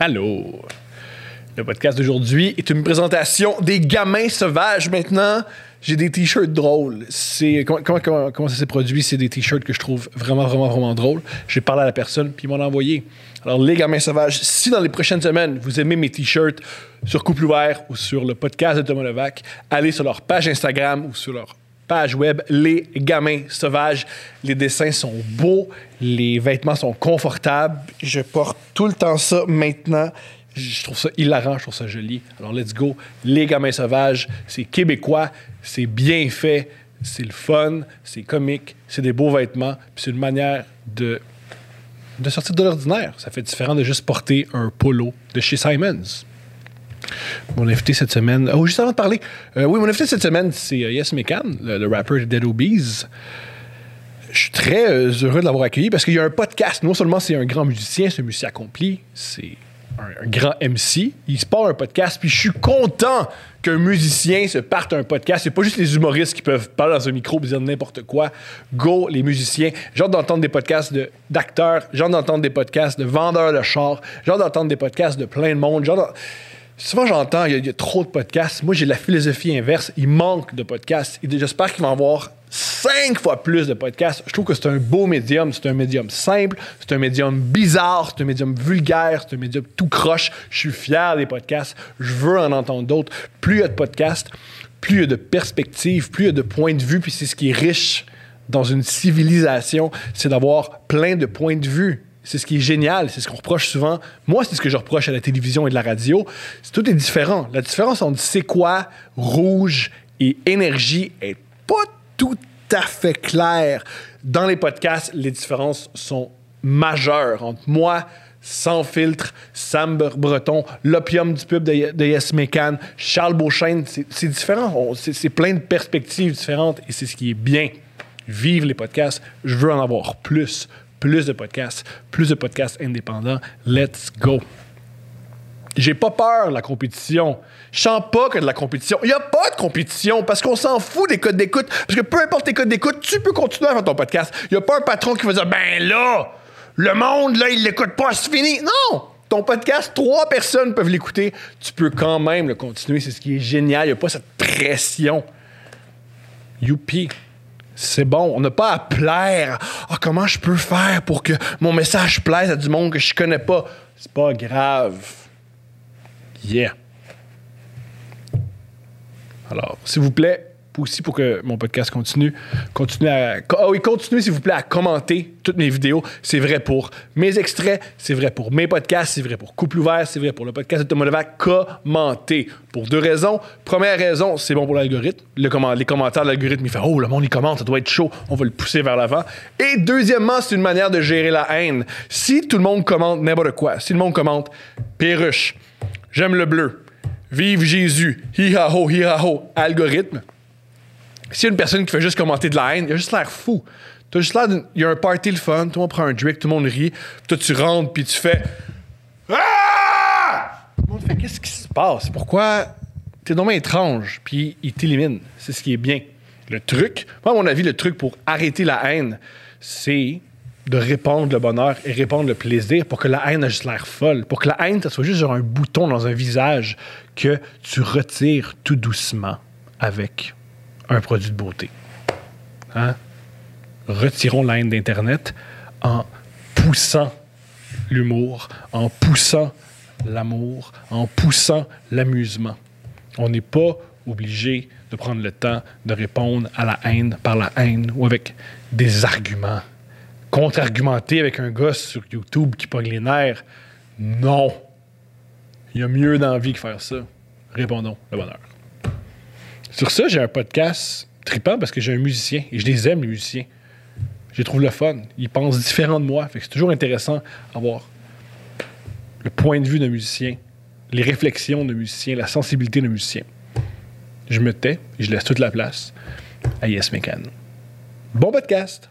Allô? Le podcast d'aujourd'hui est une présentation des gamins sauvages. Maintenant, j'ai des t-shirts drôles. C'est comment, ça s'est produit? C'est des t-shirts que je trouve vraiment, vraiment, vraiment drôles. J'ai parlé à la personne, puis ils m'en ont envoyé. Alors, les gamins sauvages, si dans les prochaines semaines, vous aimez mes t-shirts sur Couple Ouvert ou sur le podcast de Thomas Levac, allez sur leur page Instagram ou sur leur web Les Gamins Sauvages. Les dessins sont beaux, les vêtements sont confortables. Je porte tout le temps ça maintenant. Je trouve ça hilarant, je trouve ça joli. Alors, let's go. Les Gamins Sauvages, c'est québécois, c'est bien fait, c'est le fun, c'est comique, c'est des beaux vêtements, puis c'est une manière de, de sortir de l'ordinaire. Ça fait différent de juste porter un polo de chez Simons. Mon invité cette semaine. Oh, juste avant de parler. euh, oui, mon invité cette semaine, c'est euh, Yes Mekan, le, le rappeur de Dead Obies. Je suis très euh, heureux de l'avoir accueilli parce qu'il y a un podcast. Non seulement c'est un grand musicien, c'est un musicien accompli, c'est un, grand MC. Il se part un podcast, puis je suis content qu'un musicien se parte un podcast. C'est pas juste les humoristes qui peuvent parler dans un micro et dire n'importe quoi. Go, les musiciens. J'ai hâte d'entendre des podcasts d'acteurs, j'ai hâte d'entendre des podcasts de vendeurs de chars, j'ai hâte d'entendre des podcasts de plein de monde. Souvent, j'entends, il y, a- trop de podcasts. Moi, j'ai la philosophie inverse. Il manque de podcasts. J'espère qu'il va y avoir cinq fois plus de podcasts. Je trouve que c'est un beau médium. C'est un médium simple. C'est un médium bizarre. C'est un médium vulgaire. C'est un médium tout croche. Je suis fier des podcasts. Je veux en entendre d'autres. Plus il y a de podcasts, plus il y a de perspectives, plus il y a de points de vue. Puis c'est ce qui est riche dans une civilisation, c'est d'avoir plein de points de vue. C'est ce qui est génial, c'est ce qu'on reproche souvent. Moi, c'est ce que je reproche à la télévision et de la radio. Tout est différent. La différence entre c'est quoi, rouge et énergie est pas tout à fait claire. Dans les podcasts, les différences sont majeures entre moi, sans filtre, Sam Bre- Breton, l'opium du pub de, de Yes Mécan, Charles Beauchesne, c'est différent. C'est plein de perspectives différentes et c'est ce qui est bien. Vive les podcasts. Je veux en avoir plus. Plus de podcasts. Plus de podcasts indépendants. Let's go. J'ai pas peur de la compétition. Je sens pas que de la compétition. Il y a pas de compétition parce qu'on s'en fout des codes d'écoute. Parce que peu importe tes codes d'écoute, tu peux continuer à faire ton podcast. Il y a pas un patron qui va dire Ben là, le monde, là, il l'écoute pas, c'est fini. Non! Ton podcast, trois personnes peuvent l'écouter. Tu peux quand même le continuer. C'est ce qui est génial. Il n'y a pas cette pression. Youpi. C'est bon. On n'a pas à plaire. Ah, comment je peux faire pour que mon message plaise à du monde que je connais pas? C'est pas grave. Yeah. Alors, s'il vous plaît, aussi pour que mon podcast continue, continuez à. Ah oui, continuez, s'il vous plaît, à commenter toutes mes vidéos. C'est vrai pour mes extraits, c'est vrai pour mes podcasts, c'est vrai pour Couple Ouvert, c'est vrai pour le podcast de Thomas Levac. Commentez. Pour deux raisons. Première raison, c'est bon pour l'algorithme. Les commentaires de l'algorithme, il fait Oh, le monde, il commente, ça doit être chaud, on va le pousser vers l'avant. Et deuxièmement, c'est une manière de gérer la haine. Si tout le monde commente n'importe quoi, si le monde commente Perruche, j'aime le bleu, vive Jésus, hi-ha-ho, hi-ha-ho, algorithme, a une personne qui fait juste commenter de la haine, il a juste l'air fou. T'as juste l'air Il y a un party le fun, tout le monde prend un drink, tout le monde rit, puis toi tu rentres, puis tu fais. Ah! Tout le monde fait Qu'est-ce qui se passe? Pourquoi? T'es normalement étrange, puis il t'élimine. C'est ce qui est bien. Le truc, moi, à mon avis, le truc pour arrêter la haine, c'est de répandre le bonheur et répandre le plaisir pour que la haine ait juste l'air folle. Pour que la haine, ça soit juste genre un bouton dans un visage que tu retires tout doucement avec un produit de beauté. Hein? Retirons la haine d'Internet en poussant l'humour, en poussant l'amour, en poussant l'amusement. On n'est pas obligé de prendre le temps de répondre à la haine par la haine ou avec des arguments. Contre-argumenter avec un gosse sur YouTube qui pogne les nerfs, non. Il y a mieux dans que faire ça. Répondons le bonheur. Sur ça, j'ai un podcast trippant parce que j'ai un musicien et je les aime, les musiciens. Je les trouve le fun. Ils pensent différent de moi. C'est toujours intéressant d'avoir le point de vue d'un musicien, les réflexions d'un musicien, la sensibilité d'un musicien. Je me tais et je laisse toute la place à Yes Mécan. Bon podcast!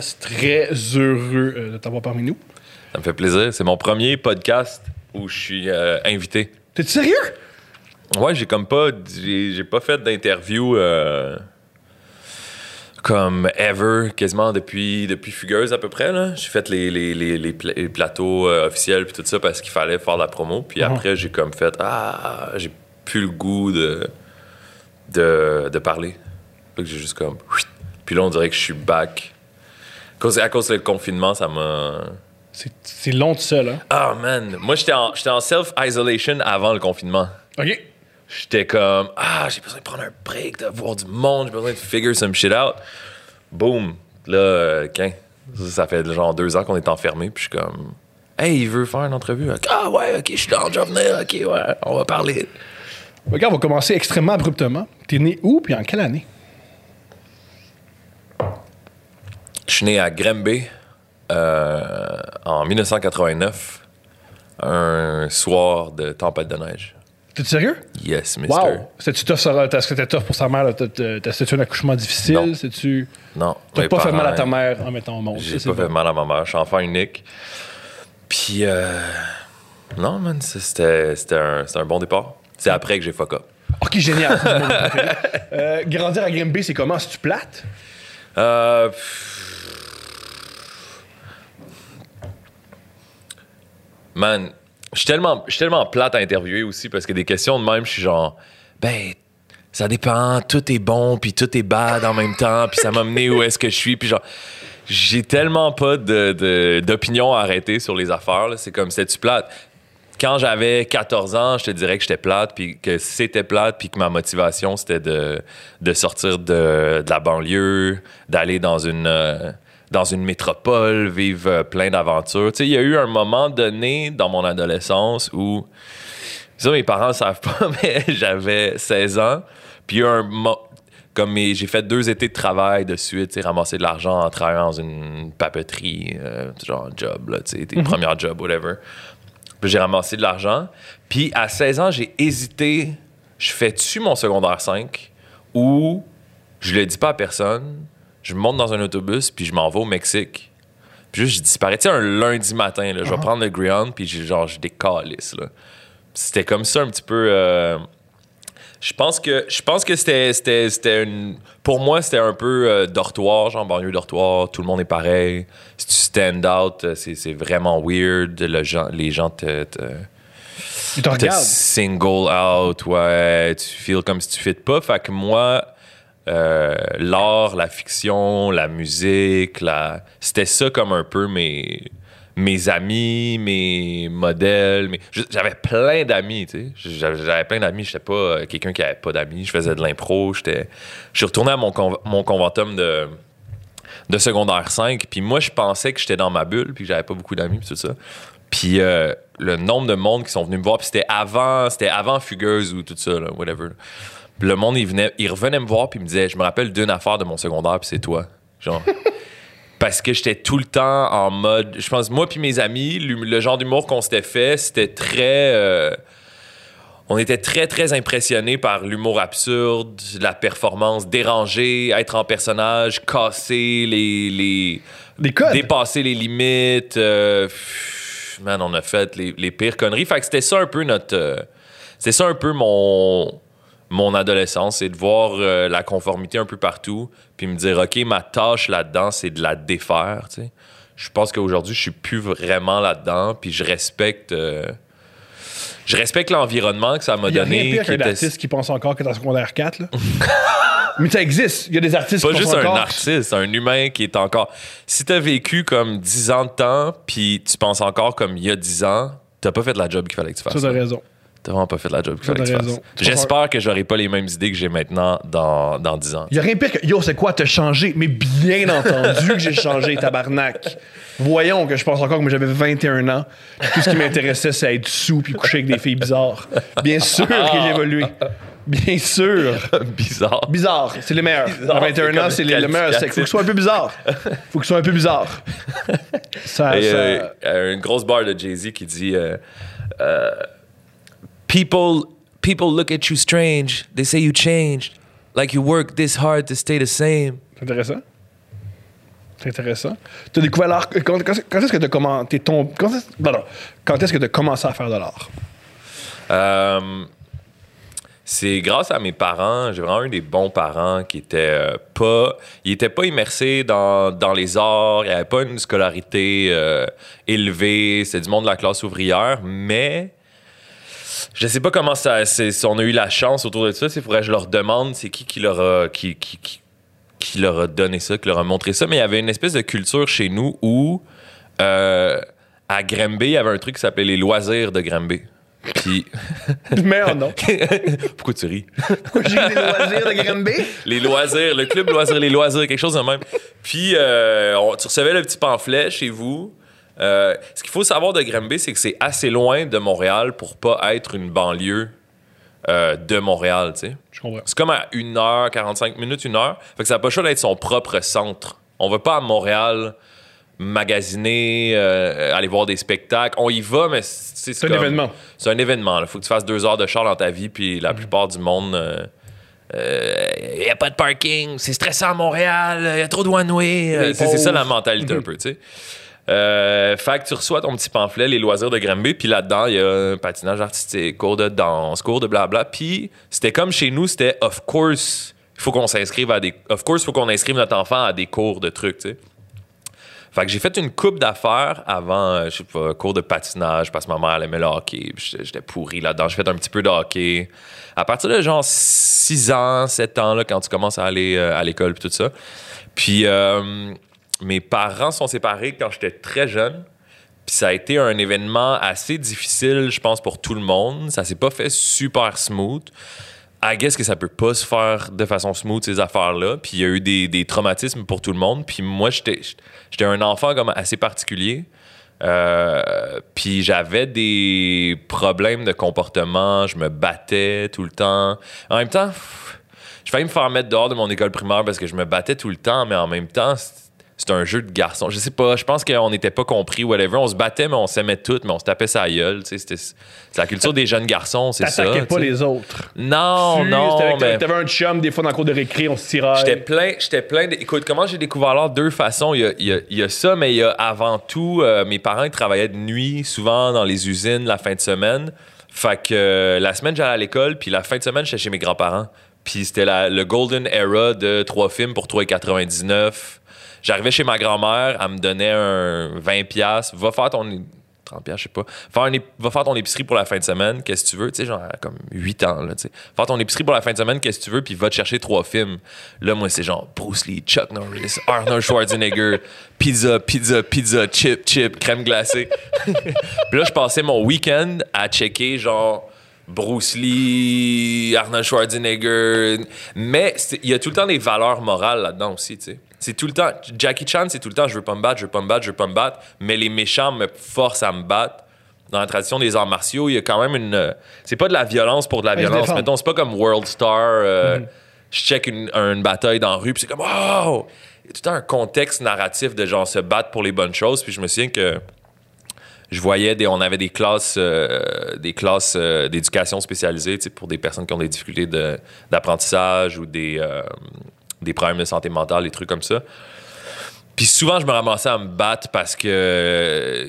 Très très heureux euh, de t'avoir parmi nous. Ça me fait plaisir. C'est mon premier podcast où je suis euh, invité. T'es sérieux? Ouais, j'ai comme pas. J'ai pas fait d'interview euh, comme ever, quasiment depuis, depuis Fugueuse à peu près. là. J'ai fait les, les, les, les pla- les plateaux euh, officiels puis tout ça parce qu'il fallait faire la promo. Puis Mhm. après, j'ai comme fait Ah, j'ai plus le goût de, de, de parler. Que j'ai juste comme. Puis là, on dirait que je suis back. À cause, à cause du confinement, ça m'a. C'est- long de ça, là. Ah, man. Moi, j'étais en, j'étais en self-isolation avant le confinement. OK. J'étais comme, ah, j'ai besoin de prendre un break, de voir du monde, j'ai besoin de figure some shit out. Boom. Là, euh, quand? Ça, fait genre deux ans qu'on est enfermés, puis je suis comme, hey, il veut faire une entrevue. Ah, ouais, ok, je suis down, je vais venir, ok, ouais, on va parler. OK, on va commencer extrêmement abruptement. T'es né où, puis en quelle année? Je suis né à Granby euh, en 1989, un soir de tempête de neige. T'es sérieux? Yes, mister. Wow! C'était-tu tough? Est-ce que tough pour sa mère? là? T'as- t'as- t'as- C'était un accouchement difficile? Non. C'est-tu... Non. T'as pas fait mal à ta mère en mettant au monde? J'ai pas fait mal à ma mère. Je suis enfant unique. Puis, euh, non, man, c'était c'était un, un bon départ. C'est après que j'ai fuck up. OK, génial. Euh, grandir à Grimby, c'est comment? C'est-tu plate? Euh, pff. Man, je suis tellement, tellement plate à interviewer aussi parce que des questions de même, je suis genre, ben, ça dépend, tout est bon, puis tout est bad en même temps, puis ça m'a mené où est-ce que je suis, puis genre, j'ai tellement pas d'opinion à arrêter sur les affaires, c'est comme, c'était-tu plate? Quand j'avais 14 ans, je te dirais que j'étais plate, puis que c'était plate, puis que ma motivation, c'était de, sortir de, de la banlieue, d'aller dans une, euh, dans une métropole, vivre euh, plein d'aventures. Tu sais, il y a eu un moment donné dans mon adolescence où, ça, mes parents ne savent pas, mais j'avais 16 ans, puis il y a eu un comme j'ai fait deux étés de travail de suite, ramasser de l'argent en travaillant dans une papeterie, euh, genre un job, là, tu sais, tes premiers jobs, whatever. Puis j'ai ramassé de l'argent. Puis à 16 ans, j'ai hésité. Je fais-tu mon secondaire 5 ou je le dis pas à personne, je monte dans un autobus puis je m'en vais au Mexique. Puis juste, je disparais. Tu sais, un lundi matin, là, je vais prendre le Greyhound puis j'ai- genre, je décalisse, là. C'était comme ça un petit peu... euh, je pense que je pense que c'était c'était c'était une pour moi c'était un peu euh, dortoir genre banlieue dortoir tout le monde est pareil si tu stand out euh, c'est c'est vraiment weird le gens les gens te, te, te te single out ouais tu feels comme si tu fit pas fait que moi euh, l'art la fiction la musique la c'était ça comme un peu mes mes amis, mes modèles, je- j'avais plein d'amis, tu sais. J'avais plein d'amis, j'étais pas euh, quelqu'un qui avait pas d'amis. Je faisais de l'impro. Je suis retourné à mon, mon conventum de, de secondaire 5, puis moi, je pensais que j'étais dans ma bulle, puis que j'avais pas beaucoup d'amis, puis tout ça. Puis euh, le nombre de monde qui sont venus me voir, puis c'était avant, avant Fugueuse ou tout ça, là, whatever. Le monde, il, venait, il revenait me voir, puis il me disait, je me rappelle d'une affaire de mon secondaire, puis c'est toi. Genre... parce que j'étais tout le temps en mode. Je pense, moi puis mes amis, le genre d'humour qu'on s'était fait, c'était très. euh, on était très, très impressionnés par l'humour absurde, la performance dérangée, être en personnage, casser les. les Des codes. dépasser les limites. euh, man, on a fait les, les pires conneries. Fait que c'était ça un peu notre. euh, c'est ça un peu mon, mon adolescence, c'est de voir euh, la conformité un peu partout, puis me dire, OK, ma tâche là-dedans, c'est de la défaire. tu sais. Je pense qu'aujourd'hui, je suis plus vraiment là-dedans, puis je respecte. euh, je respecte l'environnement que ça m'a Il y a donné. pire qui qu'un était- artiste qui pense encore que en secondaire 4, là. Mais ça existe. Il y a des artistes pas qui juste pensent un encore... artiste, un humain qui est encore. Si t'as vécu comme 10 ans de temps, puis tu penses encore comme il y a 10 ans, t'as pas fait la job qu'il fallait que tu fasses. Ça, t'as raison. T'as vraiment pas fait la job qu'il fallait que tu fasses. J'espère que j'aurai pas les mêmes idées que j'ai maintenant dans, dans 10 ans. Il a rien pire que... Yo, c'est quoi, t'as changé? Mais bien entendu que j'ai changé, tabarnak. Voyons que je pense encore que moi, j'avais 21 ans. Tout ce qui m'intéressait, c'est être sous puis coucher avec des filles bizarres. Bien sûr que j'ai évolué. Bien sûr. Bizarre. Bizarre, c'est les meilleurs. À 21 c'est ans, c'est les, le meilleur. C'est- Faut que ce soit un peu bizarre. Faut que ce soit un peu bizarre. Ça, Et, ça- euh, une grosse barre de Jay-Z qui dit euh, euh, people, people look at you strange. They say you changed. Like you work this hard to stay the same. C'est intéressant. C'est intéressant. Tu as découvert l'art? Quand, quand- quand est-ce que tu as commencé ton. Quand est-ce non, non. Quand est-ce que tu as commencé à faire de l'art? Euh, c'est grâce à mes parents, j'ai vraiment eu des bons parents qui étaient euh, pas, ils étaient pas immersés dans, dans les arts, il n'y avait pas une scolarité euh, élevée, c'était du monde de la classe ouvrière, mais je sais pas comment ça, c'est, si on a eu la chance autour de ça, il faudrait que je leur demande c'est qui qui leur a, qui, qui, qui, qui leur a donné ça, qui leur a montré ça, mais il y avait une espèce de culture chez nous où euh, à Granby, il y avait un truc qui s'appelait les loisirs de Granby. Puis Mais oh non. pourquoi tu ris? Pourquoi j'ai des loisirs de Granby? Les loisirs, le club loisirs, les loisirs, quelque chose de même. Puis, euh, on- tu recevais le petit pamphlet chez vous. Euh, ce qu'il faut savoir de Granby, c'est que c'est assez loin de Montréal pour pas être une banlieue euh, de Montréal, tu sais. Je comprends. C'est comme à 1h, 45 minutes, 1 heure. Fait que ça n'a pas choix d'être son propre centre. On va pas à Montréal magasiner, euh, aller voir des spectacles. On y va, mais c'est C'est un comme- événement. C'est un événement. Il faut que tu fasses deux heures de char dans ta vie, puis la plupart du monde. Il n'y a pas de parking, c'est stressant à Montréal, il y a trop de one-way. C'est c'est ça la mentalité un peu, tu sais. Euh, fait que tu reçois ton petit pamphlet, les loisirs de Granby, puis là-dedans, il y a patinage artistique, cours de danse, cours de blabla. Puis c'était comme chez nous, c'était of course, il faut qu'on s'inscrive à des. Of course, faut qu'on inscrive notre enfant à des cours de trucs, tu sais. Fait que j'ai fait une coupe d'affaires avant, euh, je sais pas, cours de patinage parce que ma mère elle aimait le hockey. J'étais pourri là-dedans. J'ai fait un petit peu de hockey. À partir de genre 6 ans, 7 ans, quand tu commences à aller euh, à l'école puis tout ça. Puis euh, mes parents sont séparés quand j'étais très jeune. Puis ça a été un événement assez difficile, je pense, pour tout le monde. Ça s'est pas fait super smooth. I guess que ça peut pas se faire de façon smooth, ces affaires-là. Puis il y a eu des, traumatismes pour tout le monde. Puis moi, j'étais un enfant comme assez particulier. Euh, puis j'avais des problèmes de comportement. Je me battais tout le temps. En même temps, je failli me faire mettre dehors de mon école primaire parce que je me battais tout le temps, mais en même temps, c'est- un jeu de garçon. Je sais pas, je pense qu'on n'était pas compris, whatever. On se battait, mais on s'aimait toutes, mais on se tapait sa gueule. C'était c'est la culture des jeunes garçons, c'est ça. T'attaquais pas les autres. Non, Tu- non, mais T'avais un chum, des fois, dans le cours de récré, on se tirait. j'étais plein, j'étais plein. de- Écoute, comment j'ai découvert l'art? Deux façons. Il y a, il y a- il y a ça, mais il y a avant tout, euh, mes parents ils travaillaient de nuit, souvent dans les usines, la fin de semaine. Fait que euh, la semaine, j'allais à l'école, puis la fin de semaine, j'étais chez mes grands-parents. Puis c'était la- le golden era de trois films pour 3,99. J'arrivais chez ma grand-mère, elle me donnait un 20$. piastres. Va faire ton. 30$, piastres, je sais pas. Faire un ép- va faire ton épicerie pour la fin de semaine, qu'est-ce que tu veux? Tu sais, genre, comme 8 ans, là, tu sais. Faire ton épicerie pour la fin de semaine, qu'est-ce que tu veux? Puis va te chercher trois films. Là, moi, c'est genre Bruce Lee, Chuck Norris, Arnold Schwarzenegger, pizza, pizza, pizza, chip, chip, crème glacée. Puis là, je passais mon week-end à checker, genre, Bruce Lee, Arnold Schwarzenegger. Mais il y a tout le temps des valeurs morales là-dedans aussi, tu sais. C'est tout le temps. Jackie Chan, c'est tout le temps je veux pas me battre, je veux pas me battre, je veux pas me battre. Mais les méchants me forcent à me battre. Dans la tradition des arts martiaux, il y a quand même une. euh, C'est pas de la violence pour de la Ouais, violence. Mettons, c'est pas comme World Star. euh, Je check une, une bataille dans la rue, puis c'est comme Oh! Il y a tout le temps un contexte narratif de genre se battre pour les bonnes choses. Puis je me souviens que je voyais des, on avait des classes euh, des classes euh, d'éducation sais, pour des personnes qui ont des difficultés de- d'apprentissage ou des, euh, des problèmes de santé mentale des trucs comme ça puis souvent je me ramassais à me battre parce que euh,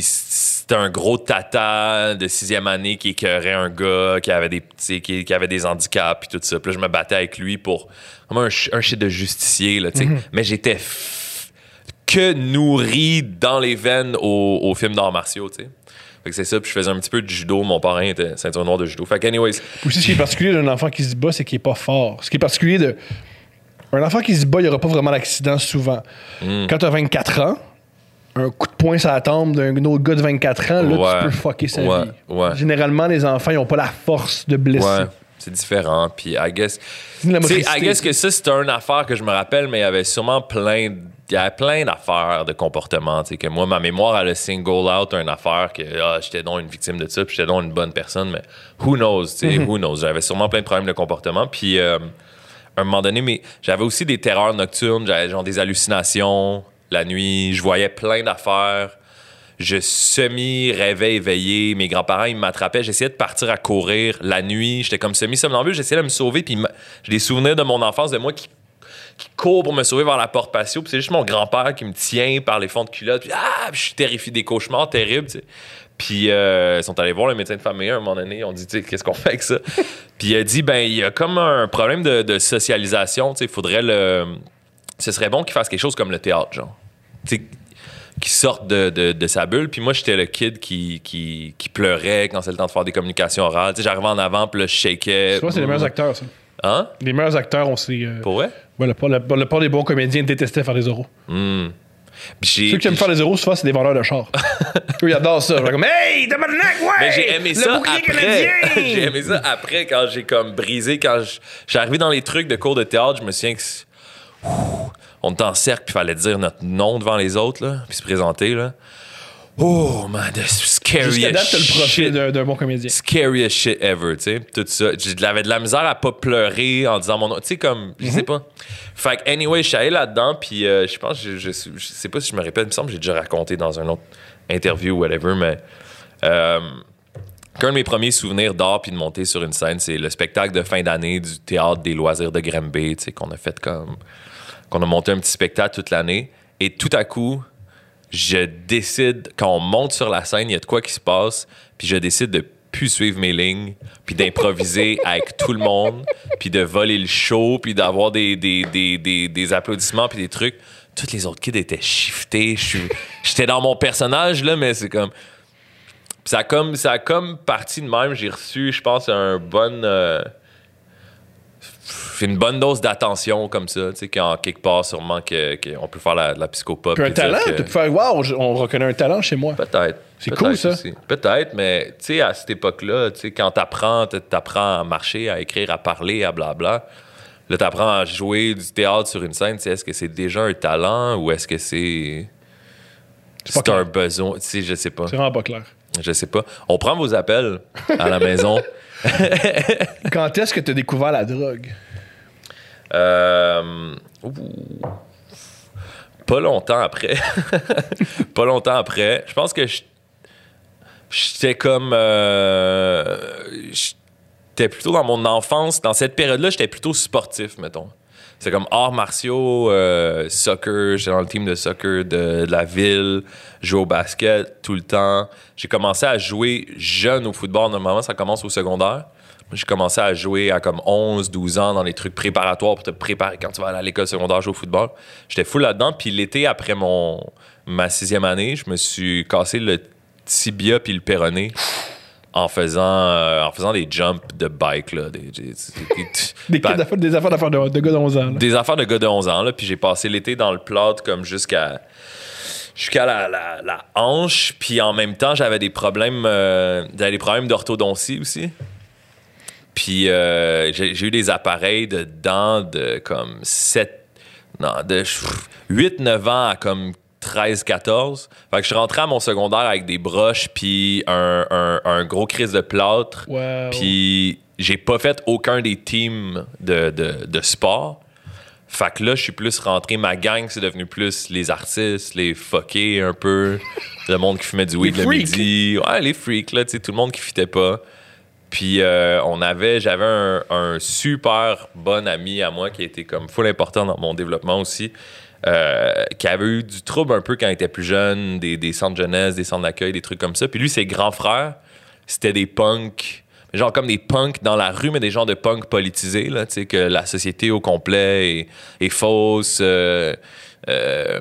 c'était un gros tata de sixième année qui écœurait un gars qui avait des qui, qui avait des handicaps puis tout ça puis là je me battais avec lui pour comme un, shit de justicier là sais mais j'étais que nourri dans les veines au, au film d'arts martiaux, tu sais. Fait que c'est ça, puis je faisais un petit peu de judo. Mon parrain était ceinture noire de judo. Fait que, anyways, Aussi, ce qui est particulier d'un enfant qui se bat, c'est qu'il est pas fort. Ce qui est particulier de. Un enfant qui se bat, il n'y aura pas vraiment d'accident souvent. Hmm. Quand tu as 24 ans, un coup de poing sur la tempe d'un autre gars de 24 ans, là, Ouais. tu peux fucker sa Ouais, vie. ouais. Généralement, les enfants, ils n'ont pas la force de blesser. c'est différent. Puis, I guess. I guess que ça, c'était une affaire que je me rappelle, mais il y avait sûrement plein. Il y avait plein d'affaires de comportement. Tu sais, que moi, ma mémoire, elle a single out une affaire que ah, j'étais donc une victime de ça, puis j'étais donc une bonne personne, mais who knows, tu sais, Mm-hmm. who knows. J'avais sûrement plein de problèmes de comportement. Puis, euh, un moment donné, mais j'avais aussi des terreurs nocturnes, j'avais des hallucinations la nuit, je voyais plein d'affaires. Je semi-rêvais éveillé. Mes grands-parents, ils m'attrapaient. J'essayais de partir à courir la nuit. J'étais comme semi-somnambule. J'essayais de me sauver. Puis j'ai des souvenirs de mon enfance, de moi qui, qui court pour me sauver vers la porte patio. Puis c'est juste mon grand-père qui me tient par les fonds de culotte. Puis, ah, je suis terrifié des cauchemars terribles. Puis euh, ils sont allés voir le médecin de famille à un moment donné. Ont dit, tu sais, qu'est-ce qu'on fait avec ça? puis il a dit, ben, il y a comme un problème de, de socialisation. Tu sais, il faudrait le. Ce serait bon qu'il fasse quelque chose comme le théâtre, genre. Tu sais, qui sorte de, de- de sa bulle. Puis moi, j'étais le kid qui, qui, qui pleurait quand c'est le temps de faire des communications orales. Tu sais, j'arrivais en avant, puis là, je shakais. Tu vois, c'est les meilleurs acteurs, ça. Hein? Les meilleurs acteurs, on sait. euh, Pour vrai? ouais, le, le, le part des bons comédiens détestaient faire des oraux. Hmm. J'ai- Ceux qui aiment faire des euros, souvent, c'est des vendeurs de chars. Eux, ils adorent ça. Genre comme, hey, tabarnak, ouais! Mais j'ai aimé le ça bouclier après. canadien! j'ai aimé ça après quand j'ai comme brisé quand je je suis arrivé dans les trucs de cours de théâtre, je me souviens que Ouh, on était en cercle puis fallait dire notre nom devant les autres là, puis se présenter là. Oh man, the scariest Jusqu'à date, t'as le profil d'un bon comédien. Scariest shit ever, tu sais. Tout ça. J'avais de la misère à pas pleurer en disant mon nom. Tu sais, comme, je Mhm. sais pas. Fait que, anyway, je suis allé là-dedans, puis euh, je pense, je, je, je sais pas si je me répète, il me semble que j'ai déjà raconté dans un autre interview ou whatever, mais. Euh, qu'un de mes premiers souvenirs d'art puis de monter sur une scène, c'est le spectacle de fin d'année du théâtre des loisirs de Granby, tu sais, qu'on a fait comme. qu'on a monté un petit spectacle toute l'année. Et tout à coup, je décide, quand on monte sur la scène, il y a de quoi qui se passe, puis je décide de plus suivre mes lignes, puis d'improviser avec tout le monde, puis de voler le show, puis d'avoir des, des, des, des, des applaudissements, puis des trucs. Tous les autres kids étaient shiftés. J'étais dans mon personnage, là, mais c'est comme... Puis ça a comme, ça a comme parti de même. J'ai reçu, je pense, un bon... euh, une bonne dose d'attention comme ça, tu sais, qu'en quelque part, sûrement que- qu'on peut faire la, la psychopop. Puis un talent, que- tu peux faire, wow, je- on reconnaît un talent chez moi. Peut-être. C'est cool, ça. Peut-être, mais tu sais, à cette époque-là, tu sais, quand t'apprends, t'apprends à marcher, à écrire, à parler, à blabla, là, t'apprends à jouer du théâtre sur une scène, tu sais, est-ce que c'est déjà un talent ou est-ce que c'est... C'est un besoin, tu sais, je sais pas. C'est vraiment pas clair. Je sais pas. On prend vos appels à la maison. Quand est-ce que tu as découvert la drogue? Euh. Pas longtemps après. pas longtemps après. Je pense que j'étais comme. euh, j'étais plutôt dans mon enfance. Dans cette période-là, j'étais plutôt sportif, mettons. C'est comme arts martiaux, euh, soccer. J'étais dans le team de soccer de, de la ville. Jouais au basket tout le temps. J'ai commencé à jouer jeune au football. Normalement, ça commence au secondaire. J'ai commencé à jouer à comme 11, 12 ans dans les trucs préparatoires pour te préparer quand tu vas aller à l'école secondaire jouer au football. J'étais full là-dedans. Puis l'été, après mon, ma sixième année, je me suis cassé le tibia puis le péroné en faisant, euh, en faisant des jumps de bike. Là, des, des- des- d'affaires- des affaires d'affaires de, de gars de 11 ans. là. des affaires de gars de 11 ans, là, puis j'ai passé l'été dans le plâtre comme jusqu'à jusqu'à la, la- la hanche, puis en même temps, j'avais des problèmes euh, j'avais des problèmes d'orthodontie aussi. Puis euh, j'ai eu des appareils de dents de comme 7 non, de 8-9 ans à comme 13-14. Fait que je suis rentré à mon secondaire avec des broches puis un, un- un gros crise de plâtre. Wow. Puis j'ai pas fait aucun des teams de, de, de sport. Fait que là, je suis plus rentré. Ma gang, c'est devenu plus les artistes, les fuckés un peu. le monde qui fumait du weed Les le freaks. midi. Ouais, les freaks, là, tu sais, tout le monde qui fitait pas. Puis euh, on avait, j'avais un, un super bon ami à moi qui a été comme full important dans mon développement aussi, euh, qui avait eu du trouble un peu quand il était plus jeune, des, des centres jeunesse, des centres d'accueil, des trucs comme ça. Puis lui, ses grands frères, c'était des punks, genre comme des punks dans la rue, mais des genres de punks politisés, là, tu sais, que la société au complet est, est fausse. euh, euh,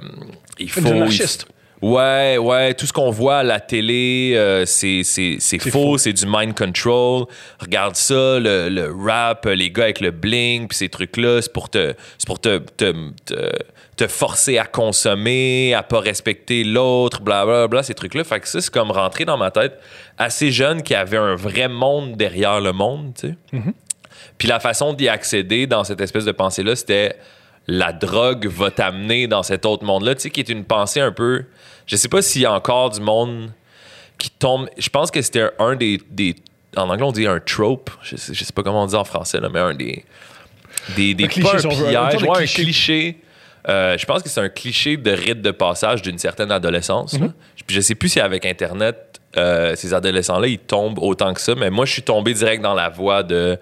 il faut, Des il- anarchistes. Ouais, ouais, tout ce qu'on voit à la télé, euh, c'est c'est- c'est C'est faux, faux. c'est du mind control. Regarde ça, le, le rap, les gars avec le bling, puis ces trucs-là, c'est pour te, c'est pour te, te, te, te forcer à consommer, à pas respecter l'autre, blablabla, bla, ces trucs-là. Fait que ça, c'est comme rentrer dans ma tête assez jeune qui avait un vrai monde derrière le monde, tu sais. Puis la façon d'y accéder dans cette espèce de pensée-là, c'était la drogue va t'amener dans cet autre monde-là, tu sais, qui est une pensée un peu. Je sais pas s'il y a encore du monde qui tombe. Je pense que c'était un des, des- En anglais, on dit un trope. Je sais, je sais pas comment on dit en français, là, mais un des. Des, des Un cliché, pas un cliché. Euh, je pense que c'est un cliché de rite de passage d'une certaine adolescence. là. Puis je sais plus si avec Internet, euh, ces adolescents-là, ils tombent autant que ça, mais moi, je suis tombé direct dans la voie de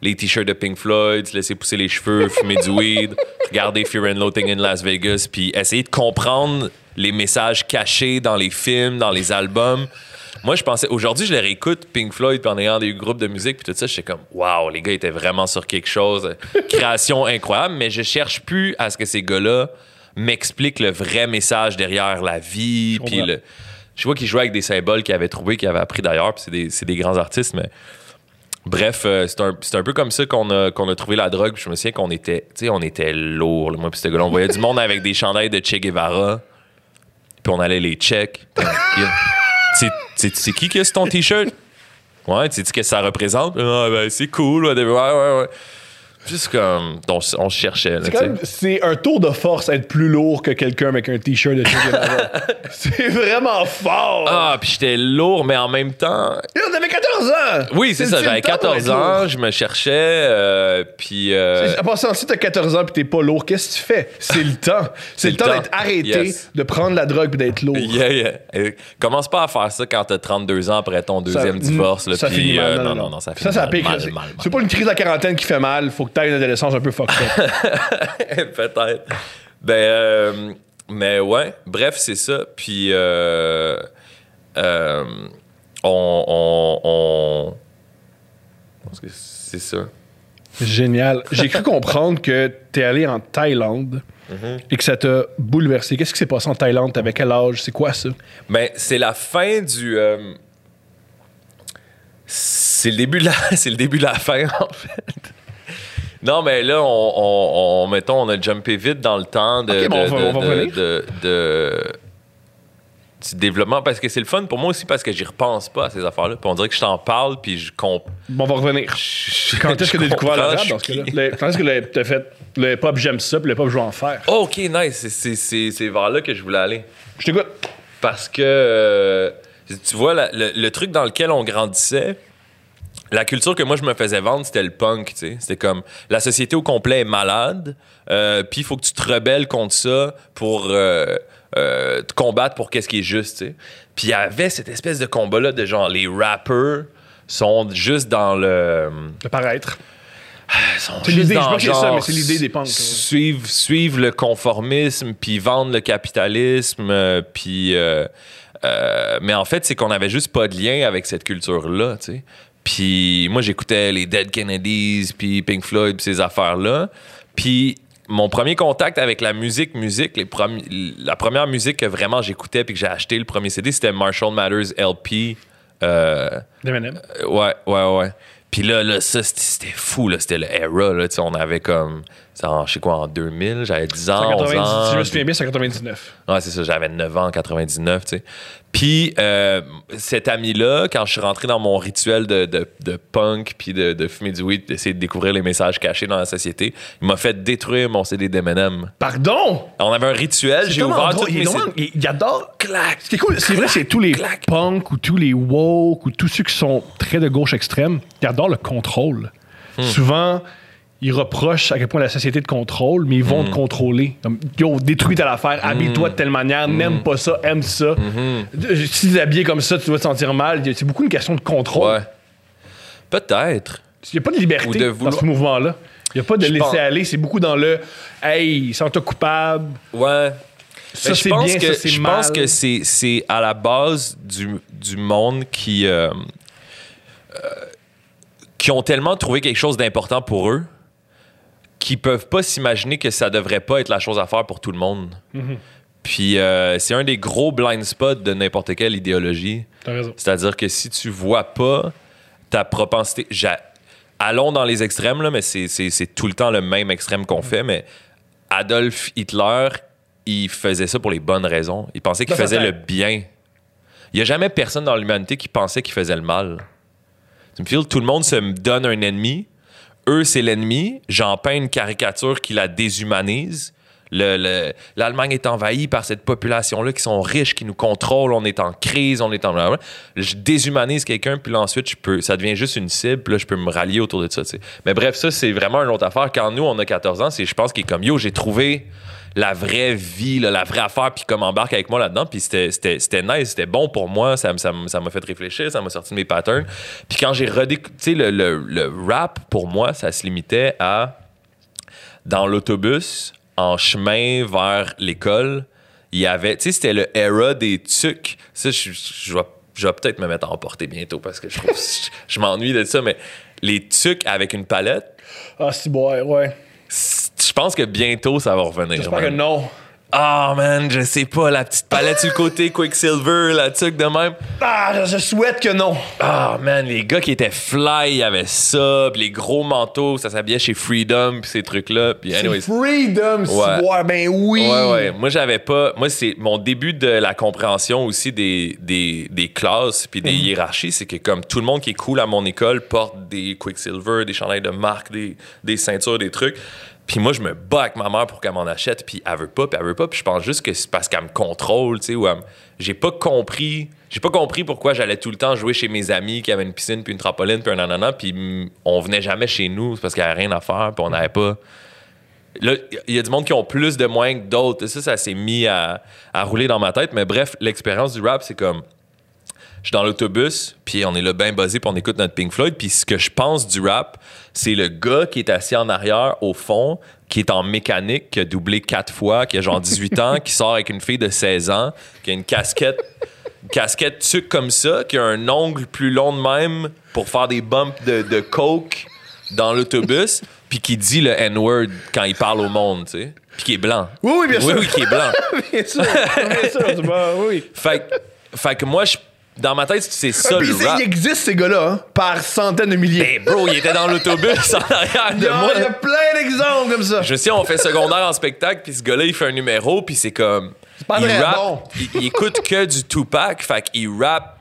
les t-shirts de Pink Floyd, se laisser pousser les cheveux, fumer du weed, regarder Fear and Loathing in Las Vegas, puis essayer de comprendre les messages cachés dans les films, dans les albums. Moi, je pensais, aujourd'hui, je les réécoute, Pink Floyd, puis en ayant des groupes de musique, puis tout ça, j'étais comme, waouh, les gars étaient vraiment sur quelque chose. Création incroyable, mais je cherche plus à ce que ces gars-là m'expliquent le vrai message derrière la vie, puis le. Je vois qu'ils jouaient avec des symboles qu'ils avaient trouvés, qu'ils avaient appris d'ailleurs, puis c'est des, grands artistes, mais. Bref, euh, c'est un, peu comme ça qu'on a, trouvé la drogue. Puis je me souviens qu'on était, on était lourd, moi puis ce gars-là. On voyait du monde avec des chandails de Che Guevara. Puis on allait les check. Euh, sais qui a sur ton t-shirt? Ouais, tu sais qu'est-ce que ça représente? Ah, ben, c'est cool, ouais, ouais, ouais. Juste comme, on, on se cherchait, C'est un tour de force être plus lourd que quelqu'un avec un t-shirt de. C'est vraiment fort. Ah, puis j'étais lourd, mais en même temps, Yo, T'avais 14 ans! oui, c'est ça, j'avais temps pour 14 être ans, je me cherchais, euh, puis... euh, En passant, si t'as 14 ans pis t'es pas lourd, qu'est-ce que tu fais? C'est le temps. C'est le le temps temps. d'être arrêté, Yes. de prendre la drogue pis d'être lourd. Yeah, yeah. Euh, commence pas à faire ça quand t'as 32 ans après ton deuxième Ça- divorce. Là, ça puis, finit mal. euh, non, non, non, non, ça ça, finit ça mal, pique. mal, C'est- mal, C'est pas une crise de la quarantaine qui fait mal, faut que t'aies une adolescence un peu fucked up. Peut-être. Ben, euh, mais ouais, bref, c'est ça. Puis, euh, euh, on, on, on- je pense que c'est ça. Génial. J'ai cru comprendre que t'es allé en Thaïlande Mm-hmm. et que ça t'a bouleversé. Qu'est-ce qui s'est passé en Thaïlande? T'avais quel âge? C'est quoi ça? Ben, c'est la fin du. euh, c'est le début de la. C'est le début de la fin, en fait. Non, mais là, on, on- on- mettons, on a jumpé vite dans le temps de, Ok, bon, de- de- de- du développement parce que c'est le fun pour moi aussi parce que j'y repense pas à ces affaires-là. Puis on dirait que je t'en parle puis je comprends. Bon, on va revenir. Quand est-ce que t'as découvert le rap? dans ce cas-là? Quand est-ce que t'as fait le pop j'aime ça puis le pop je veux en faire? Oh, ok, nice. C'est- C'est c'est- c'est vers là que je voulais aller. Je t'écoute. Parce que, euh, tu vois, la- le, le truc dans lequel on grandissait, la culture que moi je me faisais vendre, c'était le punk, tu sais. C'était comme la société au complet est malade, euh, puis il faut que tu te rebelles contre ça pour euh, euh, te combattre pour qu'est-ce qui est juste, tu sais. Puis il y avait cette espèce de combat-là de genre, les rappers sont juste dans le. Le paraître. sont C'est l'idée, je dans ça, genre mais c'est l'idée des punks, ouais. Suivre, suivre le conformisme, puis vendre le capitalisme, puis. euh, mais en fait, c'est qu'on avait juste pas de lien avec cette culture-là, tu sais. Puis moi, j'écoutais les Dead Kennedys, puis Pink Floyd, puis ces affaires-là. Puis mon premier contact avec la musique, musique, les premi- la première musique que vraiment j'écoutais puis que j'ai acheté le premier CD, c'était Marshall Mathers LP. Euh, euh, Ouais, ouais, ouais. Puis là, là ça, c'était- fou, là. C'était le era, là. On avait comme. C'est en, je sais quoi, en 2000, j'avais 10 ans, 11 190, ans. si je me souviens bien, c'est en 99. Ouais, c'est ça, j'avais 9 ans en 99, tu sais. Puis, euh, cet ami-là, quand je suis rentré dans mon rituel de, de, de punk, puis de, de fumer du weed, d'essayer de découvrir les messages cachés dans la société, il m'a fait détruire mon CD d'Eminem. Pardon! On avait un rituel, j'ai ouvert toutes il, il, il adore. Ce qui est cool, c'est vrai, c'est tous les Clac. punks ou tous les woke ou tous ceux qui sont très de gauche extrême, ils adorent le contrôle. Hmm. Souvent, ils reprochent à quel point la société te contrôle, mais ils vont te contrôler. Comme, yo, détruis ta affaire, habille-toi de telle manière, Hmm. n'aime pas ça, aime ça. Si tu es habillé comme ça, tu vas te sentir mal. C'est beaucoup une question de contrôle. Ouais. Peut-être. Il n'y a pas de liberté dans ce mouvement-là. Il n'y a pas de Je pense- laisser aller. C'est beaucoup dans le Hey, sens-toi coupable. Ouais. Ça, je c'est pense bien, que, ça, c'est je mal. pense que c'est, c'est à la base du, du monde qui, euh, euh, qui ont tellement trouvé quelque chose d'important pour eux qu'ils peuvent pas s'imaginer que ça devrait pas être la chose à faire pour tout le monde. Mhm. Puis euh, c'est un des gros blind spots de n'importe quelle idéologie. T'as raison. C'est-à-dire que si tu vois pas ta propensité. j'a- Allons dans les extrêmes, là, mais c'est, c'est- c'est tout le temps le même extrême qu'on fait. Mais Adolf Hitler, il faisait ça pour les bonnes raisons. Il pensait qu'il sa faisait le bien. Il n'y a jamais personne dans l'humanité qui pensait qu'il faisait le mal. Tu me files, tout le monde se donne un ennemi. Eux, c'est l'ennemi. J'en peins une caricature qui la déshumanise. Le- le- L'Allemagne est envahie par cette population-là qui sont riches, qui nous contrôlent, on est en crise, on est en... Je déshumanise quelqu'un, puis là, ensuite, je peux, ça devient juste une cible, puis là, je peux me rallier autour de ça. Mais bref, ça, c'est vraiment une autre affaire. Quand nous, on a 14 ans, c'est, je pense qu'il est comme, yo, j'ai trouvé la vraie vie, la vraie affaire, puis comme embarque avec moi là-dedans, puis c'était, nice, c'était bon pour moi, ça, me- ça, ça m'a fait réfléchir, ça m'a sorti de mes patterns. Puis quand j'ai redécouvert, tu sais, le, le, le rap, pour moi, ça se limitait à dans l'autobus, en chemin vers l'école, il y avait, tu sais, c'était le era des tucs. Ça, je, je vais, je vais peut-être me mettre à emporter bientôt parce que je je, m'ennuie de ça, mais les tucs avec une palette, Ah, si, ouais, ouais. Je pense que bientôt ça va revenir. J'espère que non. Ah, man, je sais pas, la petite palette sur le côté, Quicksilver, la tuque de même. Ah, je, je souhaite que non. Ah, man, les gars qui étaient fly, il y avait ça, puis les gros manteaux, ça s'habillait chez Freedom, puis ces trucs-là. Puis, anyways. Freedom, Ouais. ben oui. Ouais, ouais. Moi, j'avais pas. Moi, c'est mon début de la compréhension aussi des, des, des classes puis des hiérarchies. C'est que, comme tout le monde qui est cool à mon école porte des Quicksilver, des chandails de marque, des, des ceintures, des trucs. Puis moi, je me bats avec ma mère pour qu'elle m'en achète, puis elle veut pas, puis elle veut pas. Puis je pense juste que c'est parce qu'elle me contrôle, tu sais, ou J'ai pas compris. J'ai pas compris pourquoi j'allais tout le temps jouer chez mes amis qui avaient une piscine, puis une trampoline, puis un nanana, puis on venait jamais chez nous, parce qu'il y avait rien à faire, puis on n'avait pas. Là, il y a du monde qui ont plus de moyens que d'autres. Ça, ça s'est mis à, à rouler dans ma tête. Mais bref, l'expérience du rap, c'est comme. Je suis dans l'autobus, puis on est là bien buzzé, puis on écoute notre Pink Floyd. Puis ce que je pense du rap, c'est le gars qui est assis en arrière, au fond, qui est en mécanique, qui a doublé quatre fois, qui a genre 18 ans, qui sort avec une fille de 16 ans, qui a une casquette, une casquette tuque comme ça, qui a un ongle plus long de même pour faire des bumps de, de coke dans l'autobus, puis qui dit le N-word quand il parle au monde, tu sais. Puis qui est blanc. Oui, oui, bien Oui, sûr. oui, qui est blanc. bien sûr. Bien sûr, bon, oui. Fait que moi, je- dans ma tête, c'est ça le c'est- rap. il existe ces gars-là, hein, par centaines de milliers. Ben, bro, il était dans l'autobus en arrière il, de y a, moi. il y a plein d'exemples comme ça. Je sais, on fait secondaire en spectacle, puis ce gars-là, il fait un numéro, puis c'est comme. pas il bon. il, il écoute que du Tupac, fait qu'il rappe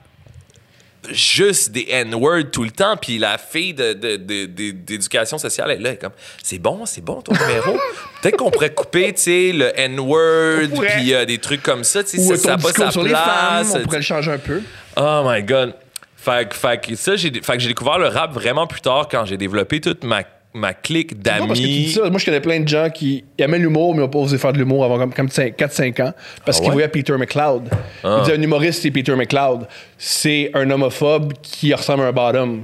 juste des N-words tout le temps, puis la fille de- de- de- de- d'éducation sociale, elle est là, est comme c'est bon, c'est bon ton numéro. Peut-être qu'on pourrait couper, tu sais, le N-word, puis euh, des trucs comme ça, tu sais, Ou ça- ça pas sa sur les femmes, on pourrait le changer un peu. Oh my god. Fait, que- fait ça, j'ai, fait que j'ai découvert le rap vraiment plus tard quand j'ai développé toute ma, ma clique C'est pas parce que tu dis d'amis. ça. Moi, je connais plein de gens qui aimaient l'humour, mais n'ont pas osé faire de l'humour avant comme, comme 4-5 ans. Parce Ah qu'ils ouais? voyaient Peter McLeod. Ah. Ils disaient un humoriste, c'est Peter McLeod. C'est un homophobe qui ressemble à un bottom.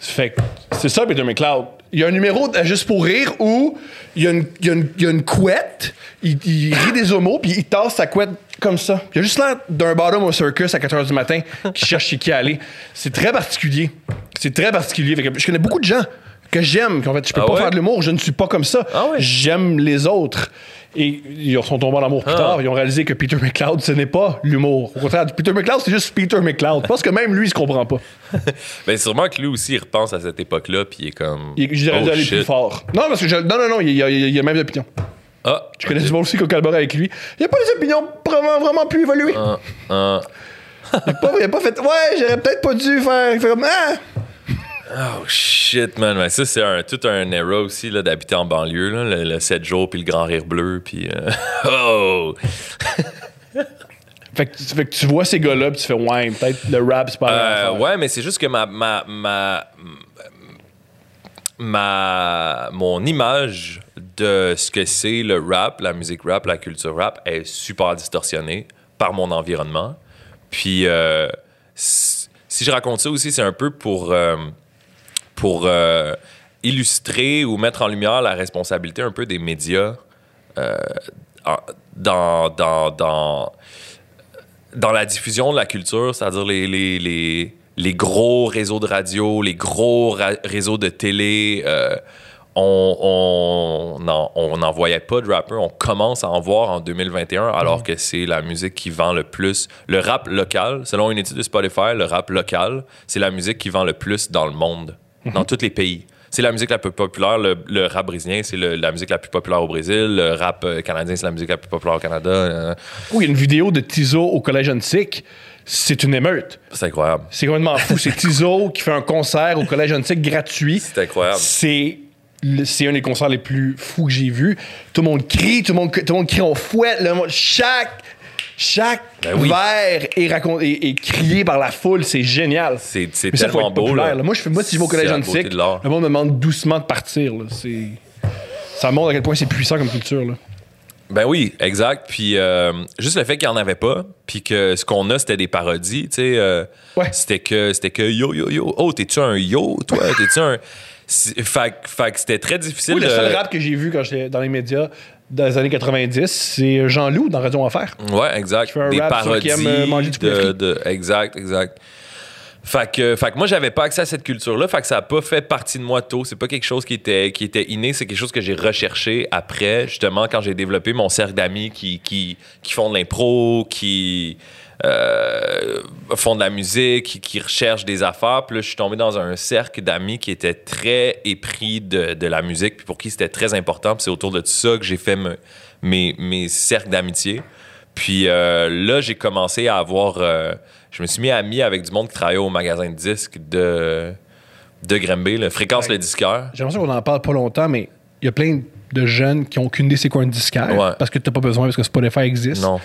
Fait c'est ça, Peter McLeod. Il y a un numéro de Juste pour rire où il y a une, il y a une- il y a une couette, il, il rit des homos, puis il tasse sa couette comme ça. Il a juste l'air d'un bottom au circus à 4 h du matin qui cherche chez qui aller. C'est très particulier. C'est très particulier. Fait que je connais beaucoup de gens que j'aime, qu'en fait, je peux Ah pas ouais? faire de l'humour, je ne suis pas comme ça. Ah ouais? J'aime les autres. Et ils sont tombés en amour plus Ah. tard. Ils ont réalisé que Peter McLeod, ce n'est pas l'humour. Au contraire, Peter McLeod, c'est juste Peter McLeod. Je pense que même lui, il se comprend pas. Ben, sûrement que lui aussi, il repense à cette époque-là, puis il est comme. Il- Je dirais oh, d'aller shit. plus fort. Non, parce que je, non, non, non, il y a, il y a- il y a même d'opinion. Ah, Je connais monde aussi qui a collaboré avec lui. Il n'y a pas des opinions vraiment, vraiment plus évoluées. ah, ah. Il n'a pas, pas fait. Ouais, j'aurais peut-être pas dû faire. Il fait comme. Ah! Oh shit, man. Ben, ça, c'est un, tout un era aussi là, d'habiter en banlieue, là, le, le 7 jours, puis le grand rire bleu, puis. euh, oh! Fait que, fait que tu vois ces gars-là, puis tu fais, ouais, peut-être le rap, c'est pas Euh, ouais, mais c'est juste que ma, ma, ma, ma- mon image de ce que c'est le rap, la musique rap, la culture rap est super distorsionnée par mon environnement. Puis, euh, si si je raconte ça aussi, c'est un peu pour, euh, pour euh, illustrer ou mettre en lumière la responsabilité un peu des médias euh, dans, dans, dans, dans la diffusion de la culture, c'est-à-dire les, les, les, les gros réseaux de radio, les gros réseaux de télé, euh, on on n'en on n'en voyait pas de rappeurs. On commence à en voir en 2021, alors que c'est la musique qui vend le plus. Le rap local, selon une étude de Spotify, le rap local, c'est la musique qui vend le plus dans le monde, dans tous les pays. C'est la musique la plus populaire. Le, le rap brésilien, c'est la musique la plus populaire au Brésil. Le rap euh, canadien, c'est la musique la plus populaire au Canada. Il y a une vidéo de Tizo au Collège Antique. C'est une émeute. c'est incroyable. C'est complètement fou. C'est Tizo qui fait un concert au Collège Antique gratuit. C'est incroyable. C'est un des concerts les plus fous que j'ai vus. Tout le monde crie, tout le monde, tout le monde crie en fouette. Le monde- chaque chaque Ben oui. est, racon- est- est crié par la foule. C'est génial. C'est ça, tellement beau. là. Moi, je fais, moi, si je vais au collège antique, le monde me demande doucement de partir. là. Ça montre à quel point c'est puissant comme culture. Là. Ben oui, exact. Puis euh, juste le fait qu'il n'y en avait pas, puis que ce qu'on a, c'était des parodies, tu sais. euh, Ouais. C'était que, c'était que yo, yo, yo. Oh, t'es-tu un yo, toi? T'es-tu un. Fait, que- fait que c'était très difficile Oui, le seul rap que j'ai vu quand j'étais dans les médias dans les années 90, c'est Jean-Loup dans Radio Enfer. Ouais, exact. fait un Des rap sur qui parodies. aime, euh, manger du de, exact, exact. Fait que, fait que moi, j'avais pas accès à cette culture-là. Fait que ça a pas fait partie de moi tôt. C'est pas quelque chose qui était, qui était inné. C'est quelque chose que j'ai recherché après, justement, quand j'ai développé mon cercle d'amis qui, qui, qui font de l'impro, qui euh, font de la musique, qui, qui recherchent des affaires. Puis là, je suis tombé dans un cercle d'amis qui était très épris de, de la musique, puis pour qui c'était très important. Puis c'est autour de ça que j'ai fait me- mes, mes cercles d'amitié. Puis euh, là, j'ai commencé à avoir. euh, je me suis mis ami avec du monde qui travaillait au magasin de disques de, de Granby, le Fréquence Ouais. le disqueur. J'ai l'impression qu'on en parle pas longtemps, mais il y a plein de jeunes qui ont aucune idée c'est quoi un disquaire Ouais. parce que t'as pas besoin, parce que Spotify existe. Non.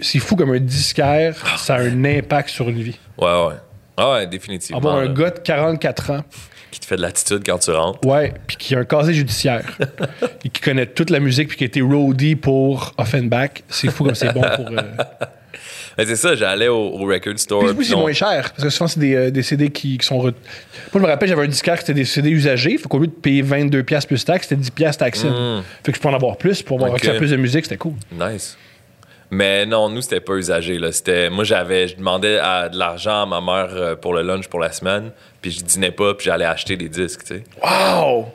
C'est fou comme un disquaire, ça a un impact sur une vie. Ouais, ouais. Ah ouais, définitivement. Avoir un gars de 44 ans, qui te fait de l'attitude quand tu rentres. ouais, puis qui a un casier judiciaire et qui connaît toute la musique puis qui a été roadie pour Offenbach, c'est fou comme c'est bon pour. euh, Mais c'est ça, j'allais au, au record store. Puis c'est moins cher. Parce que souvent, c'est des, euh, des CD qui, qui sont. re- Moi, je me rappelle, j'avais un disquaire qui était des CD usagés. Fait qu'au lieu de payer 22$ piastres plus taxes, c'était 10$ piastres taxes. Fait que je peux en avoir plus pour avoir Ok. accès à plus de musique. C'était cool. Nice. Mais non, nous, c'était pas usagé. Là. C'était, moi, j'avais, je demandais à- de l'argent à ma mère euh, pour le lunch pour la semaine, puis je dînais pas, puis j'allais acheter des disques, tu sais. Wow!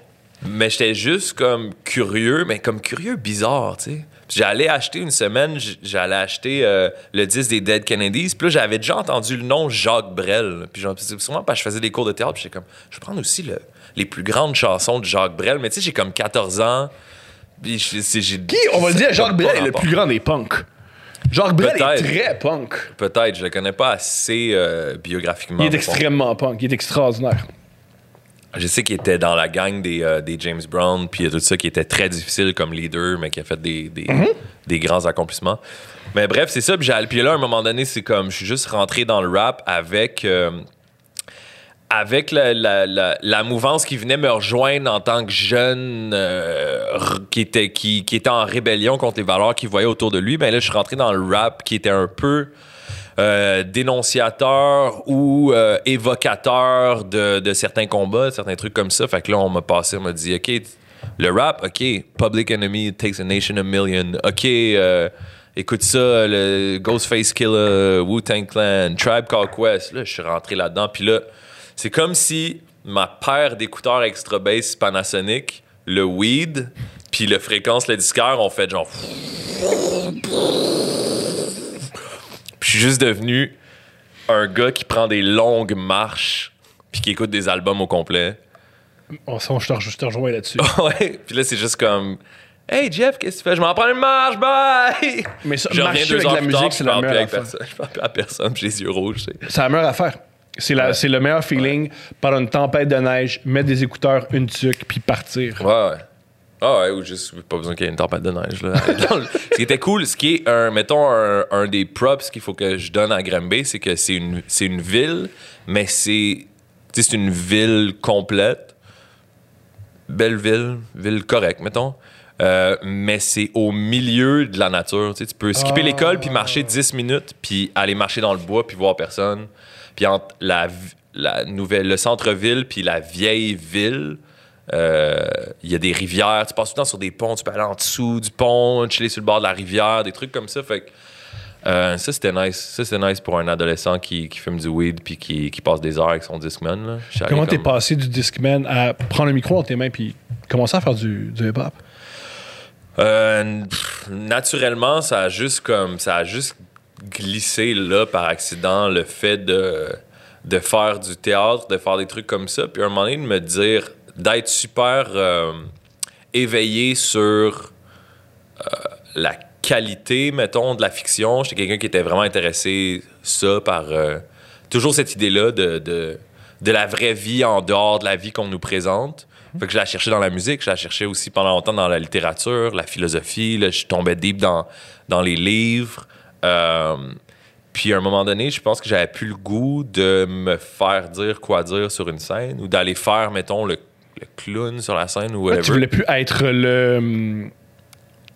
Mais j'étais juste comme curieux, mais comme curieux bizarre, tu sais. J'allais acheter une semaine, j'allais acheter euh, le disque des Dead Kennedys. Puis là, j'avais déjà entendu le nom Jacques Brel. Puis souvent parce que je faisais des cours de théâtre. Puis j'étais comme, je vais prendre aussi le- les plus grandes chansons de Jacques Brel. Mais tu sais, j'ai comme 14 ans. Puis j'ai- Qui, on va le dire, Jacques Brel est le plus grand des punks. Jacques Brel est très punk. Peut-être, je le connais pas assez euh, biographiquement. Il est extrêmement punk. Il est extraordinaire. Je sais qu'il était dans la gang des, euh, des James Brown, puis il y a tout ça qui était très difficile comme leader, mais qui a fait des, des, des grands accomplissements. Mais bref, c'est ça. Puis, puis là, à un moment donné, c'est comme, je suis juste rentré dans le rap avec, euh, avec la, la, la, mouvance qui venait me rejoindre en tant que jeune euh, qui, était, qui, était en rébellion contre les valeurs qu'il voyait autour de lui. Ben là, je suis rentré dans le rap qui était un peu euh, dénonciateur ou euh, évocateur de, de certains combats, de certains trucs comme ça. Fait que là, on m'a passé, on m'a dit, OK, le rap, OK, Public Enemy takes a nation a million. OK, écoute ça, le Ghostface Killer, Wu-Tang Clan, Tribe Called Quest. Là, je suis rentré là-dedans. Puis là, c'est comme si ma paire d'écouteurs extra bass Panasonic, le weed, puis le fréquence, le disqueur, ont fait genre. Puis je suis juste devenu un gars qui prend des longues marches puis qui écoute des albums au complet. On, ça, je, te, je te rejoins là-dessus. ouais. Puis là, c'est juste comme. Hey Jeff, qu'est-ce que tu fais? Je m'en prends une marche, bye! Mais ça, Je reviens deux avec heures la plus musique, c'est la meilleure affaire. Je parle plus à personne, j'ai les yeux rouges. C'est la meilleure affaire. C'est, la, c'est le meilleur feeling par une tempête de neige, mettre des écouteurs, une tuque, puis partir. Ouais, ouais. Ah ouais, ou juste pas besoin qu'il y ait une tempête de neige. Là. Dans le- ce qui était cool, ce qui est un, mettons, un, un des props qu'il faut que je donne à Granby, c'est que c'est une, c'est une ville, mais c'est, une ville complète. Belle ville, ville correcte, mettons. Euh, mais c'est au milieu de la nature. Tu peux skipper Ah. l'école puis marcher 10 minutes puis aller marcher dans le bois puis voir personne. Puis entre la, nouvelle, le centre-ville puis la vieille ville, euh, il y a des rivières. Tu passes tout le temps sur des ponts. Tu peux aller en dessous du pont, chiller sur le bord de la rivière, des trucs comme ça. Fait que, euh, ça, c'était nice. Ça, c'était nice pour un adolescent qui, qui fume du weed puis qui, qui passe des heures avec son Discman. Là. Comment t'es comme- passé du Discman à prendre le micro dans tes mains puis commencer à faire du, du hip-hop? Euh, naturellement, ça a juste comme ça a juste glissé là par accident le fait de de faire du théâtre, de faire des trucs comme ça, puis à un moment donné de me dire d'être super euh, éveillé sur euh, la qualité, mettons, de la fiction. J'étais quelqu'un qui était vraiment intéressé ça par euh, toujours cette idée-là de, de de la vraie vie en dehors de la vie qu'on nous présente. Fait que je la cherchais dans la musique, je la cherchais aussi pendant longtemps dans la littérature, la philosophie. Là, je tombais deep dans, dans les livres. Euh, puis à un moment donné, je pense que j'avais plus le goût de me faire dire quoi dire sur une scène ou d'aller faire, mettons, le, le clown sur la scène ou Ouais, tu voulais plus être le.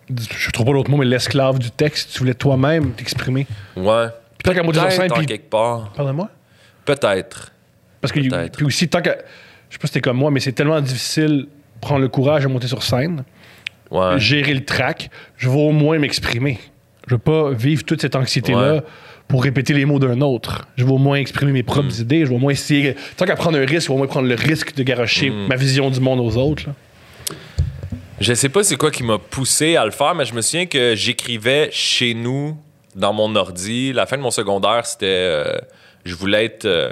Je trouve pas l'autre mot, mais l'esclave du texte. Tu voulais toi-même t'exprimer. Ouais. Puis tant qu'à scène, puis. quelque part. Pardonne-moi? Peut-être. Parce que. Peut-être. Puis aussi, tant que. Je sais pas si t'es comme moi, mais c'est tellement difficile prendre le courage de monter sur scène, Ouais. gérer le track. Je veux au moins m'exprimer. Je veux pas vivre toute cette anxiété-là. Ouais. Pour répéter les mots d'un autre. Je veux au moins exprimer mes propres Hmm. idées. Je veux au moins essayer. Tant qu'à prendre un risque, je veux au moins prendre le risque de garocher Hmm. ma vision du monde aux autres. là. Je sais pas c'est quoi qui m'a poussé à le faire, mais je me souviens que j'écrivais chez nous, dans mon ordi. La fin de mon secondaire, c'était. euh, je voulais être. euh,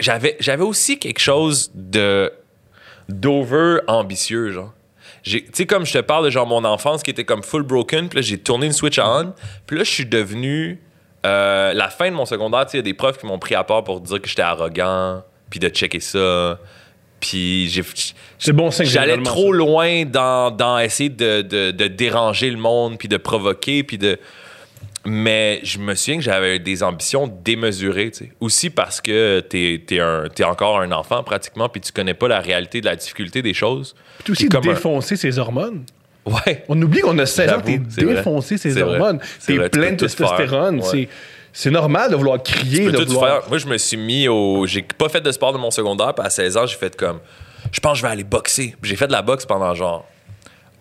j'avais, j'avais aussi quelque chose de. d'over ambitieux, genre. J'ai- Tu sais, comme je te parle de genre mon enfance qui était comme full broken, puis là, j'ai tourné une switch on, puis là, je suis devenu. euh, la fin de mon secondaire, tu sais, il y a des profs qui m'ont pris à part pour dire que j'étais arrogant, puis de checker ça. Puis j'ai. C'est bon. J'allais trop ça. loin dans, dans essayer de, de- de déranger le monde, puis de provoquer, puis de... Mais je me souviens que j'avais des ambitions démesurées, tu sais. Aussi parce que t'es es, encore un enfant, pratiquement, puis tu connais pas la réalité de la difficulté des choses. Puis aussi comme un- défoncer ses hormones. Ouais. On oublie qu'on a 16 ans, t'es défoncé ses hormones. T'es plein de testostérone. Ouais. C'est- normal de vouloir crier, peux de tout vouloir... faire. Moi, je me suis mis au. J'ai pas fait de sport de mon secondaire, puis à 16 ans, j'ai fait comme. Je pense que je vais aller boxer. J'ai fait de la boxe pendant genre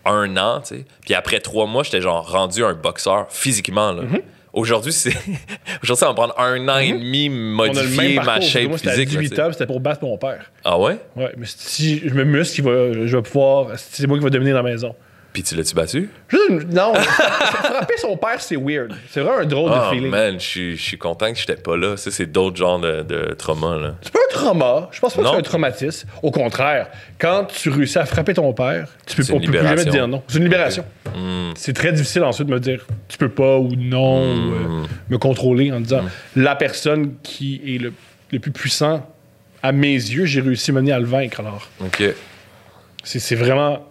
un an, tu sais. Puis après trois mois, j'étais genre rendu un boxeur physiquement, là. Mm-hmm. Aujourd'hui, c'est. Aujourd'hui, ça va me prendre un an et demi a le modifier ma parcours. shape Moi, à physique. là, 18 tu sais. ans, puis c'était pour battre mon père. Ah ouais? Ouais, mais si je me muscle, va- je vais pouvoir... C'est moi qui vais dominer la maison. Puis tu l'as-tu battu? Non, frapper son père, c'est weird. C'est vraiment un drôle de Oh feeling. man, je suis- content que j'étais pas là. Ça, c'est d'autres genres de, de traumas, là. C'est pas un trauma. Je pense pas que c'est un traumatisme. Au contraire, quand tu réussis à frapper ton père, tu peux, peut plus jamais te dire non. C'est une libération. C'est très difficile ensuite de me dire tu peux pas ou non, ou euh, me contrôler en disant la personne qui est le, le plus puissant à mes yeux, j'ai réussi à mener à le vaincre alors. OK. C'est vraiment.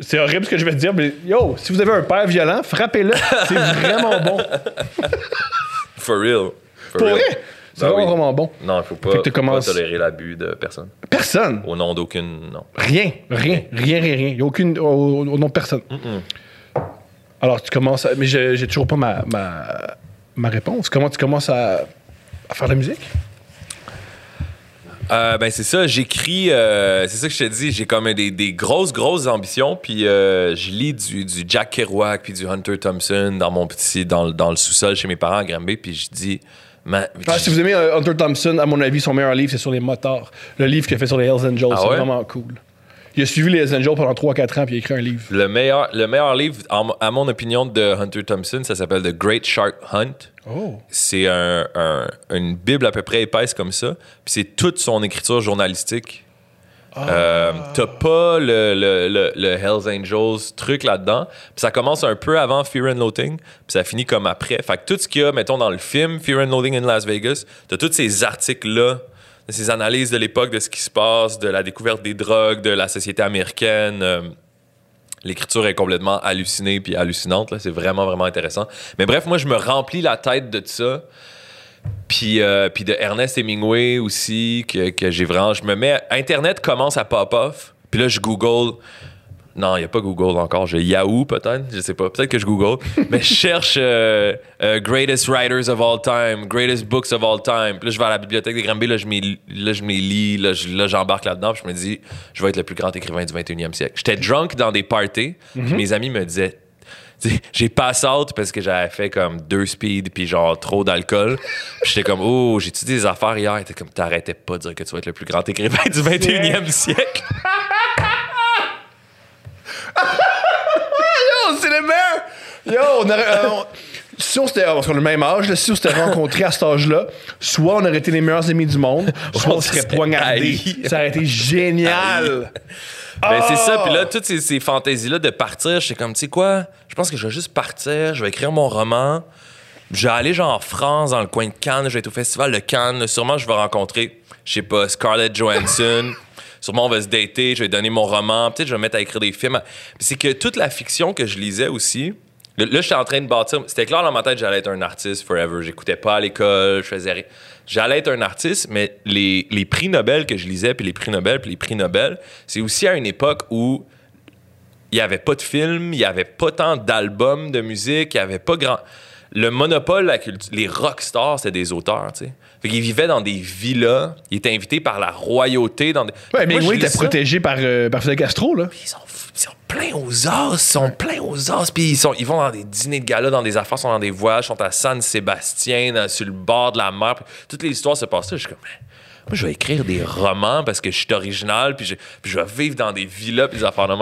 C'est horrible ce que je vais te dire, mais yo, si vous avez un père violent, frappez-le. C'est vraiment bon. For real. For Pour real. vrai? C'est Ben vraiment, oui. vraiment bon. Non, il faut pas, faut pas tolérer l'abus de personne. Personne? Au nom d'aucune. Non. Rien, rien, rien, rien, rien. Il n'y a aucune. Au, au nom de personne. Alors, tu commences. à- mais j'ai j'ai toujours pas ma, ma, ma réponse. Comment tu commences à, à faire de la musique? Euh, ben c'est ça, j'écris, euh, c'est ça que je te dis, j'ai comme des, des grosses, grosses ambitions, puis euh, je lis du, du Jack Kerouac, puis du Hunter Thompson dans mon petit, dans, le- dans le sous-sol chez mes parents à Granby, puis je dis, Ah, si vous aimez Hunter Thompson, à mon avis, son meilleur livre, c'est sur les motards. Le livre qu'il a fait sur les Hells Angels. Ah c'est ouais? vraiment cool. Il a suivi les Hells Angels pendant 3-4 ans, puis il a écrit un livre. le meilleur, le meilleur livre, en- à mon opinion, de Hunter Thompson, ça s'appelle The Great Shark Hunt. Oh. C'est un- un- une bible à peu près épaisse comme ça, puis c'est toute son écriture journalistique. Euh, T'as pas le, le, le, le Hells Angels truc là-dedans. Puis ça commence un peu avant Fear and Loathing, puis ça finit comme après. Fait que tout ce qu'il y a, mettons, dans le film Fear and Loathing in Las Vegas, t'as tous ces articles-là, ces analyses de l'époque, de ce qui se passe, de la découverte des drogues, de la société américaine. euh, L'écriture est complètement hallucinée puis hallucinante. C'est vraiment, vraiment intéressant. Mais bref, moi, je me remplis la tête de ça. Puis, euh, puis de Ernest Hemingway aussi, que, que j'ai vraiment. Je me mets. Internet commence à pop-off. Puis là, je Google. Non, il n'y a pas Google encore. J'ai Yahoo peut-être. Je sais pas. Peut-être que je Google. mais je cherche euh, euh, Greatest Writers of All Time, Greatest Books of All Time. Puis là, je vais à la bibliothèque des Granby. Là, je m'y là, je m'y lis. Là, je- là, j'embarque là-dedans. Puis je me dis, je vais être le plus grand écrivain du 21e siècle. J'étais drunk dans des parties. Puis mes amis me disaient, j'ai pass out parce que j'avais fait comme deux speed puis genre trop d'alcool. J'étais comme oh, j'ai-tu des affaires hier? T'es comme t'arrêtais pas de dire que tu vas être le plus grand écrivain du 21e siècle. Yo, c'est le meilleur! Yo, on aurait. euh, on- Si on s'était. Parce qu'on a le même âge, là, si on s'était rencontrés à cet âge-là, soit on aurait été les meilleurs amis du monde, soit on On serait serait poignardés. haïs. Ça aurait été génial! Ben c'est ça, Ah! puis là toutes ces, ces fantaisies-là de partir, j'étais comme tu sais quoi? Je pense que je vais juste partir, je vais écrire mon roman. Je vais aller genre en France, dans le coin de Cannes, je vais être au festival de Cannes. Sûrement, je vais rencontrer, je sais pas, Scarlett Johansson. Sûrement on va se dater, je vais donner mon roman, peut-être je vais me mettre à écrire des films. C'est que toute la fiction que je lisais aussi, là, là, j'étais en train de bâtir, c'était clair dans ma tête, j'allais être un artiste forever. J'écoutais pas à l'école, je faisais rien. J'allais être un artiste, mais les, les prix Nobel que je lisais, puis les prix Nobel, puis les prix Nobel, c'est aussi à une époque où il n'y avait pas de films, il n'y avait pas tant d'albums de musique, il n'y avait pas grand. Le monopole, la culture, les rockstars, c'était des auteurs, tu sais. Fait qu'ils vivaient dans des villas, ils étaient invités par la royauté dans des. Ouais, mais oui, ça, protégé par, euh, par Fidel Castro, là. Ils sont, ils sont pleins aux os, ils sont pleins aux os, puis ils, sont, ils vont dans des dîners de gala, dans des affaires, sont dans des voyages, sont à San Sébastien, dans- sur le bord de la mer, puis toutes les histoires se passent là. Je suis comme, moi, je vais écrire des romans parce que je suis original, puis je, puis je vais vivre dans des villas, puis des affaires de.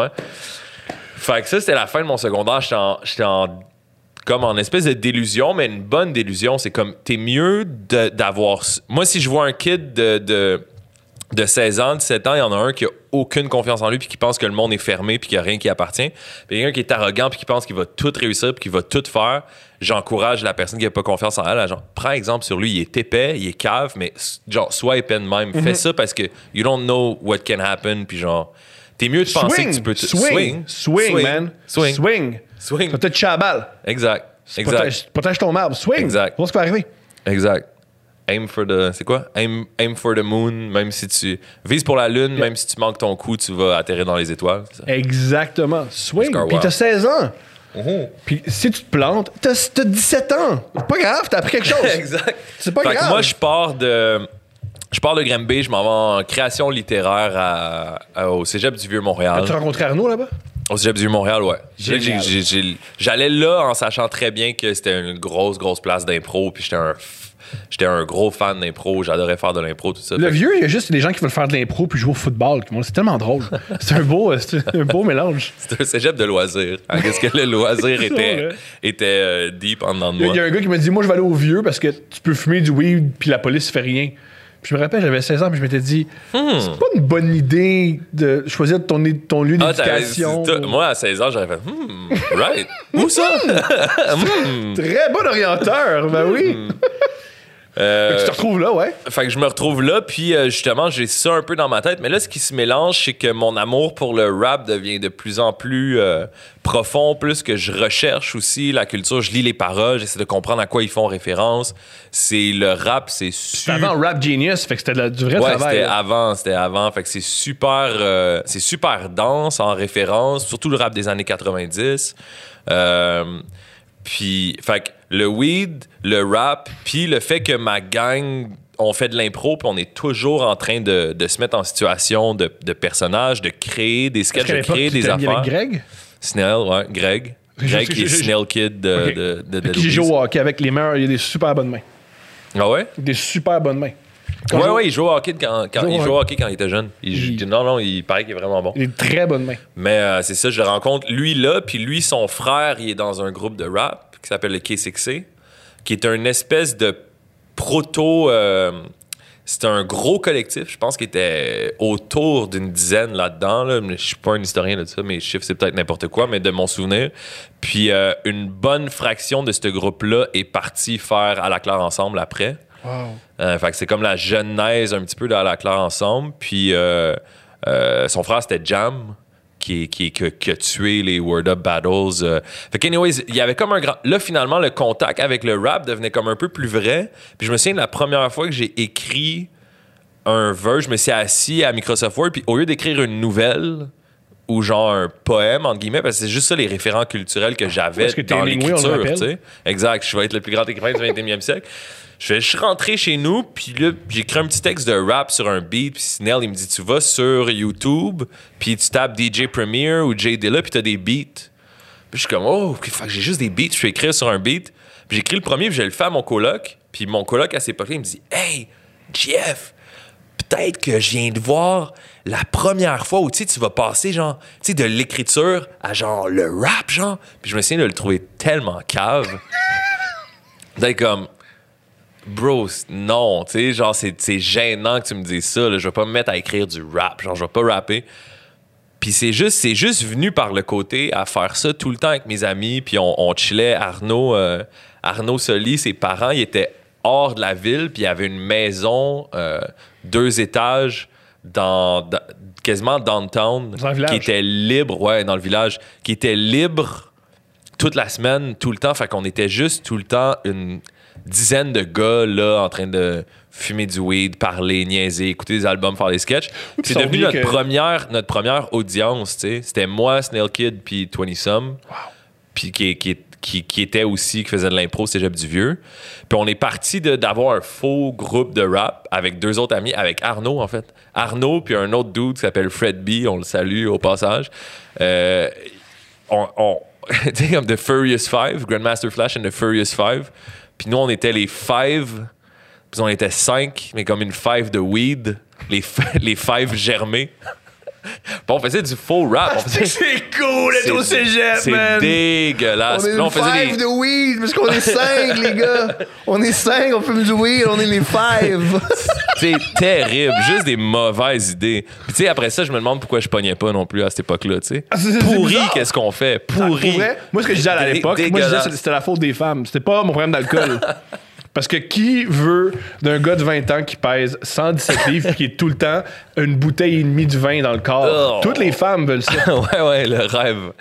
Fait que ça, c'était la fin de mon secondaire. J'étais en, j'étais en- comme en espèce de délusion, mais une bonne délusion. C'est comme, t'es mieux de- d'avoir. Moi, si je vois un kid de, de, de 16 ans, 17 ans, il y en a un qui a aucune confiance en lui, puis qui pense que le monde est fermé, puis qu'il n'y a rien qui appartient. Puis il y en a un qui est arrogant, puis qui pense qu'il va tout réussir, puis qu'il va tout faire. J'encourage la personne qui n'a pas confiance en elle. à genre, prends exemple sur lui, il est épais, il est cave, mais genre, sois épais de même. Fais ça parce que you don't know what can happen, puis genre, t'es mieux de penser Swing, que tu peux tout- swing, swing, man. Swing. Swing. Swing. Ça touche à la balle. Exact. Exact. Protège, protège ton marbre. Swing. Exact. Voir ce qui va arriver. Exact. Aim for the. C'est quoi? Aim, aim for the moon, même si tu. Vise pour la lune, même si tu manques ton coup, tu vas atterrir dans les étoiles. ça? Exactement. Swing. Puis t'as 16 ans. Puis si tu te plantes, t'as t'as 17 ans. C'est pas grave, t'as appris quelque chose. exact. C'est pas Fait que grave. moi, je pars de. Je pars de Granby, je m'en vais en création littéraire à- à- au cégep du Vieux-Montréal. As-tu rencontré Arnaud là-bas? Au cégep du Vieux-Montréal, ouais. J'allais là en sachant très bien que c'était une grosse, grosse place d'impro, puis j'étais un. J'étais un gros fan d'impro, j'adorais faire de l'impro, tout ça. Le vieux, il y a juste des gens qui veulent faire de l'impro puis jouer au football. C'est tellement drôle. C'est un beau, euh, c'est un beau mélange. C'était un cégep de loisirs. hein, Qu'est-ce que le loisir C'est était, était euh, deep en dedans de moi. il y a un gars qui m'a dit Moi, je vais aller au vieux parce que tu peux fumer du weed puis la police fait rien. Puis je me rappelle, j'avais 16 ans, puis je m'étais dit C'est pas une bonne idée de choisir ton, ton lieu Hmm. Ah, d'éducation. moi, à 16 ans, j'aurais fait Hmm, right. Où ça? Hmm. Très bon orienteur, ben oui. Euh, tu te retrouves là, ouais. Fait que je me retrouve là, puis euh, justement, j'ai ça un peu dans ma tête. Mais là, ce qui se mélange, c'est que mon amour pour le rap devient de plus en plus euh, profond, plus que je recherche aussi la culture. Je lis les paroles, j'essaie de comprendre à quoi ils font référence. C'est le rap, c'est C'était super. avant Rap Genius, fait que c'était du vrai Ouais, travail. c'était avant, c'était avant. Fait que c'est super, euh, c'est super dense en référence, surtout le rap des années 90. Euh, puis, fait que le weed, le rap, puis le fait que ma gang, on fait de l'impro, puis on est toujours en train de, de se mettre en situation de, de personnages, de créer des sketchs, de créer des affaires. avec Greg? Snell, ouais, Greg. Greg qui est Snell Kid de, Ok. de, de, J'ai Louise. joué au hockey avec les meilleurs, il a des super bonnes mains. Ah ouais? Des super bonnes mains. Quand Ouais, ouais, il joue au hockey quand, Joue il joue hockey. au hockey quand il était jeune. Il- Il- Non, non, il paraît qu'il est vraiment bon. Des très bonnes mains. Mais euh, c'est ça, je le rencontre lui là, puis lui, son frère, il est dans un groupe de rap qui s'appelle le K6C, qui est un espèce de proto. euh, c'est un gros collectif, je pense qu'il était autour d'une dizaine là-dedans. Là. Je suis pas un historien de ça, mes chiffres, c'est peut-être n'importe quoi, mais de mon souvenir. Puis euh, une bonne fraction de ce groupe-là est parti faire à la claire ensemble après. Wow. Euh, fait que c'est comme la genèse un petit peu de À la claire ensemble. Puis euh, son frère, c'était Jam, qui, qui, qui, qui a tué les Word Up Battles. euh. Fait que, anyways, il y avait comme un grand. Là, finalement, le contact avec le rap devenait comme un peu plus vrai. Puis je me souviens de la première fois que j'ai écrit un verse, je me suis assis à Microsoft Word, puis au lieu d'écrire une nouvelle, ou genre un poème, entre guillemets, parce que c'est juste ça les référents culturels que j'avais dans l'écriture. Exact, je vais être le plus grand écrivain du 21e siècle. Je suis rentré chez nous, puis là, j'écris un petit texte de rap sur un beat, puis Snell, il me dit, tu vas sur YouTube, puis tu tapes DJ Premier ou J Dilla, puis t'as des beats. Puis je suis comme, oh, fuck, j'ai juste des beats, je vais écrire sur un beat. Puis j'écris le premier, puis je le fais à mon coloc, puis mon coloc, à cette époque-là, il me dit, hey, Jeff, peut-être que je viens de voir la première fois où tu vas passer genre tu sais de l'écriture à genre le rap genre puis je me souviens de le trouver tellement cave d'être comme bro non tu sais genre c'est c'est gênant que tu me dises ça là. je vais pas me mettre à écrire du rap genre je vais pas rapper puis c'est juste, c'est juste venu par le côté à faire ça tout le temps avec mes amis. Puis on, on chillait. Arnaud, euh, Arnaud Soli, ses parents, ils étaient hors de la ville. Puis il y avait une maison, euh, deux étages, dans, dans- quasiment downtown, Dans le qui était libre, ouais, dans le village, qui était libre toute la semaine, tout le temps. Fait qu'on était juste tout le temps une dizaine de gars là en train de fumer du weed, parler, niaiser, écouter des albums, faire des sketchs. c'est devenu notre que- première notre première audience, tu sais. C'était moi, Snail Kid puis 20 Some. Puis qui, qui, qui, qui était aussi qui faisait de l'impro Cégep du Vieux. Puis on est parti d'avoir un faux groupe de rap avec deux autres amis, avec Arnaud en fait. Arnaud puis un autre dude qui s'appelle Fred B, on le salue au passage. Euh, on, on- tu sais, comme The Furious Five, Grandmaster Flash and The Furious Five. Puis nous, on était les Five, puis on était cinq, mais comme une five de weed, les, les Five germés. Puis on faisait du faux rap. Faisait- C'est cool d'être au cégep, C'est dégueulasse. On est là, une on faisait five des- de weed, parce qu'on est cinq, les gars. On est cinq, on fume du weed, on est les five. C'est terrible, juste des mauvaises idées. Puis tu sais, après ça, je me demande pourquoi je pognais pas non plus à cette époque-là, tu sais. Ah, Pourri, qu'est-ce qu'on fait? Pour Pourri. moi, ce que je disais à l'époque, moi, je disais c'était la faute des femmes. C'était pas mon problème d'alcool. Parce que qui veut d'un gars de 20 ans qui pèse 117 livres et qui est tout le temps une bouteille et demie de vin dans le corps? Oh. Toutes les femmes veulent ça. ouais, ouais, le rêve.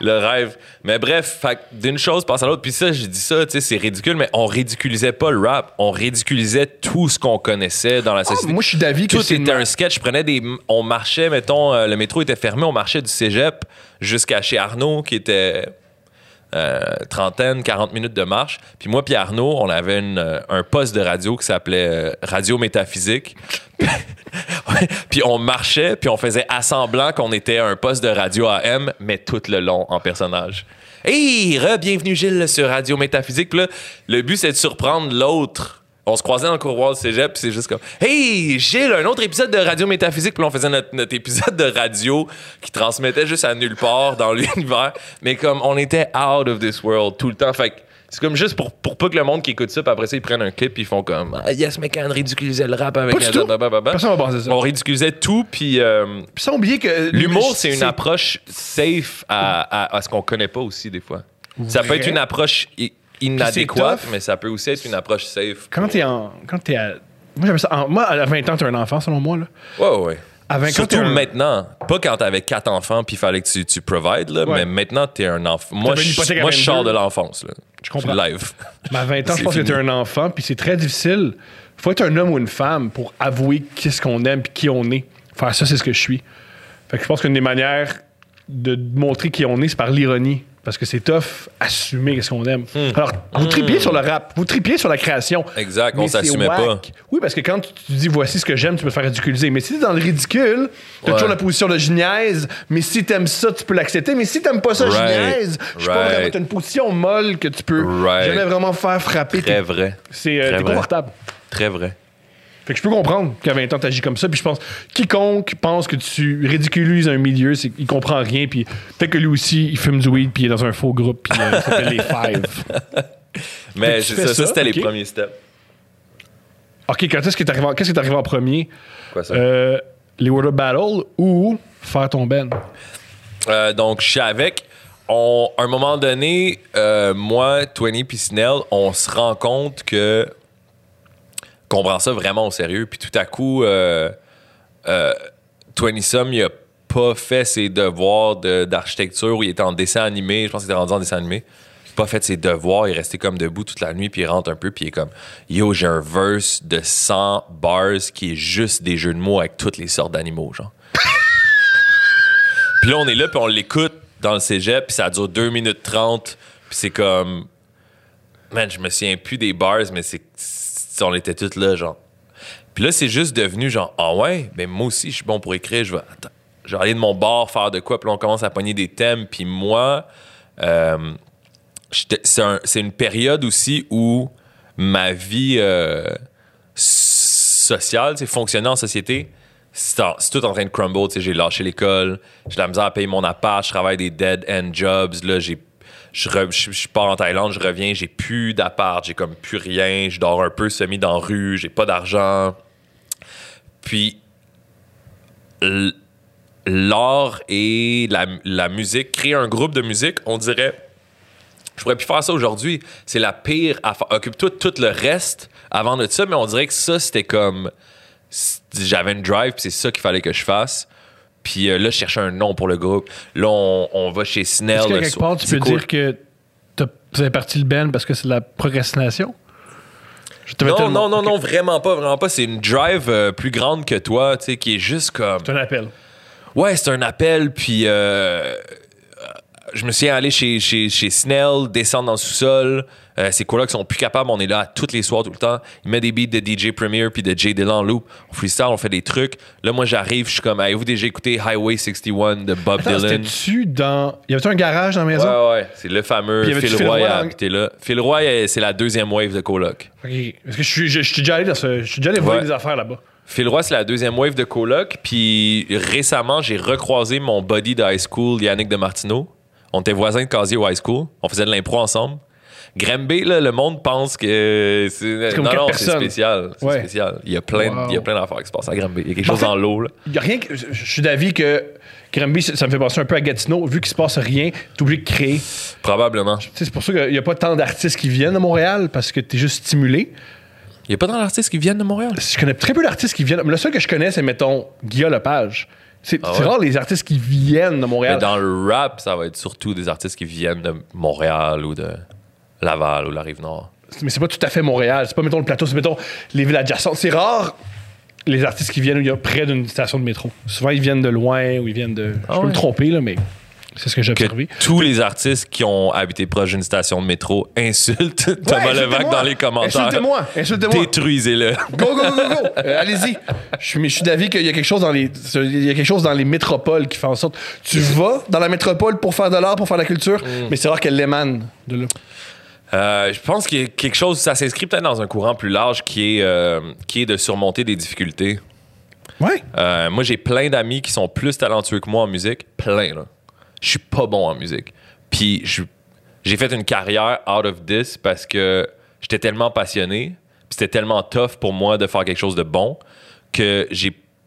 le rêve. Mais bref, d'une chose passe à l'autre. Puis ça, j'ai dit ça, tu sais, c'est ridicule, mais on ridiculisait pas le rap. On ridiculisait tout ce qu'on connaissait dans la société. moi, je suis d'avis que Tout c'est était ma- un sketch. Je prenais des. On marchait, mettons, euh, le métro était fermé, on marchait du cégep jusqu'à chez Arnaud, qui était. Euh, trentaine, 40 minutes de marche. Puis moi puis Arnaud, on avait euh, un poste de radio qui s'appelait euh, Radio Métaphysique. Puis on marchait, puis on faisait assemblant qu'on était un poste de radio AM, mais tout le long en personnage. Hey, re-bienvenue Gilles sur Radio Métaphysique. Le but c'est de surprendre l'autre. On se croisait dans le couloir du cégep, puis c'est juste comme Hey, Gilles, un autre épisode de Radio Métaphysique. Puis là, on faisait notre, notre épisode de radio qui transmettait juste à nulle part dans l'univers. Mais comme on était out of this world tout le temps. Fait que c'est comme juste pour, pour pas que le monde qui écoute ça, puis après ça, ils prennent un clip, puis ils font comme ah, Yes, McCann ridiculisait le rap avec Pas du tout. Personne va penser ça. on ridiculisait tout, puis euh, Puis sans oublier que l'humour, c'est une approche safe à, à- à ce qu'on connaît pas aussi, des fois. Ça peut être une approche inadéquate, mais ça peut aussi être une approche safe. Quand t'es en. Quand t'es à. Moi, j'aime ça. en- moi, à 20 ans, t'es un enfant, selon moi. Là. Ouais, ouais. À 20 ans, Surtout un- maintenant. Pas quand t'avais quatre enfants, puis il fallait que tu, tu provides, là, Ouais. mais maintenant, t'es un enfant. Moi, je, moi, je 22. sors de l'enfance. là. Je comprends. live. Mais à 20 ans, je pense que fini. t'es un enfant, puis c'est très difficile. Faut être un homme ou une femme pour avouer qu'est-ce qu'on aime puis qui on est. Faire ça, c'est ce que je suis. Fait que je pense qu'une des manières de montrer qui on est, c'est par l'ironie. Parce que c'est tough assumer ce qu'on aime. Hmm. Alors, vous tripiez sur le rap, vous tripiez sur la création. Exact, on s'assumait pas. Oui, parce que quand tu tu dis voici ce que j'aime, tu peux te faire ridiculiser. Mais si t'es dans le ridicule, t'as Ouais. toujours la position de geniaise. Mais si t'aimes ça, tu peux l'accepter. Mais si t'aimes pas ça, Right. geniaise, je suis pas Right. vraiment. T'as une position molle que tu peux Right. jamais vraiment faire frapper. Très vrai. C'est euh, Très vrai. confortable. Très vrai. Fait que je peux comprendre qu'à 20 ans, t'agis comme ça. Puis je pense, quiconque pense que tu ridiculises un milieu, c'est qu'il comprend rien. Puis peut-être que lui aussi, il fume du weed, puis il est dans un faux groupe, puis euh, ça s'appelle les Five. Mais c'est ça, ça, ça, c'était les premiers steps. OK, quand est-ce que t'arrives en, qu'est-ce qui est arrivé en premier? Quoi ça? Euh, les Word of Battle ou faire ton Ben? Euh, donc, je suis avec. On, à un moment donné, moi, Twenty puis Snell, on se rend compte que qu'on ça vraiment au sérieux. Puis tout à coup, euh, euh, Sum, il a pas fait ses devoirs de- d'architecture où il était en dessin animé. Je pense qu'il était rendu en dessin animé. Il a pas fait ses devoirs. Il est resté comme debout toute la nuit. Puis il rentre un peu. Puis il est comme Yo, j'ai un verse de 100 bars qui est juste des jeux de mots avec toutes les sortes d'animaux, genre. Puis là, on est là, puis on l'écoute dans le cégep, puis ça dure 2 minutes 30, puis c'est comme. Man, je me souviens plus des bars, mais c'est. On était tous là, genre. Puis là, c'est juste devenu genre, ah ouais, ben moi aussi, je suis bon pour écrire, je vais. Je vais aller de mon bar faire de quoi, puis là, on commence à pogner des thèmes, puis moi. euh, c'est un- c'est une période aussi où ma vie euh, sociale, fonctionner en société, c'est tout en train de crumble. J'ai lâché l'école, j'ai la misère à payer mon appart, je travaille des dead-end jobs. Là, j'ai, je, re- je, je pars en Thaïlande, je reviens, j'ai plus d'appart, j'ai comme plus rien, je dors un peu semi dans la rue, j'ai pas d'argent. Puis, l'art et la, la musique, créer un groupe de musique, on dirait je pourrais plus faire ça aujourd'hui. C'est la pire affaire. Occupe-toi tout le reste avant de ça, mais on dirait que ça, c'était comme. j'avais une drive, c'est ça qu'il fallait que je fasse. Puis euh, là, je cherchais un nom pour le groupe. Là, on, on va chez Snell. Est-ce que le quelque part, tu peux cool. dire que vous avez parti le band parce que c'est de la procrastination? Je Non, non, non, vraiment pas, vraiment pas. C'est une drive euh, plus grande que toi, tu sais, qui est juste comme. C'est un appel. Ouais, c'est un appel, puis euh, je me suis allé chez, chez, chez Snell, descendre dans le sous-sol. Euh, ces colocs sont plus capables, on est là tous les soirs, tout le temps. Il met des beats de DJ Premier puis de Jay Dillon en loop. On freestyle, on fait des trucs. Là, moi, j'arrive, je suis comme, avez-vous déjà écouté Highway 61 de Bob Attends, Dylan? c'était-tu dans. Y avait-tu un garage dans la maison? Ouais, ouais, c'est le fameux Phil Roy Roy a en- habité là. Phil Roy, euh, c'est la deuxième wave de coloc. Ok. Parce que je suis, je, je suis déjà allé dans ce. Je suis déjà allé voir des affaires là-bas. Phil Roy, c'est la deuxième wave de coloc. Puis récemment, j'ai recroisé mon buddy de high school, Yannick de Martineau. On était voisins de casier high school. On faisait de l'impro ensemble. Grimby, là, le monde pense que c'est. Non, non, c'est spécial. C'est Ouais. spécial. Il y a plein, Wow. il y a plein d'affaires qui se passent à Grimby. Il y a quelque En chose fait- dans l'eau, là. Y a rien que. Je suis d'avis que Granby, ça me fait penser un peu à Gatineau. Vu qu'il se passe rien, t'es obligé de créer. Probablement. c'est pour ça qu'il n'y a pas tant d'artistes qui viennent à Montréal parce que t'es juste stimulé. Il n'y a pas dans l'artiste qui viennent de Montréal. Je connais très peu d'artistes qui viennent. Le seul que je connais, c'est, mettons, Guillaume Lepage. C'est Ah ouais? rare les artistes qui viennent de Montréal. Mais dans le rap, ça va être surtout des artistes qui viennent de Montréal ou de Laval ou la Rive-Nord. Mais c'est pas tout à fait Montréal. C'est pas, mettons, le plateau, c'est, mettons, les villes adjacentes. C'est rare les artistes qui viennent où il y a près d'une station de métro. Souvent, ils viennent de loin ou ils viennent de. Ah je peux ouais? me tromper, là, mais c'est ce que j'ai observé. tous les artistes qui ont habité proche d'une station de métro insultent Thomas Levac dans les commentaires. Insultez-moi, insultez-moi. Détruisez-le. Go, go, go, go, go. Euh, allez-y. Je suis, d'avis qu'il y a quelque chose dans les, il y a quelque chose dans les métropoles qui fait en sorte. Tu vas dans la métropole pour faire de l'art, pour faire de la culture, Mm. mais c'est rare qu'elle émane de là. Euh, je pense qu'il y a quelque chose, ça s'inscrit peut-être dans un courant plus large qui est, euh, qui est de surmonter des difficultés. Ouais. Euh, moi, j'ai plein d'amis qui sont plus talentueux que moi en musique. Plein, là. Je suis pas bon en musique. Puis j'ai fait une carrière out of this parce que j'étais tellement passionné, puis c'était tellement tough pour moi de faire quelque chose de bon que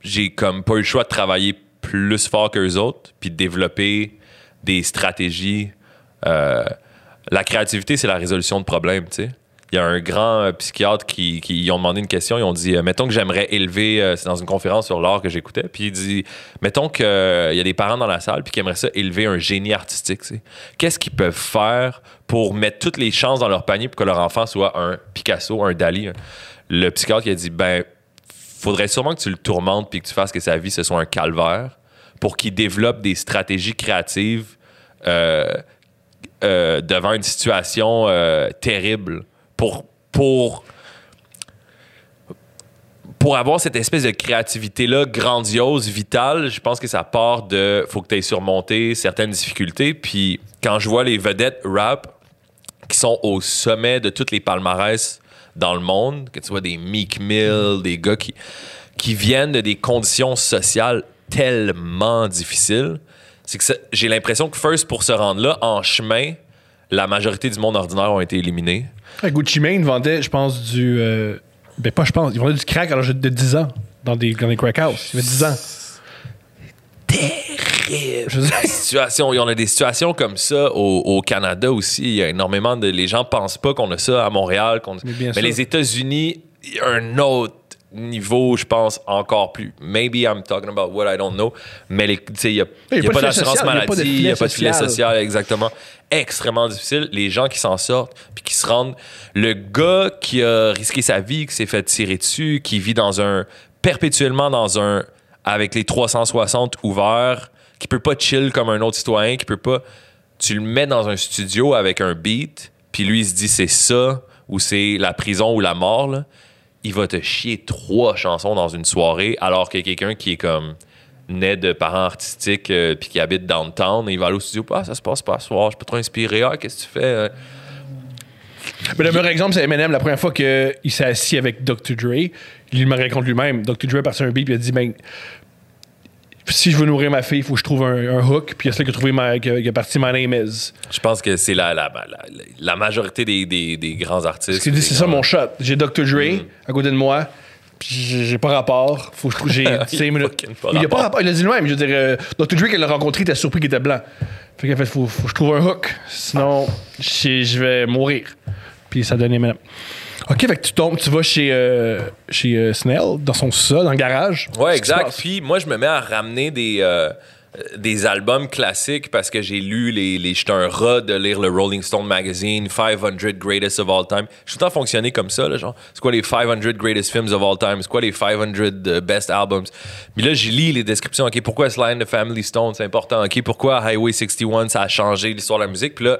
j'ai comme pas eu le choix de travailler plus fort qu'eux autres, puis de développer des stratégies. Euh, la créativité, c'est la résolution de problèmes, tu sais. Il y a un grand euh, psychiatre qui, qui ils ont demandé une question. Ils ont dit, euh, mettons que j'aimerais élever, euh, c'est dans une conférence sur l'art que j'écoutais, puis il dit, mettons qu'il y a des parents dans la salle puis qui aimeraient ça élever un génie artistique. Qu'est-ce qu'ils peuvent faire pour mettre toutes les chances dans leur panier pour que leur enfant soit un Picasso, un Dali? Le psychiatre qui a dit, ben, faudrait sûrement que tu le tourmentes puis que tu fasses que sa vie ce soit un calvaire pour qu'il développe des stratégies créatives devant une situation terrible pour, pour, pour avoir cette espèce de créativité-là grandiose, vitale, je pense que ça part de faut que tu aies surmonté certaines difficultés. Puis quand je vois les vedettes rap qui sont au sommet de toutes les palmarès dans le monde, que tu vois des Meek Mill, des gars qui, qui viennent de des conditions sociales tellement difficiles, c'est que j'ai l'impression que first, pour se rendre là, en chemin, la majorité du monde ordinaire ont été éliminés. Gucci Mane vendait, je pense, du. euh, ben, pas je pense, il vendait du crack à l'âge de 10 ans dans des, dans des crack house. Il avait 10 ans. Terrible. Je Situation, il y en a des situations comme ça au, au Canada aussi. Il y a énormément de. Les gens pensent pas qu'on a ça à Montréal. Mais bien Mais sûr. les États-Unis, il y a un autre niveau, je pense, encore plus. Maybe I'm talking about what I don't know. Mais il n'y a, y a y a pas d'assurance maladie, il n'y a pas de filet filet social, exactement. Extrêmement difficile. Les gens qui s'en sortent, puis qui se rendent. Le gars qui a risqué sa vie, qui s'est fait tirer dessus, qui vit dans un. perpétuellement dans un. avec les 360 ouverts, qui peut pas chill comme un autre citoyen, qui peut pas. Tu le mets dans un studio avec un beat, puis lui, il se dit c'est ça, ou c'est la prison ou la mort, là. Il va te chier trois chansons dans une soirée, alors que quelqu'un qui est comme né de parents artistiques euh, puis qui habite downtown, il va aller au studio, ah, ça se passe pas ce soir, je pas trop inspiré, ah, qu'est-ce que tu fais? Mais le meilleur exemple, c'est Eminem. La première fois qu'il s'est assis avec Dr. Dre, il me raconte lui-même. Dr. Dre est parti un beat, puis il a dit ben, si je veux nourrir ma fille, il faut que je trouve un, un hook. Puis c'est là qu'il a trouvé ma, qu'il a- a parti My Name Is. Je pense que c'est la, la, la, la majorité des, des, des grands artistes. C'est ça grands- mon shot. J'ai Dr. Dre Mm. à côté de moi. Puis j'ai pas rapport. Faut que je trouve. J'ai Il a 5 minutes. il a pas rapport. Il a dit lui-même. Je veux dire, euh, Dr. Dre, quand il l'a rencontré, il était surpris qu'il était blanc. Fait qu'en fait, faut, faut que je trouve un hook. Sinon, je je vais mourir. Puis ça donnait Eminem. Ok, fait que tu tombes, tu vas chez, euh, chez euh, Snell, dans son sol, dans le garage. Ouais, exact. Puis moi, je me mets à ramener des, euh, des albums classiques parce que j'ai lu les. les J'étais un rat de lire le Rolling Stone Magazine, 500 Greatest of All Time. J'ai tout le temps fonctionné comme ça, là, genre. C'est quoi les 500 Greatest Films of All Time? C'est quoi les 500 euh, Best Albums? Puis là, j'y lis les descriptions. OK, pourquoi Slide the Family Stone, c'est important? OK, pourquoi Highway 61, ça a changé l'histoire de la musique? Puis là,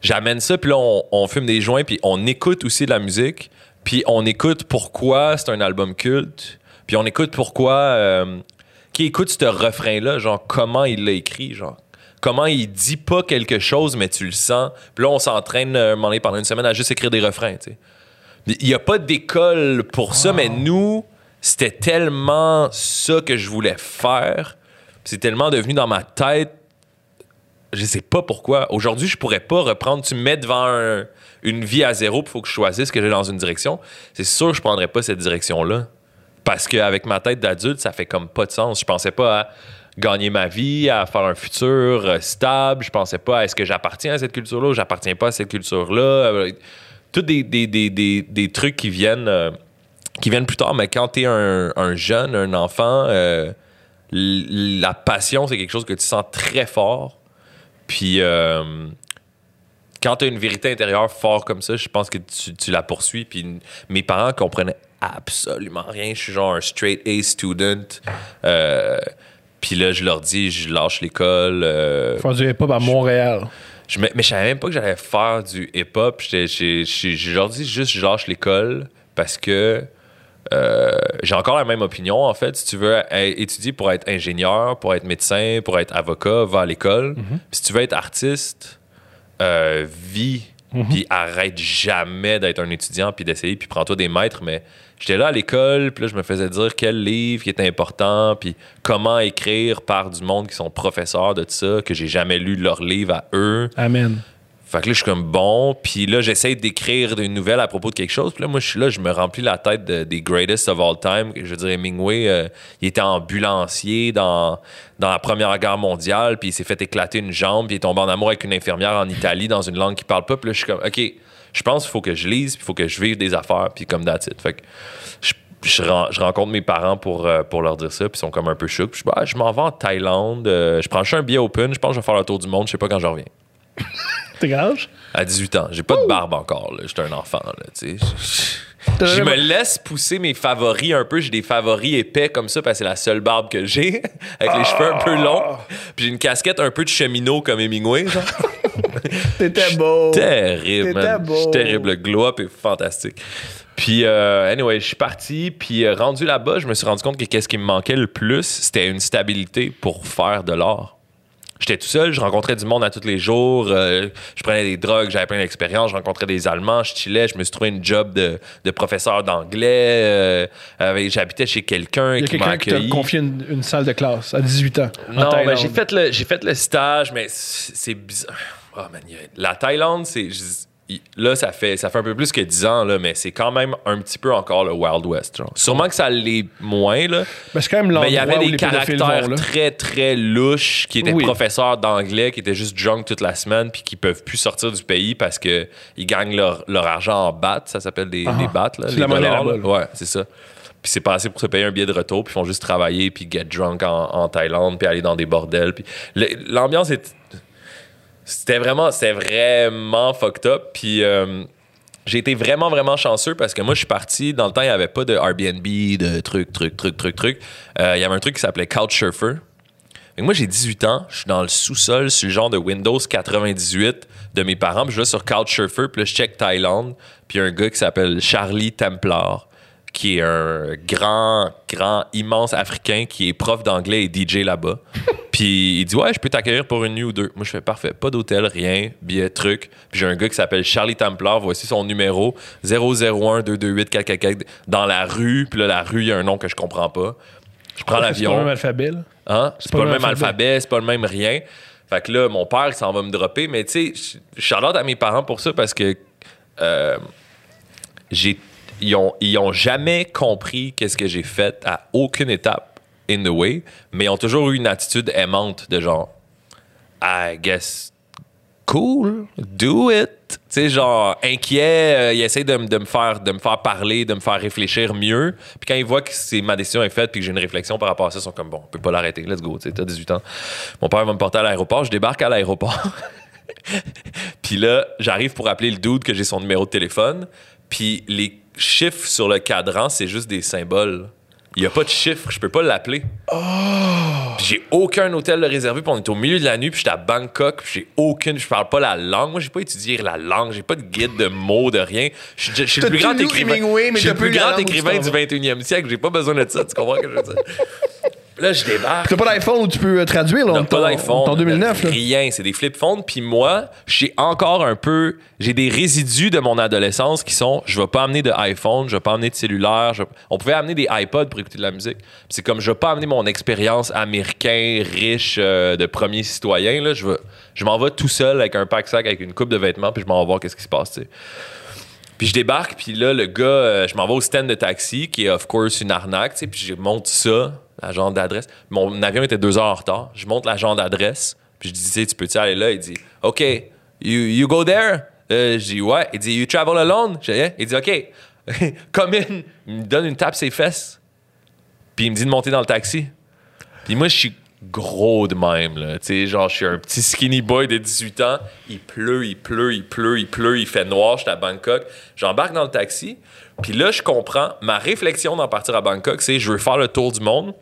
j'amène ça, puis là, on, on fume des joints, puis on écoute aussi de la musique, puis on écoute pourquoi c'est un album culte, puis on écoute pourquoi... euh, qui écoute ce refrain-là, genre, comment il l'a écrit, genre. Comment il dit pas quelque chose, mais tu le sens. Puis là, on s'entraîne euh, pendant une semaine à juste écrire des refrains, tu sais. Il n'y a pas d'école pour ça, mais nous, c'était tellement ça que je voulais faire. C'est tellement devenu dans ma tête je sais pas pourquoi. Aujourd'hui, je pourrais pas reprendre. Tu me mets devant un- une vie à zéro, il faut que je choisisse que j'ai dans une direction. C'est sûr que je prendrais pas cette direction-là. Parce qu'avec ma tête d'adulte, ça fait comme pas de sens. Je pensais pas à gagner ma vie, à faire un futur euh, stable. Je pensais pas à est-ce que j'appartiens à cette culture-là ou j'appartiens pas à cette culture-là. Euh, Tous des, des, des, des, trucs qui viennent, euh, qui viennent plus tard. Mais quand tu es un, un jeune, un enfant, la passion, c'est quelque chose que tu sens très fort. Puis euh, quand tu as une vérité intérieure fort comme ça, je pense que tu, tu la poursuis. Puis mes parents comprenaient absolument rien. Je suis genre un straight A student. Euh, puis là, je leur dis, je lâche l'école. euh, Faire du hip-hop à Montréal. je me- mais je savais même pas que j'allais faire du hip-hop. Je leur dis juste, je lâche l'école parce que euh, j'ai encore la même opinion, en fait. Si tu veux étudier pour être ingénieur, pour être médecin, pour être avocat, va à l'école. Puis Si tu veux être artiste, euh, vis, puis arrête jamais d'être un étudiant, puis d'essayer, puis prends-toi des maîtres. Mais j'étais là à l'école, puis là, je me faisais dire quel livre qui était important, puis comment écrire par du monde qui sont professeurs de ça, que j'ai jamais lu leur livre à eux. Amen. Fait que là, je suis comme bon. Puis là, j'essaie d'écrire une nouvelle à propos de quelque chose. Puis là, moi, je suis là, je me remplis la tête de- des greatest of all time. Je veux dire, euh, il était ambulancier dans, dans la Première Guerre mondiale. Puis il s'est fait éclater une jambe. Puis il est tombé en amour avec une infirmière en Italie dans une langue qu'il parle pas. Puis là, je suis comme, OK, je pense qu'il faut que je lise. Puis il faut que je vive des affaires. Puis comme it. Fait que je, je, ren- je rencontre mes parents pour, euh, pour leur dire ça. Puis ils sont comme un peu chocs. Puis je, dis, Ah, je m'en vais en Thaïlande. euh, je prends un billet open. Je pense que je vais faire le tour du monde. Je sais pas quand je reviens. T'es? À 18 ans. J'ai pas de barbe encore, là. J'étais un enfant, là. Je me laisse pousser mes favoris un peu. J'ai des favoris épais comme ça parce que c'est la seule barbe que j'ai, avec les cheveux un peu longs. Puis j'ai une casquette un peu de cheminot comme Hemingway, genre. T'étais beau. Terrible, T'étais man. beau. Je suis terrible. Le glow-up est fantastique. Puis, euh, anyway, je suis parti. Puis, euh, rendu là-bas, je me suis rendu compte que qu'est-ce qui me manquait le plus, c'était une stabilité pour faire de l'art. J'étais tout seul, je rencontrais du monde à tous les jours, euh, je prenais des drogues, j'avais plein d'expérience, je rencontrais des Allemands, je chillais, je me suis trouvé une job de, de professeur d'anglais, euh, j'habitais chez quelqu'un qui m'a quelqu'un qui t'a accueilli. confié une, une salle de classe à 18 ans. Non, mais Thaïlande. j'ai fait le j'ai fait le stage, mais c'est bizarre. Oh man, il y a- la Thaïlande, c'est là ça fait ça fait un peu plus que 10 ans là, mais c'est quand même un petit peu encore le Wild West. genre. Sûrement que ça l'est moins là, c'est quand même mais il y avait des caractères vont, très très louches qui étaient Oui. professeurs d'anglais, qui étaient juste drunk toute la semaine puis qui peuvent plus sortir du pays parce que ils gagnent leur, leur argent en bahts, ça s'appelle des, Ah. des bahts là, C'est les la monnaie dollars, là. Ouais, c'est ça. Puis c'est passé pour se payer un billet de retour, puis ils font juste travailler, puis get drunk en, en Thaïlande, puis aller dans des bordels. Puis l'ambiance est. C'était vraiment, c'était vraiment fucked up. Puis euh, j'ai été vraiment, vraiment chanceux parce que moi, je suis parti. Dans le temps, il n'y avait pas de Airbnb, de trucs, trucs, trucs, trucs, trucs. Euh, Il y avait un truc qui s'appelait Couchsurfer. Que moi, j'ai 18 ans, je suis dans le sous-sol, sur le genre de Windows 98 de mes parents, puis je vais sur Couchsurfer, puis là, je check Thaïlande, puis un gars qui s'appelle Charlie Templar, qui est un grand, grand, immense Africain qui est prof d'anglais et DJ là-bas. puis il dit Ouais, je peux t'accueillir pour une nuit ou deux. Moi, je fais parfait, pas d'hôtel, rien, billet, truc. Puis j'ai un gars qui s'appelle Charlie Templar, voici son numéro 001 228 444 dans la rue, puis là, la rue, il y a un nom que je comprends pas. Je prends C'est pas l'avion. le même alphabet, là. Hein? C'est pas, le même alphabet, c'est pas le même rien. Fait que là, mon père, il s'en va me dropper. Mais tu sais, je à mes parents pour ça parce que euh, j'ai, ils, ont, ils ont jamais compris qu'est-ce que j'ai fait à aucune étape in the way, mais ils ont toujours eu une attitude aimante de genre, I guess, cool, do it. Tu sais, genre, inquiet, euh, il essaie de, me faire, de me faire parler, de me faire réfléchir mieux. Puis quand il voit que c'est, ma décision est faite puis que j'ai une réflexion par rapport à ça, ils sont comme, bon, on peut pas l'arrêter, let's go, tu sais, t'as 18 ans. Mon père va me porter à l'aéroport, je débarque à l'aéroport. puis là, j'arrive pour appeler le dude que j'ai son numéro de téléphone. Puis les chiffres sur le cadran, c'est juste des symboles. Il y a pas de chiffres, je peux pas l'appeler. Puis j'ai aucun hôtel de réservé, puis on est au milieu de la nuit, puis j'étais à Bangkok, puis j'ai aucune, je parle pas la langue. Moi, j'ai pas étudié la langue, j'ai pas de guide de mots, de rien. Je suis je suis le plus grand écrivain, Hemingway, mais le plus grand du vas. 21e siècle, j'ai pas besoin de ça, tu comprends ce que je veux dire? Là, je débarque. T'as pas d'iPhone où tu peux euh, traduire, là? Non, en pas d'iPhone. En 2009, là. Rien, c'est des flip phones. Puis moi, j'ai encore un peu. J'ai des résidus de mon adolescence qui sont je vais pas amener de iPhone, je vais pas amener de cellulaire. je- On pouvait amener des iPods pour écouter de la musique. C'est comme je vais pas amener mon expérience américain, riche, euh, de premier citoyen. Là. Je, je m'en vais tout seul avec un pack-sac, avec une coupe de vêtements, puis je m'en vais voir qu'est-ce qui se passe. tu sais. Puis je débarque, puis là, le gars, euh, je m'en vais au stand de taxi, qui est of course une arnaque, tu sais, puis je monte ça, l'agent d'adresse. Mon avion était deux heures en retard. Je monte l'agent d'adresse, puis je dis, tu peux-tu aller là? Il dit, OK, you, you go there? Euh, je dis, ouais. Il dit, you travel alone? Je dis. Il dit, OK, come in. Il me donne une tape ses fesses, puis il me dit de monter dans le taxi. Puis moi, je suis gros de même, là. Tu sais, genre, je suis un petit skinny boy de 18 ans. Il pleut, il pleut, il pleut, il pleut, il fait noir. J'étais à Bangkok. J'embarque dans le taxi. Puis là, je comprends. Ma réflexion d'en partir à Bangkok, c'est je veux faire le tour du monde.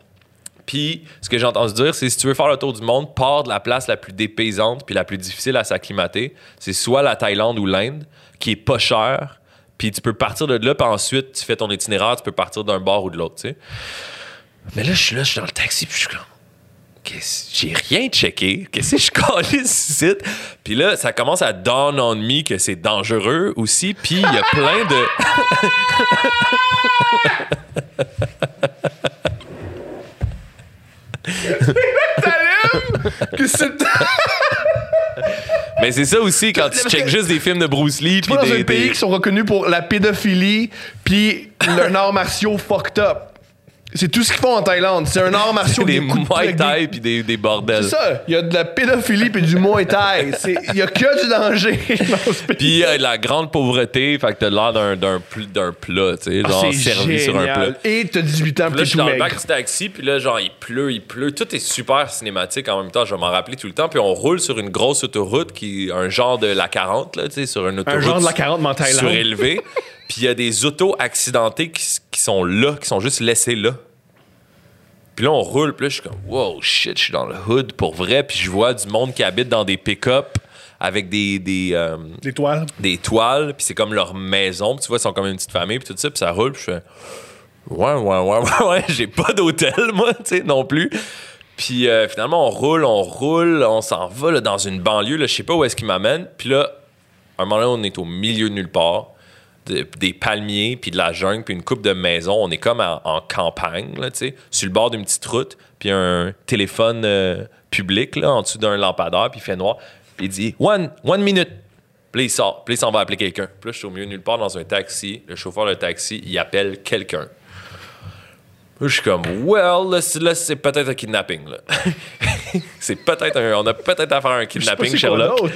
Puis, ce que j'ai entendu dire, c'est si tu veux faire le tour du monde, pars de la place la plus dépaysante puis la plus difficile à s'acclimater. C'est soit la Thaïlande ou l'Inde, qui est pas cher. Puis tu peux partir de là, puis ensuite, tu fais ton itinéraire, tu peux partir d'un bord ou de l'autre, tu sais. Mais là, je suis là, je suis dans le taxi, puis je suis comme. J'ai rien checké. Qu'est-ce que je calais ici? Puis là, ça commence à dawn on me que c'est dangereux aussi. Puis il y a plein de. Que c'est Mais c'est ça aussi quand tu checkes juste des films de Bruce Lee. Pas dans des, un pays des- qui sont reconnus pour la pédophilie puis leurs arts martiaux fucked up. C'est tout ce qu'ils font en Thaïlande. C'est un art martiaux des Muay Thai puis des, des bordels. C'est ça. Il y a de la pédophilie puis du Muay Thai. Il y a que du danger dans ce pays. Puis il y a la grande pauvreté, fait que t'as l'air d'un, d'un, pl- d'un plat, tu sais, Ah, genre servi sur un plat. Et t'as 18 ans Puis là, je suis dans le maigre. bac du taxi, puis là, genre, il pleut, il pleut. Tout est super cinématique en même temps. Je vais m'en rappeler tout le temps. Puis on roule sur une grosse autoroute qui est un genre de la 40, là, tu sais, sur une autoroute. genre de la 40, mais en Thaïlande. Surélevée. puis il y a des autos accidentées qui, s- qui sont là, qui sont juste laissées là. Puis là, on roule, puis là, je suis comme, wow, shit, je suis dans le hood pour vrai. Puis je vois du monde qui habite dans des pick-up avec des. des euh, Des toiles. des toiles, puis c'est comme leur maison, puis tu vois, ils sont comme une petite famille, puis tout ça, puis ça roule, puis je fais ouais, ouais, ouais, ouais, ouais, j'ai pas d'hôtel, moi, tu sais, non plus. Puis euh, finalement, on roule, on roule, on s'en va là, dans une banlieue, là, je sais pas où est-ce qu'il m'amène, puis là, à un moment donné, on est au milieu de nulle part, de- des palmiers, puis de la jungle, puis une coupe de maisons, on est comme en, en campagne, là, tu sais, sur le bord d'une petite route, puis un téléphone euh, public, là, en dessous d'un lampadaire, puis il fait noir, puis il dit « One, one minute ». Puis il sort. Puis il s'en va appeler quelqu'un. Puis là, je suis au milieu nulle part dans un taxi. Le chauffeur de taxi, il appelle quelqu'un. Là, je suis comme, well, là, c'est, peut-être un kidnapping. Là. c'est peut-être un, on a peut-être à faire un kidnapping, Sherlock.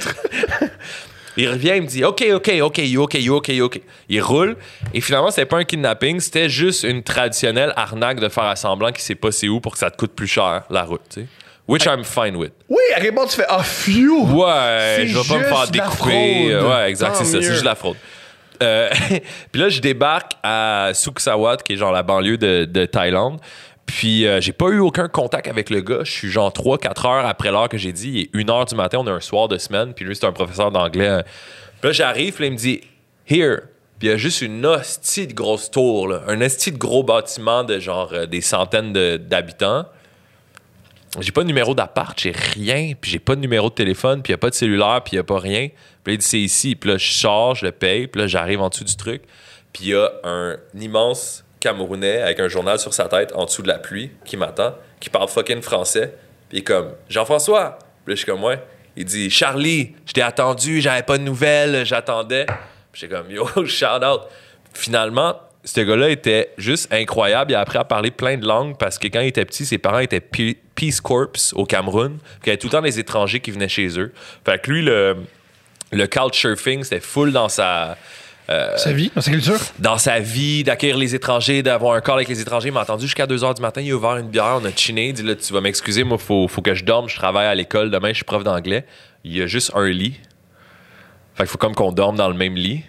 Il revient, il me dit, OK, OK, OK, OK, OK, OK. Il roule. Et finalement, c'était pas un kidnapping, c'était juste une traditionnelle arnaque de faire à semblant qu'il sait pas c'est où pour que ça te coûte plus cher, la route, tu sais. Which I'm fine with. Oui, à quel point tu fais Ah, phew! Ouais, je vais pas me faire découper. Ouais, exact, c'est ça, c'est juste la fraude. Euh, puis là, je débarque à Sukhsawat, qui est genre la banlieue de, de Thaïlande. Puis euh, j'ai pas eu aucun contact avec le gars. Je suis genre 3-4 heures après l'heure que j'ai dit. Il est 1 heure du matin, on a un soir de semaine. Puis lui, c'est un professeur d'anglais. Puis là, j'arrive, puis là, il me dit Here. Puis il y a juste une hostie de grosse tour, un hostie de gros bâtiment de genre euh, des centaines d'habitants. J'ai pas de numéro d'appart, j'ai rien, puis j'ai pas de numéro de téléphone, puis y a pas de cellulaire, puis y a pas rien. Puis il dit c'est ici, puis là je sors, je paye, puis là j'arrive en dessous du truc, puis il y a un immense Camerounais avec un journal sur sa tête en dessous de la pluie qui m'attend, qui parle fucking français, puis il est comme Jean-François, puis je suis comme ouais, il dit Charlie, je t'ai attendu, j'avais pas de nouvelles, j'attendais, puis j'étais comme yo shout out. Finalement, ce gars-là était juste incroyable. Il a appris à parler plein de langues parce que quand il était petit, ses parents étaient Pe- Peace Corps au Cameroun. Il y avait tout le temps des étrangers qui venaient chez eux. Fait que lui, le, le couchsurfing, c'était full dans sa. Euh, Sa vie, dans sa culture? dans sa vie, d'accueillir les étrangers, d'avoir un call avec les étrangers. Il m'a attendu jusqu'à 2 h du matin. Il a ouvert une bière, on a chiné. Il dit là, tu vas m'excuser, moi, faut, faut que je dorme. Je travaille à l'école demain, je suis prof d'anglais. Il y a juste un lit. Fait qu'il faut comme qu'on dorme dans le même lit.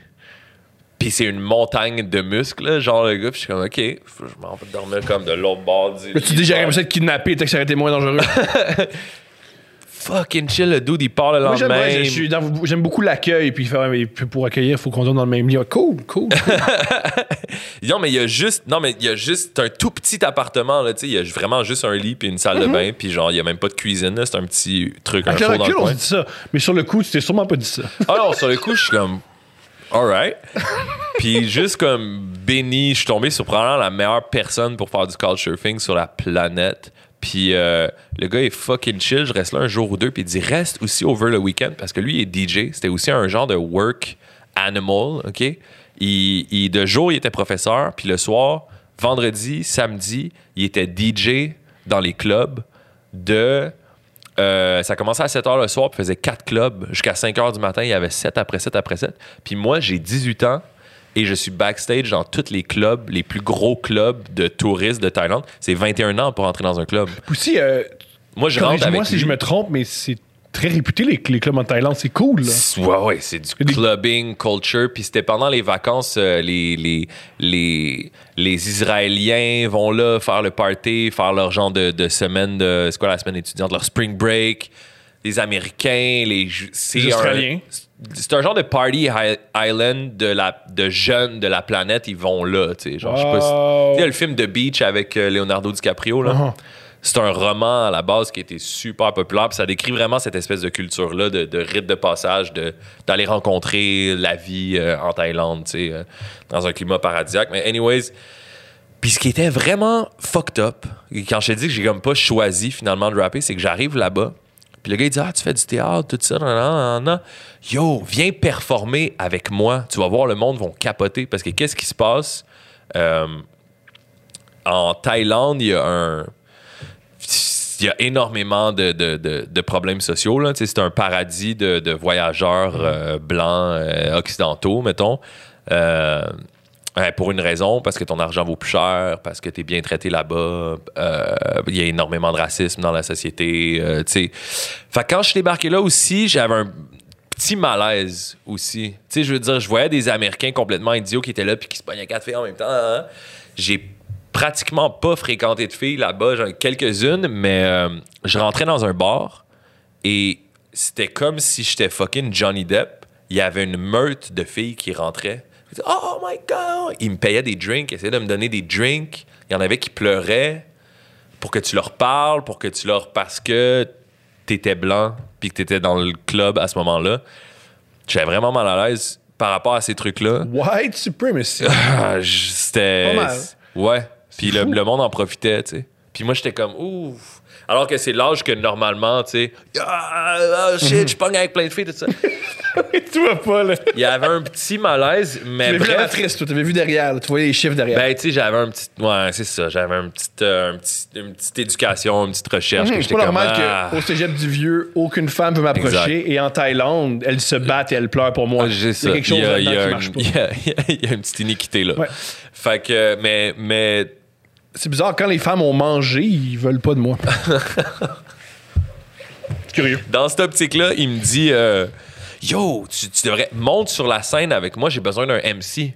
Puis c'est une montagne de muscles, là, genre le gars. Puis je suis comme, OK, faut- je m'en vais dormir comme de l'autre bord du Là, tu dis, j'aurais aimé ça être kidnappé, peut-être que ça aurait été moins dangereux. Fucking chill, le dude, il part le Moi, j'aime, lendemain. je dans- j'aime beaucoup l'accueil, puis, pour accueillir, il faut qu'on dorme dans le même lit. Ah, Cool, cool. Non, mais il y a juste, non, mais il y a juste un tout petit appartement, là, tu sais. Il y a vraiment juste un lit puis une salle de bain. Puis genre, il y a même pas de cuisine, là. C'est un petit truc, un Avec dans le recul, on se dit ça. Mais sur le coup, tu t'es sûrement pas dit ça. Ah non, sur le coup, je suis comme, alright. Puis juste comme béni, je suis tombé sur probablement la meilleure personne pour faire du couchsurfing sur la planète. Puis euh, le gars est fucking chill. Je reste là un jour ou deux. Puis il dit reste aussi over le week-end parce que lui il est DJ. C'était aussi un genre de work animal, ok? Il, de jour il était professeur, puis le soir, vendredi, samedi, il était DJ dans les clubs de euh, ça commençait à 7 h le soir, puis faisait 4 clubs jusqu'à 5 h du matin. Il y avait 7 après 7 après 7. Puis moi, j'ai 18 ans et je suis backstage dans tous les clubs, les plus gros clubs de touristes de Thaïlande. C'est 21 ans pour entrer dans un club. Aussi, euh, Moi, je rentre avec corrige-moi si lui. je me trompe, mais c'est très réputé, les, les clubs en Thaïlande. C'est cool, là. Ouais, ouais, c'est du Des- clubbing, culture. Puis c'était pendant les vacances, euh, les, les, les, les Israéliens vont là faire le party, faire leur genre de, de semaine de. C'est quoi la semaine étudiante? Leur spring break. Les Américains, les. C'est Les un- Australiens. C'est un genre de party island de, la, de jeunes de la planète. Ils vont là, tu sais. Genre, je sais pas si-. Tu sais, le film The Beach avec euh, Leonardo DiCaprio, là. Uh-huh. C'est un roman à la base qui été super populaire. Puis ça décrit vraiment cette espèce de culture-là, de, de rite de passage, de- d'aller rencontrer la vie euh, en Thaïlande, tu sais, euh, dans un climat paradisiaque. Mais, anyways, puis ce qui était vraiment fucked up, quand je te dis que j'ai comme pas choisi finalement de rapper, c'est que j'arrive là-bas. Puis le gars, il dit Ah, tu fais du théâtre, tout ça, nan, nan. Yo, viens performer avec moi. Tu vas voir, le monde vont capoter. Parce que qu'est-ce qui se passe? Euh, en Thaïlande, il y a un. Il y a énormément de, de- de- problèmes sociaux. là. C'est un paradis de, de voyageurs euh, blancs euh, occidentaux, mettons. Pour une raison, parce que ton argent vaut plus cher, parce que tu es bien traité là-bas. euh, Il y a énormément de racisme dans la société. euh, quand je suis débarqué là aussi, j'avais un petit malaise aussi. Tu je veux dire, je voyais des Américains complètement idiots qui étaient là puis qui se pognaient quatre filles en même temps. hein. J'ai pratiquement pas fréquenté de filles là-bas, j'en quelques-unes, mais euh, je rentrais dans un bar et c'était comme si j'étais fucking Johnny Depp. Il y avait une meute de filles qui rentraient. Disaient, Oh my God! Ils me payaient des drinks, ils essayaient de me donner des drinks. Il y en avait qui pleuraient pour que tu leur parles, pour que tu leur. parce que t'étais blanc puis que t'étais dans le club à ce moment-là. J'avais vraiment mal à l'aise par rapport à ces trucs-là. White supremacy. C'était. Pas mal. Ouais. Puis le, le monde en profitait, tu sais. Puis moi, j'étais comme, ouf. Alors que c'est l'âge que normalement, tu sais, ah, ah, shit, je pogne avec plein de filles, tout ça. tu vois pas, là. Il y avait un petit malaise, mais la bref. matrice, toi. T'avais vu derrière, là. Tu voyais les chiffres derrière. Ben, tu sais, j'avais un petit. Ouais, c'est ça. J'avais un petit, euh, un petit- une petite éducation, une petite recherche. que Hum, c'est pas normal ah, qu'au cégep du vieux, aucune femme veut m'approcher. Et en Thaïlande, elles se battent et elles pleurent pour moi. J'ai Il ça. y a quelque chose il y a, qui une- marche pas. il y a- il y a- il y a une petite iniquité là. Ouais. Fait que, mais, mais C'est bizarre, quand les femmes ont mangé, ils veulent pas de moi. C'est curieux. dans cette optique-là, il me dit euh, Yo, tu, tu devrais. Monte sur la scène avec moi, j'ai besoin d'un MC.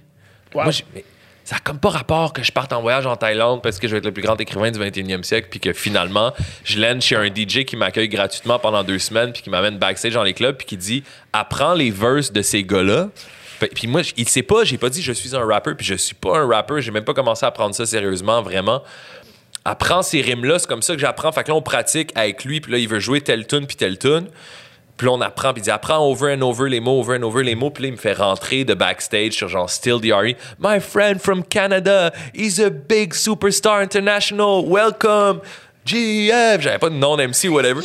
Wow. Moi, mais ça n'a comme pas rapport que je parte en voyage en Thaïlande parce que je vais être le plus grand écrivain du 21e siècle, puis que finalement, je lène chez un DJ qui m'accueille gratuitement pendant deux semaines, puis qui m'amène backstage dans les clubs, puis qui dit Apprends les verses de ces gars-là. Puis moi, il sait pas, j'ai pas dit je suis un rappeur, puis je suis pas un rappeur, j'ai même pas commencé à prendre ça sérieusement, vraiment. Apprends ces rimes-là, c'est comme ça que j'apprends. Fait que là, on pratique avec lui, puis là, il veut jouer telle tune, puis telle tune. Puis là, on apprend, puis il dit apprends over and over les mots, over and over les mots. Puis là, il me fait rentrer de backstage sur genre Still DRE. My friend from Canada, he's a big superstar international, welcome. GF, j'avais pas de nom d'MC, whatever.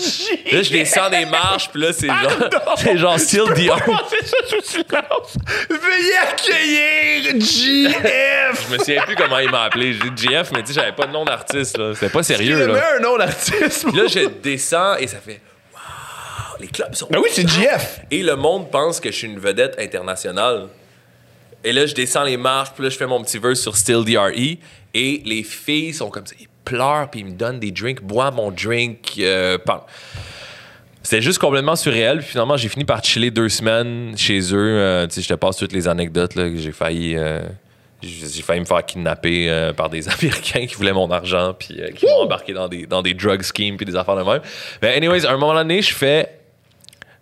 Là, je descends des marches, puis là, c'est genre, c'est genre Still DRE. c'est ça sous silence. Veuillez accueillir GF. Je me souviens plus comment il m'a appelé. J'ai dit GF, mais tu sais, j'avais pas de nom d'artiste, là. C'était pas sérieux, là. un nom d'artiste. Puis là, je descends et ça fait les clubs sont. Ben oui, c'est GF. Et le monde pense que je suis une vedette internationale. Et là, je descends les marches, puis là, je fais mon petit verse sur Still DRE. Et les filles sont comme ça. Ils pleurent, puis ils me donnent des drinks, boivent mon drink. euh, C'était juste complètement surréel. Puis finalement, j'ai fini par chiller deux semaines chez eux. Euh, tu sais, je te passe toutes les anecdotes. là, que J'ai failli. euh, j'ai failli me faire kidnapper euh, par des Américains qui voulaient mon argent puis qui m'ont embarqué dans des, dans des drug schemes puis des affaires de même. Mais anyways, à un moment donné, je fais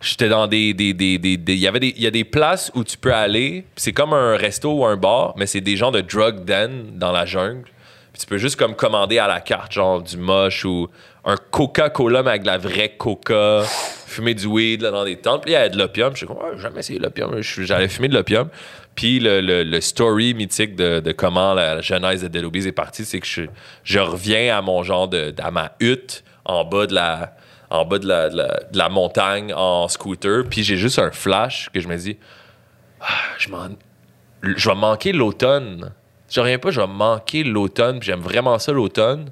J'étais dans des. des, des, des- il y avait des, il y a des places où tu peux aller. C'est comme un resto ou un bar, mais c'est des gens de drug den dans la jungle. Puis tu peux juste comme commander à la carte, genre du moche ou un Coca-Cola, mais avec de la vraie Coca, fumer du weed là, dans des tentes. Puis il y avait de l'opium. Je suis comme, Ouais, jamais essayé l'opium. J'allais fumer de l'opium. Puis le, le- le story mythique de, de comment la genèse de Dead Obies est partie, c'est que je, je reviens à mon genre de, à ma hutte en bas de la en bas de la, de la- la montagne en scooter, puis j'ai juste un flash que je me dis, ah, je, je vais manquer l'automne. Je reviens pas, je vais manquer l'automne, puis j'aime vraiment ça l'automne.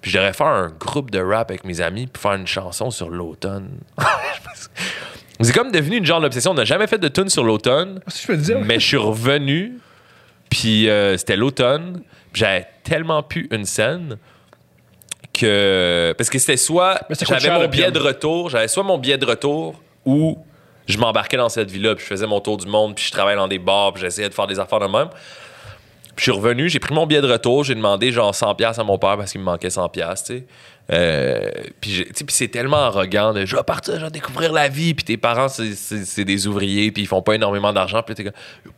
Puis je devrais faire un groupe de rap avec mes amis, puis faire une chanson sur l'automne. C'est comme devenu une genre d'obsession. On n'a jamais fait de tune sur l'automne, Si je peux te dire. mais je suis revenu, puis euh, c'était l'automne, j'avais tellement pu une scène que. Parce que c'était soit. J'avais mon le billet de retour, j'avais soit mon billet de retour ou je m'embarquais dans cette vie-là, puis je faisais mon tour du monde, puis je travaillais dans des bars, puis j'essayais de faire des affaires de même. Puis je suis revenu, j'ai pris mon billet de retour, j'ai demandé genre 100$ piastres à mon père parce qu'il me manquait 100$, piastres, tu sais. Euh, puis tu sais, puis c'est tellement arrogant de je vais partir, je vais découvrir la vie, puis tes parents, c'est- des ouvriers, puis ils font pas énormément d'argent, puis t'es comme,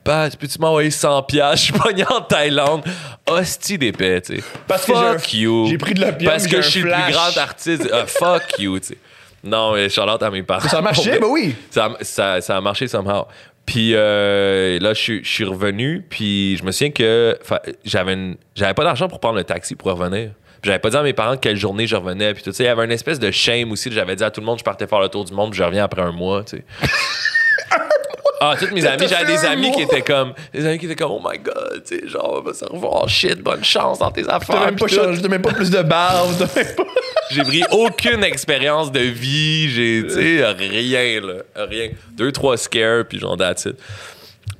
peux-tu m'envoyer 100$, piastres? je suis pogné en Thaïlande. Hostie d'épais, tu sais. Parce que j'ai fuck un- you. j'ai pris de l'opium, Parce j'ai que je suis le plus grand artiste. Ah, fuck you, tu sais. Non, mais Charlotte à mes parents. Ça a marché, ben oui. Ça, ça, ça a marché somehow. Puis euh, là, je suis- revenu, puis je me souviens que j'avais j'avais pas d'argent pour prendre le taxi pour revenir. J'avais pas dit à mes parents quelle journée je revenais, puis tout ça. Il y avait une espèce de shame aussi. J'avais dit à tout le monde je partais faire le tour du monde, puis je reviens après un mois, tu sais. Ah, tous mes amis, j'avais des amis qui étaient comme, des amis qui étaient comme, oh my god, tu sais, genre, on va se revoir, shit, bonne chance dans tes affaires. T'as même pas changé, t'as même pas plus de barbe, t'as même pas. J'ai pris aucune expérience de vie. J'ai, tu sais, rien, là. Rien. Deux, trois scares, puis genre, that's it.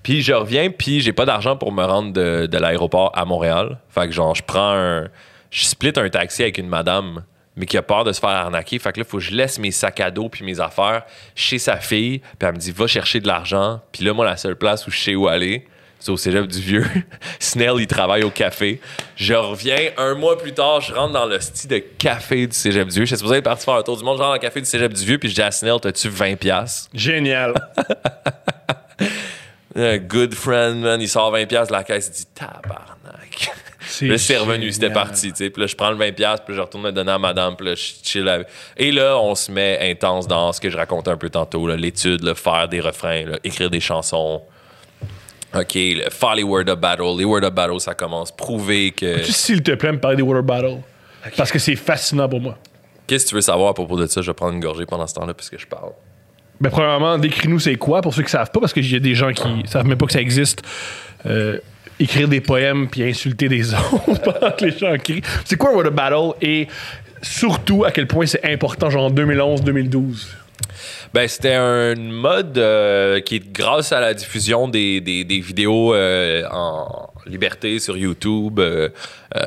Puis je reviens, puis j'ai pas d'argent pour me rendre de, de l'aéroport à Montréal. Fait que genre, je prends un... Je split un taxi avec une madame, mais qui a peur de se faire arnaquer. Fait que là, faut que je laisse mes sacs à dos puis mes affaires chez sa fille. Puis elle me dit, va chercher de l'argent. Puis là, moi, la seule place où je sais où aller, c'est au cégep du Vieux. Snell, il travaille au café. Je reviens un mois plus tard, je rentre dans le style de café du cégep du Vieux. J'étais supposé être parti faire un tour du monde. Je rentre dans le café du cégep du Vieux, puis je dis à Snell, t'as-tu 20$? piastres? Génial. Un good friend, man, il sort 20$ piastres de la caisse, il dit tabarnak. C'est Là, c'est revenu, c'était parti, tu sais. Puis là, je prends le 20$, piastres, puis je retourne me donner à madame, puis là, je chill avec. Et là, on se met intense dans ce que je racontais un peu tantôt, là, l'étude, là, faire des refrains, là, écrire des chansons. OK, là, faire les Word of Battle. Les Word of Battle, ça commence. Prouver que. S'il te plaît, me parler des Water Battle? Parce que c'est fascinant pour moi. Qu'est-ce que tu veux savoir à propos de ça? Je vais prendre une gorgée pendant ce temps-là, puisque je parle. Ben, premièrement, décris-nous c'est quoi pour ceux qui savent pas, parce qu'il y a des gens qui savent même pas que ça existe. Euh, écrire des poèmes puis insulter des autres pendant que les gens crient. C'est quoi un Water Battle et surtout à quel point c'est important, genre en 2011-2012? Ben, c'était une mode euh, qui, grâce à la diffusion des, des- des vidéos euh, en liberté sur YouTube, euh, euh,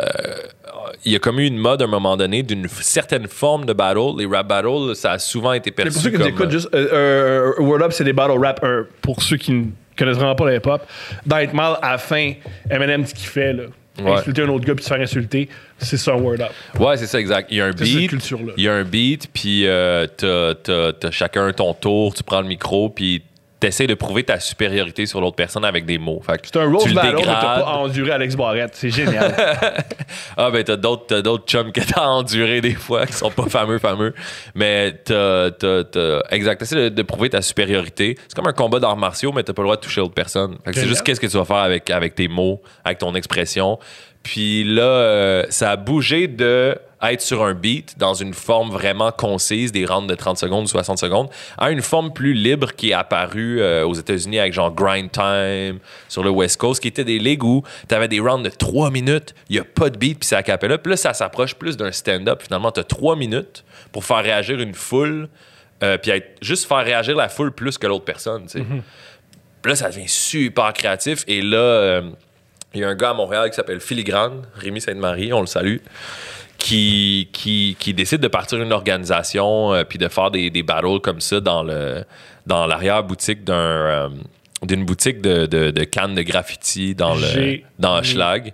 il y a comme eu une mode à un moment donné d'une certaine forme de battle. Les rap battles, ça a souvent été Mais perçu pour ceux qui comme... nous écoutent, juste, euh, euh, Word Up, c'est des battle rap. pour ceux qui ne connaissent vraiment pas le hip-hop, dans Être Mal, à la fin, Eminem, ce qu'il fait, là, Ouais. insulter un autre gars puis se faire insulter, c'est ça un Word Up. Ouais, c'est ça, exact. Il y a un beat. Il y a un beat, puis euh, t'as chacun ton tour, tu prends le micro, puis t'essaies de prouver ta supériorité sur l'autre personne avec des mots. Fait que C'est un tu roast le battle, mais t'as pas enduré Alex Barrette. C'est génial. Ah ben t'as d'autres t'as d'autres chums que t'as enduré des fois qui sont pas fameux fameux. Mais t'as t'as t'as exact. T'essaies de, de prouver ta supériorité. C'est comme un combat d'arts martiaux mais t'as pas le droit de toucher l'autre personne. Fait que c'est juste qu'est-ce que tu vas faire avec avec tes mots avec ton expression. Puis là euh, ça a bougé de être sur un beat dans une forme vraiment concise des rounds de 30 secondes ou 60 secondes à une forme plus libre qui est apparue euh, aux États-Unis avec genre Grind Time sur le West Coast qui étaient des ligues où t'avais des rounds de 3 minutes il y a pas de beat puis c'est a cappella puis là ça s'approche plus d'un stand-up finalement t'as 3 minutes pour faire réagir une foule euh, puis juste faire réagir la foule plus que l'autre personne, tu sais. Puis là, ça devient super créatif. Et là, euh, il y a un gars à Montréal qui s'appelle Filigrane, Rémi Sainte-Marie, on le salue, qui, qui, qui décide de partir une organisation euh, puis de faire des, des battles comme ça dans le dans l'arrière-boutique d'un... euh, d'une boutique de, de, de cannes de graffiti dans le dans Schlag.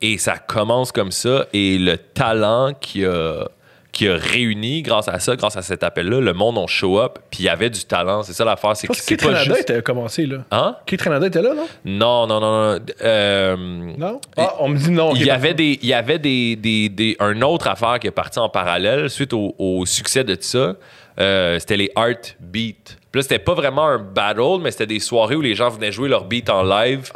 Et ça commence comme ça. Et le talent qui a, qui a réuni grâce à ça, grâce à cet appel-là, le monde on show up. Puis il y avait du talent. C'est ça l'affaire. C'est que c'est pas juste... était commencé, là. Hein? Keith Renada était là, non? Non, non, non, non. Euh, Non? Ah, on me dit non. il y avait, des, il y avait des, des, des- un autre affaire qui est parti en parallèle suite au, au succès de ça. Euh, c'était les Art Beats. Puis là, c'était pas vraiment un battle, mais c'était des soirées où les gens venaient jouer leur beat en live.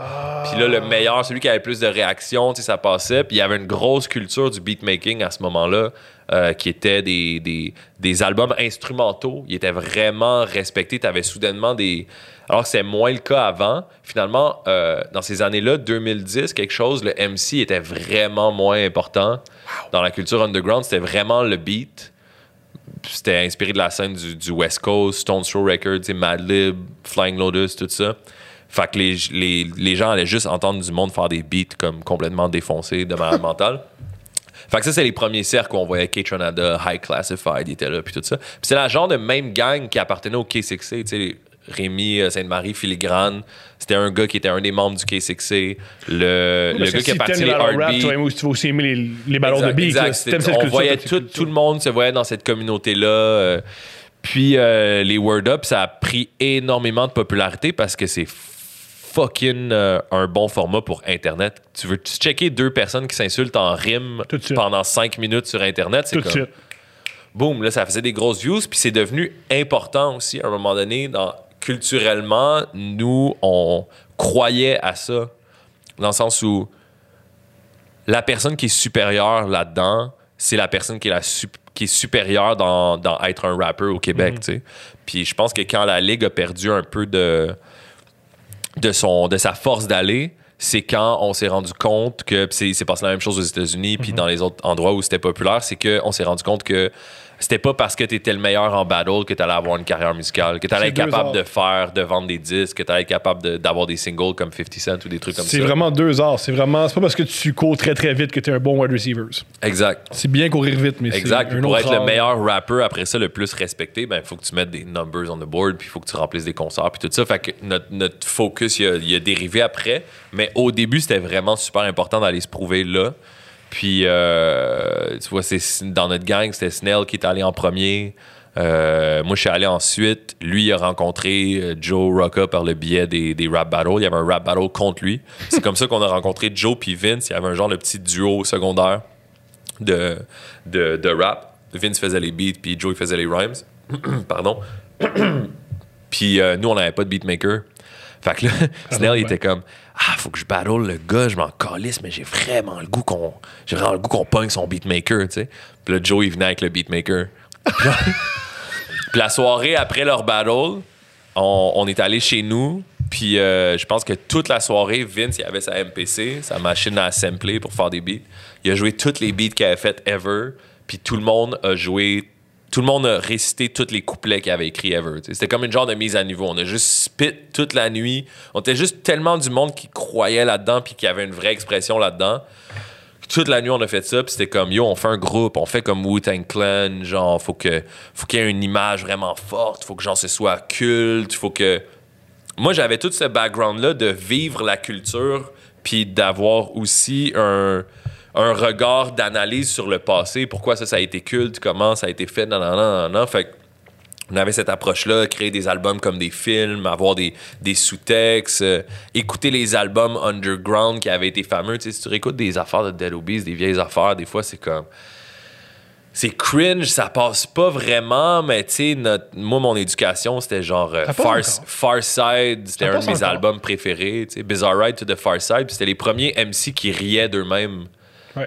Puis là, le meilleur, celui qui avait le plus de réactions, ça passait. Puis il y avait une grosse culture du beatmaking à ce moment-là, euh, qui était des, des, des albums instrumentaux. Ils étaient vraiment respectés. Tu avais soudainement des. Alors que c'est moins le cas avant. Finalement, euh, dans ces années-là, 2010, quelque chose, le MC était vraiment moins important dans la culture underground. C'était vraiment le beat. C'était inspiré de la scène du, du West Coast, Stone Throw Records, Madlib, Flying Lotus, tout ça. Fait que les, les, les gens allaient juste entendre du monde faire des beats comme complètement défoncés de malade mentale. Fait que ça, c'est les premiers cercles où on voyait K-Tronada, High Classified, il était là, puis tout ça. Puis c'est la genre de même gang qui appartenait au K6C, tu sais, Rémi euh, Sainte-Marie, Filigrane. C'était un gars qui était un des membres du K6C. Le, le gars qui a si parti t'aimes les Heartbeat. tu vas, aussi aimer les, les ballons de beat. exact. là. On culture, voyait tout, tout le monde se voyait dans cette communauté-là. euh, puis euh, les Word Up, ça a pris énormément de popularité parce que c'est fucking euh, un bon format pour Internet. Tu veux tu checker deux personnes qui s'insultent en rime Tout de suite. pendant cinq minutes sur Internet, c'est Tout de comme... suite. Boum, là, ça faisait des grosses views. Puis c'est devenu important aussi, à un moment donné, dans, culturellement, nous, on croyait à ça. Dans le sens où la personne qui est supérieure là-dedans, c'est la personne qui est, la sup- qui est supérieure dans, dans être un rappeur au Québec, tu sais. Puis je pense que quand la Ligue a perdu un peu de, de, son, de sa force d'aller, c'est quand on s'est rendu compte que c'est passé la même chose aux États-Unis puis dans les autres endroits où c'était populaire, c'est que on s'est rendu compte que c'était pas parce que tu étais le meilleur en battle que tu allais avoir une carrière musicale, que tu allais être capable de faire, de vendre des disques, que tu allais être capable de- d'avoir des singles comme 50 Cent ou des trucs comme ça. C'est vraiment deux arts. C'est vraiment. C'est pas parce que tu cours très très vite que t'es un bon wide receiver. Exact. C'est bien courir vite, mais c'est Exact. Un pour autre être le meilleur rapper après ça, le plus respecté, ben il faut que tu mettes des numbers on the board, puis il faut que tu remplisses des concerts, puis tout ça. Fait que notre, notre focus, il a, il a dérivé après. Mais au début, c'était vraiment super important d'aller se prouver là. Puis, euh, tu vois, c'est dans notre gang, c'était Snell qui est allé en premier. Euh, moi, je suis allé ensuite. Lui, il a rencontré euh, Joe Rocca par le biais des, rap battles. Il y avait un rap battle contre lui. C'est comme ça qu'on a rencontré Joe puis Vince. Il y avait un genre de petit duo secondaire de, rap. Vince faisait les beats, puis Joe il faisait les rhymes. Pardon. puis nous, on n'avait pas de beatmaker. Fait que là, Snell, il était comme Ah, faut que je battle le gars, je m'en calisse, mais j'ai vraiment le goût qu'on j'ai vraiment le goût qu'on pogne son beatmaker, tu sais. Puis là, Joe, il venait avec le beatmaker. Puis là- puis la soirée après leur battle, on, on est allé chez nous. Puis euh, je pense que toute la soirée, Vince, il avait sa MPC, sa machine à sampler pour faire des beats. Il a joué toutes les beats qu'il avait fait ever. Puis tout le monde a joué. Tout le monde a récité tous les couplets qu'il avait écrits ever. C'était comme une genre de mise à niveau. On a juste spit toute la nuit. On était juste tellement du monde qui croyait là-dedans puis qui avait une vraie expression là-dedans toute la nuit on a fait ça puis c'était comme yo on fait un groupe on fait comme Wu-Tang Clan genre faut que faut qu'il y ait une image vraiment forte faut que genre ce soit culte faut que moi j'avais tout ce background là de vivre la culture puis d'avoir aussi un un regard d'analyse sur le passé pourquoi ça ça a été culte comment ça a été fait nan, nan, nan, nan. fait que on avait cette approche-là, créer des albums comme des films, avoir des, des sous-textes, euh, écouter les albums underground qui avaient été fameux. Tu sais, si tu réécoutes des affaires de Dead Obies, des vieilles affaires, des fois, c'est comme. C'est cringe, ça passe pas vraiment, mais tu sais, notre- moi, mon éducation, c'était genre euh, Far, Side, c'était un de mes encore. albums préférés. tu sais, Bizarre Ride to the Far Side, c'était les premiers MC qui riaient d'eux-mêmes.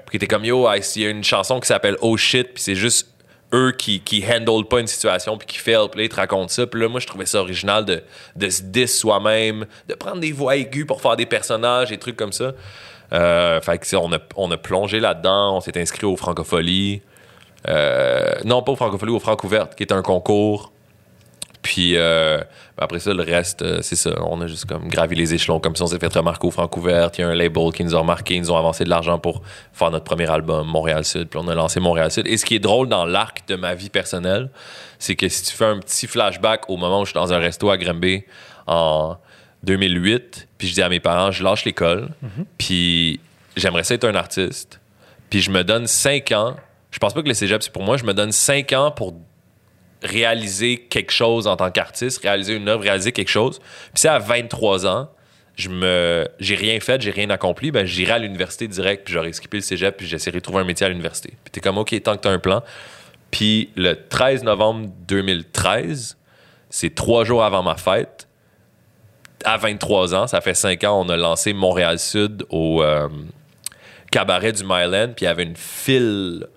Puis étaient comme yo, il y a une chanson qui s'appelle Oh shit, puis c'est juste eux qui, qui handle pas une situation puis qui fail, puis ils te racontent ça. Puis là, moi, je trouvais ça original de, de se diss soi-même, de prendre des voix aiguës pour faire des personnages, des trucs comme ça. Euh, fait que, on a, on a plongé là-dedans, on s'est inscrit au Francophonie. Euh, non, pas au Francophonie, au Francouverte, qui est un concours Puis euh, après ça, le reste, euh, c'est ça. On a juste comme gravi les échelons comme ça. On s'est fait remarquer au Francouverte. Il y a un label qui nous a remarqué. Ils nous ont avancé de l'argent pour faire notre premier album, Montréal-Sud. Puis on a lancé Montréal-Sud. Et ce qui est drôle dans l'arc de ma vie personnelle, c'est que si tu fais un petit flashback au moment où je suis dans un resto à Grimby en 2008, puis je dis à mes parents, je lâche l'école, puis j'aimerais ça être un artiste. Puis je me donne 5 ans. Je pense pas que le cégep, c'est pour moi. Je me donne 5 ans pour réaliser quelque chose en tant qu'artiste, réaliser une œuvre, réaliser quelque chose. Puis si à 23 ans, je me j'ai rien fait, j'ai rien accompli, ben j'irai à l'université direct, puis j'aurais skippé le cégep, puis j'essaierai de trouver un métier à l'université. Puis t'es comme, OK, tant que t'as un plan. Puis le 13 novembre 2013, c'est trois jours avant ma fête, à 23 ans, ça fait 5 ans, on a lancé Montréal Sud au euh, cabaret du Myland, puis il y avait une file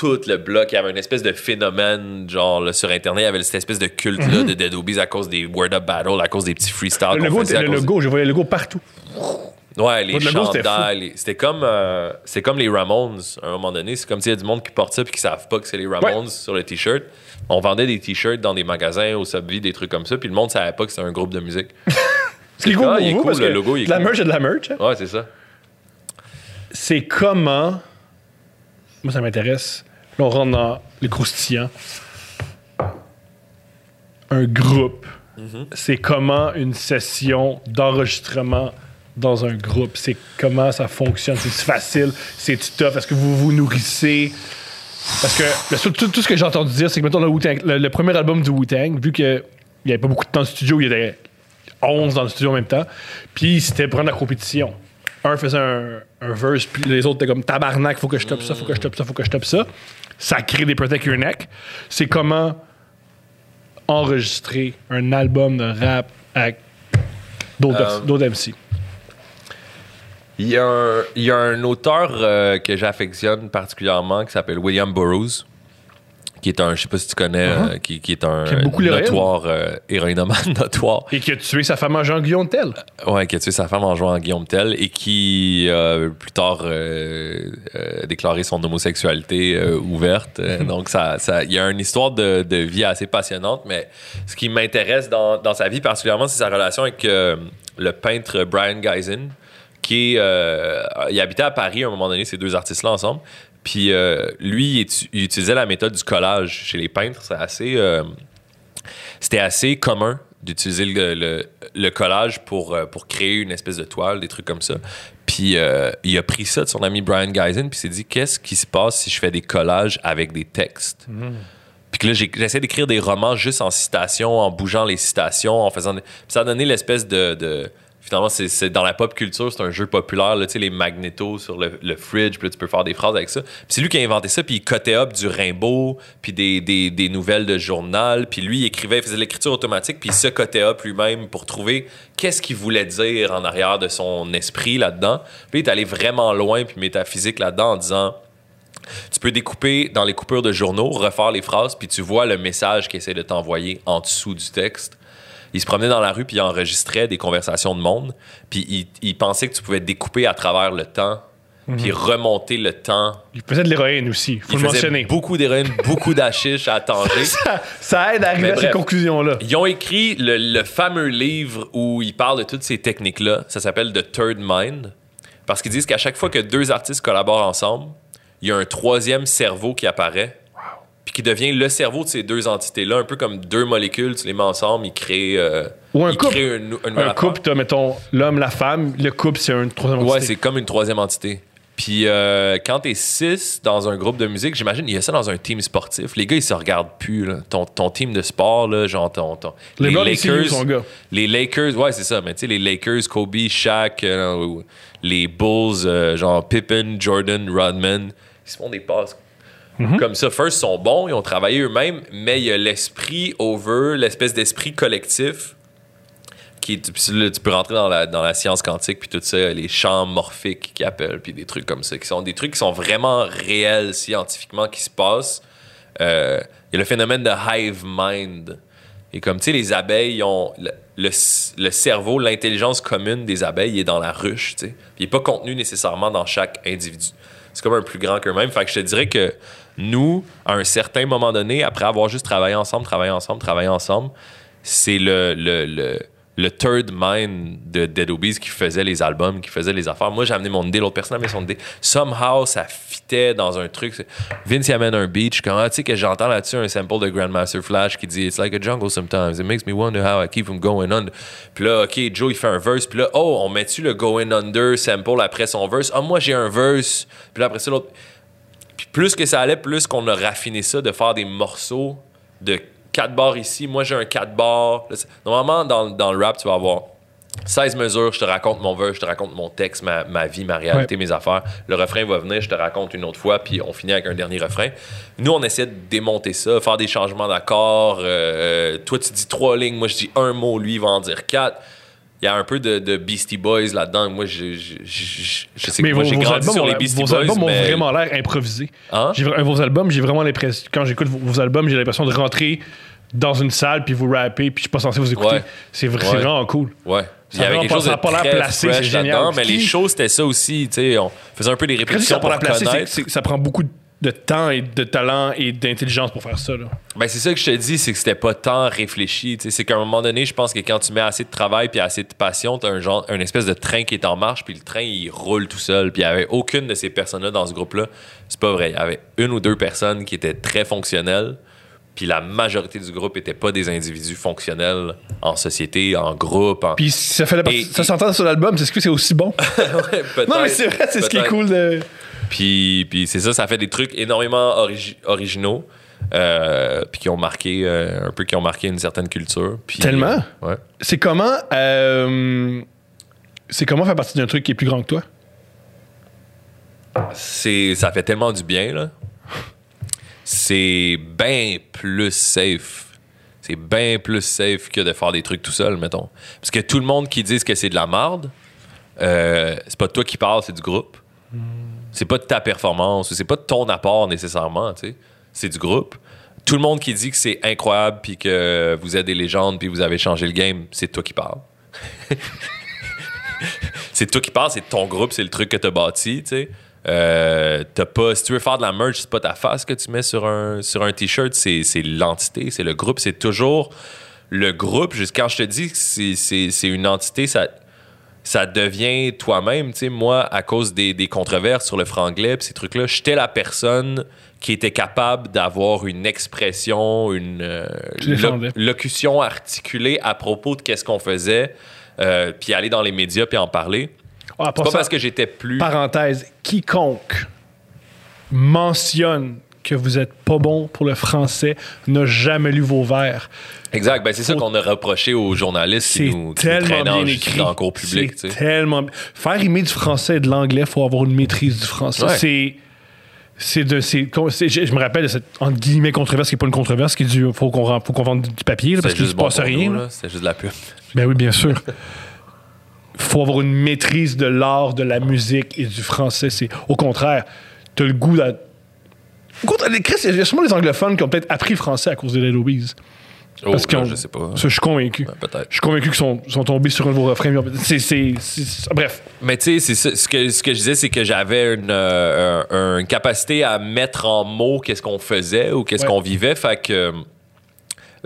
tout le bloc. Il y avait une espèce de phénomène, genre, là, sur Internet, il y avait cette espèce de culte-là de Dead Obies à cause des Word Up Battle, à cause des petits freestyles Le logo, le logo, je voyais le logo partout. Ouais, les Le chandails. C'était comme, euh, c'est comme les Ramones, à un moment donné. C'est comme s'il y a du monde qui porte ça puis qui savent pas que c'est les Ramones sur le T-shirt. On vendait des T-shirts dans des magasins, au Subway, des trucs comme ça, puis le monde savait pas que c'était un groupe de musique. C'est cool Ah, il est cool, le logo, il est de la merch, c'est de la merch. Ouais, c'est ça. C'est comment... Moi, ça m'intéresse. Là, on rentre dans les croustillants. Un groupe. Mhm. C'est comment une session d'enregistrement dans un groupe? C'est comment ça fonctionne? C'est facile? C'est tough? Est-ce que vous vous nourrissez? Parce que le tout, tout ce que j'ai entendu dire, c'est que mettons le, Wu-Tang- le, le premier album du Wu-Tang, vu qu'il n'y avait pas beaucoup de temps de studio, il y avait 11 dans le studio en même temps, puis c'était prendre la compétition. Un faisait un, un verse, puis les autres étaient comme tabarnak, faut que je tape ça, faut que je tape ça, faut que je tape ça. Ça crée des Protect Your Neck. C'est comment enregistrer un album de rap avec d'autres Euh, MC. Il y a un, il y a un auteur euh, que j'affectionne particulièrement qui s'appelle William Burroughs, qui est un, je sais pas si tu connais, euh, qui, qui est un Qui notoire, euh, héroïnomane notoire. Et qui a tué sa femme en Jean-Guillaume Tell. Ouais, qui a tué sa femme en jouant à Guillaume Tell et qui, euh, plus tard, euh, euh, a déclaré son homosexualité euh, ouverte. Euh, Donc, ça, ça, il y a une histoire de, de vie assez passionnante, mais ce qui m'intéresse dans, dans sa vie particulièrement, c'est sa relation avec euh, le peintre Brian Geisen, qui est, euh, il habitait à Paris à un moment donné, ces deux artistes-là ensemble. Puis euh, lui, il, utilisait la méthode du collage chez les peintres. C'est assez... euh, c'était assez commun d'utiliser le, le- le collage pour, euh, pour créer une espèce de toile, des trucs comme ça. Puis euh, il a pris ça de son ami Brian Geisen, puis s'est dit qu'est-ce qui se passe si je fais des collages avec des textes? Puis que là, j'essaie d'écrire des romans juste en citations, en bougeant les citations, en faisant. des- Puis ça a donné l'espèce de. de- Finalement, c'est dans la pop culture, c'est un jeu populaire, là, les magnétos sur le, le fridge, puis là, tu peux faire des phrases avec ça. Puis c'est lui qui a inventé ça, puis il cotait up du Rimbaud, puis des, nouvelles de journal, puis lui, il écrivait, il faisait l'écriture automatique, puis il se cotait up lui-même pour trouver qu'est-ce qu'il voulait dire en arrière de son esprit là-dedans. Puis il est allé vraiment loin, puis métaphysique là-dedans en disant tu peux découper dans les coupures de journaux, refaire les phrases, puis tu vois le message qu'il essaie de t'envoyer en dessous du texte. Il se promenait dans la rue, puis il enregistrait des conversations de monde, puis il, il pensait que tu pouvais découper à travers le temps, puis remonter le temps. Il faisait de l'héroïne aussi, faut il le mentionner. beaucoup d'héroïne, beaucoup d'ashish à Tanger. Ça, ça aide à arriver Mais à ces conclusions-là. Ils ont écrit le, le fameux livre où ils parlent de toutes ces techniques-là. Ça s'appelle The Third Mind. Parce qu'ils disent qu'à chaque fois que deux artistes collaborent ensemble, il y a un troisième cerveau qui apparaît. Puis qui devient le cerveau de ces deux entités-là, un peu comme deux molécules, tu les mets ensemble, ils créent, euh, Ou un ils couple. créent une, une Un couple, t'as, mettons, l'homme, la femme. Le couple, c'est un troisième Ouais, entité. c'est comme une troisième entité. Puis euh, quand t'es six dans un groupe de musique, j'imagine, il y a ça dans un team sportif. Les gars, ils se regardent plus. là. Ton, ton team de sport, là, genre ton. ton- Les gars. Les Lakers, ouais, c'est ça. Mais tu sais, les Lakers, Kobe, Shaq, euh, les Bulls, euh, genre Pippen, Jordan, Rodman, ils se font des passes. Mhm. Comme ça, first, sont bons, ils ont travaillé eux-mêmes, mais il y a l'esprit over, l'espèce d'esprit collectif qui est- tu peux rentrer dans la, dans la science quantique puis tout ça, les champs morphiques qui appellent puis des trucs comme ça qui sont des trucs qui sont vraiment réels scientifiquement qui se passent. Euh, Il y a le phénomène de hive mind. Et comme tu sais, les abeilles ont le, le, cerveau, l'intelligence commune des abeilles il est dans la ruche, tu sais. Il n'est pas contenu nécessairement dans chaque individu. C'est comme un plus grand qu'eux-mêmes. Fait que je te dirais que nous, à un certain moment donné, après avoir juste travaillé ensemble, travaillé ensemble, travaillé ensemble, c'est le, third mind de Dead Obies qui faisait les albums, qui faisait les affaires. Moi, j'ai amené mon idée, l'autre personne avait son idée. Somehow, ça fitait dans un truc. Vince amène un beach. Quand tu sais que j'entends là-dessus un sample de Grandmaster Flash qui dit It's like a jungle sometimes. It makes me wonder how I keep from going under. Puis là, OK, Joe, il fait un verse. Puis là, oh, on met-tu le going under sample après son verse? Ah, moi, j'ai un verse. Puis là, après ça, l'autre. Plus que ça allait, plus qu'on a raffiné ça de faire des morceaux de 4 bars ici. Moi, j'ai un 4 bars. Normalement, dans, dans le rap, tu vas avoir 16 mesures, je te raconte mon verse, je te raconte mon texte, ma, ma vie, ma réalité, mes affaires. Le refrain va venir, je te raconte une autre fois, puis on finit avec un dernier refrain. Nous, on essaie de démonter ça, faire des changements d'accords. Euh, euh, toi, tu dis trois lignes, moi, je dis un mot, lui, il va en dire quatre. Il y a un peu de, de Beastie Boys là-dedans. Moi, je, je, je, je- je sais que Mais moi, vos, j'ai vos grandi albums, sur ont les Beastie vos Boys. albums ont mais- vraiment l'air improvisés. Hein? J'ai vos albums, j'ai vraiment l'impression. Quand j'écoute vos, vos albums, j'ai l'impression de rentrer dans une salle puis vous rapper puis je suis pas censé vous écouter. Ouais. C'est Ouais. vraiment cool. Ouais. Il y avait quelque pas- chose ça de a pas l'air placé, c'est génial. mais les shows, c'était ça aussi. On faisait un peu des répétitions pour la placer, ça prend beaucoup de temps et de talent et d'intelligence pour faire ça. Là. Ben, c'est ça que je te dis, c'est que c'était pas tant réfléchi. C'est qu'à un moment donné, je pense que quand tu mets assez de travail puis assez de passion, t'as un genre, une espèce de train qui est en marche, puis le train, il roule tout seul. Puis il y avait aucune de ces personnes-là dans ce groupe-là. C'est pas vrai. Il y avait une ou deux personnes qui étaient très fonctionnelles, puis la majorité du groupe n'étaient pas des individus fonctionnels en société, en groupe. En... Puis ça fait la partie- Et- ça s'entend sur l'album, c'est ce que c'est aussi bon. Ouais, non, mais c'est vrai, c'est ce qui est cool de. Puis, puis c'est ça, ça fait des trucs énormément origi- originaux, euh, puis qui ont marqué euh, un peu, qui ont marqué une certaine culture. Puis, Tellement? euh, ouais. C'est comment. euh, c'est comment faire partie d'un truc qui est plus grand que toi? C'est, ça fait tellement du bien là. C'est bien plus safe. C'est bien plus safe que de faire des trucs tout seul, mettons. Parce que tout le monde qui dit que c'est de la marde, euh, c'est pas toi qui parle, c'est du groupe. C'est pas de ta performance, c'est pas de ton apport nécessairement, tu sais. C'est du groupe. Tout le monde qui dit que c'est incroyable, puis que vous êtes des légendes, puis vous avez changé le game, c'est toi qui parles. c'est toi qui parles, c'est ton groupe, c'est le truc que t'as bâti, tu sais. Euh, t'as pas, si tu veux faire de la merch, c'est pas ta face que tu mets sur un, sur un t-shirt, c'est, l'entité, c'est le groupe, c'est toujours le groupe. Quand je te dis que c'est une entité, ça, ça devient toi-même. Tu sais, moi, à cause des, des controverses sur le franglais, pis ces trucs-là, j'étais la personne qui était capable d'avoir une expression, une euh, lo- locution articulée à propos de qu'est-ce qu'on faisait, euh, puis aller dans les médias puis en parler. Ah, pas ça, parce que j'étais plus. Parenthèse, quiconque mentionne que vous êtes pas bon pour le français n'a jamais lu vos vers. Exact. Ben, c'est ça qu'on a reproché aux journalistes qui C'est nous, qui nous tellement bien en- écrit. dans le cours public. C'est tellement Faire rimer du français et de l'anglais, il faut avoir une maîtrise du français. Ouais. C'est. C'est de. c'est- c'est- je, je me rappelle de cette entre guillemets controverse qui n'est pas une controverse, qui est du. Faut qu'on faut qu'on vende du papier là, parce qu'il juste se bon passe rien. nous. C'était juste de la pub. Ben oui, bien sûr. faut avoir une maîtrise de l'art, de la musique et du français. C'est au contraire, t'as le goût. d'a- Les Chris, il y a sûrement des anglophones qui ont peut-être appris le français à cause des Dead Obies. Oh, Parce qu'ils ont- je sais pas. Ça, je suis convaincu. Peut-être. Je suis convaincu qu'ils sont, sont tombés sur un de vos refrains. C'est, c'est, c'est- Bref. Mais tu sais. Ce que, ce que je disais, c'est que j'avais une, euh, un- une capacité à mettre en mots qu'est-ce qu'on faisait ou qu'est-ce Ouais. qu'on vivait. Fait que euh,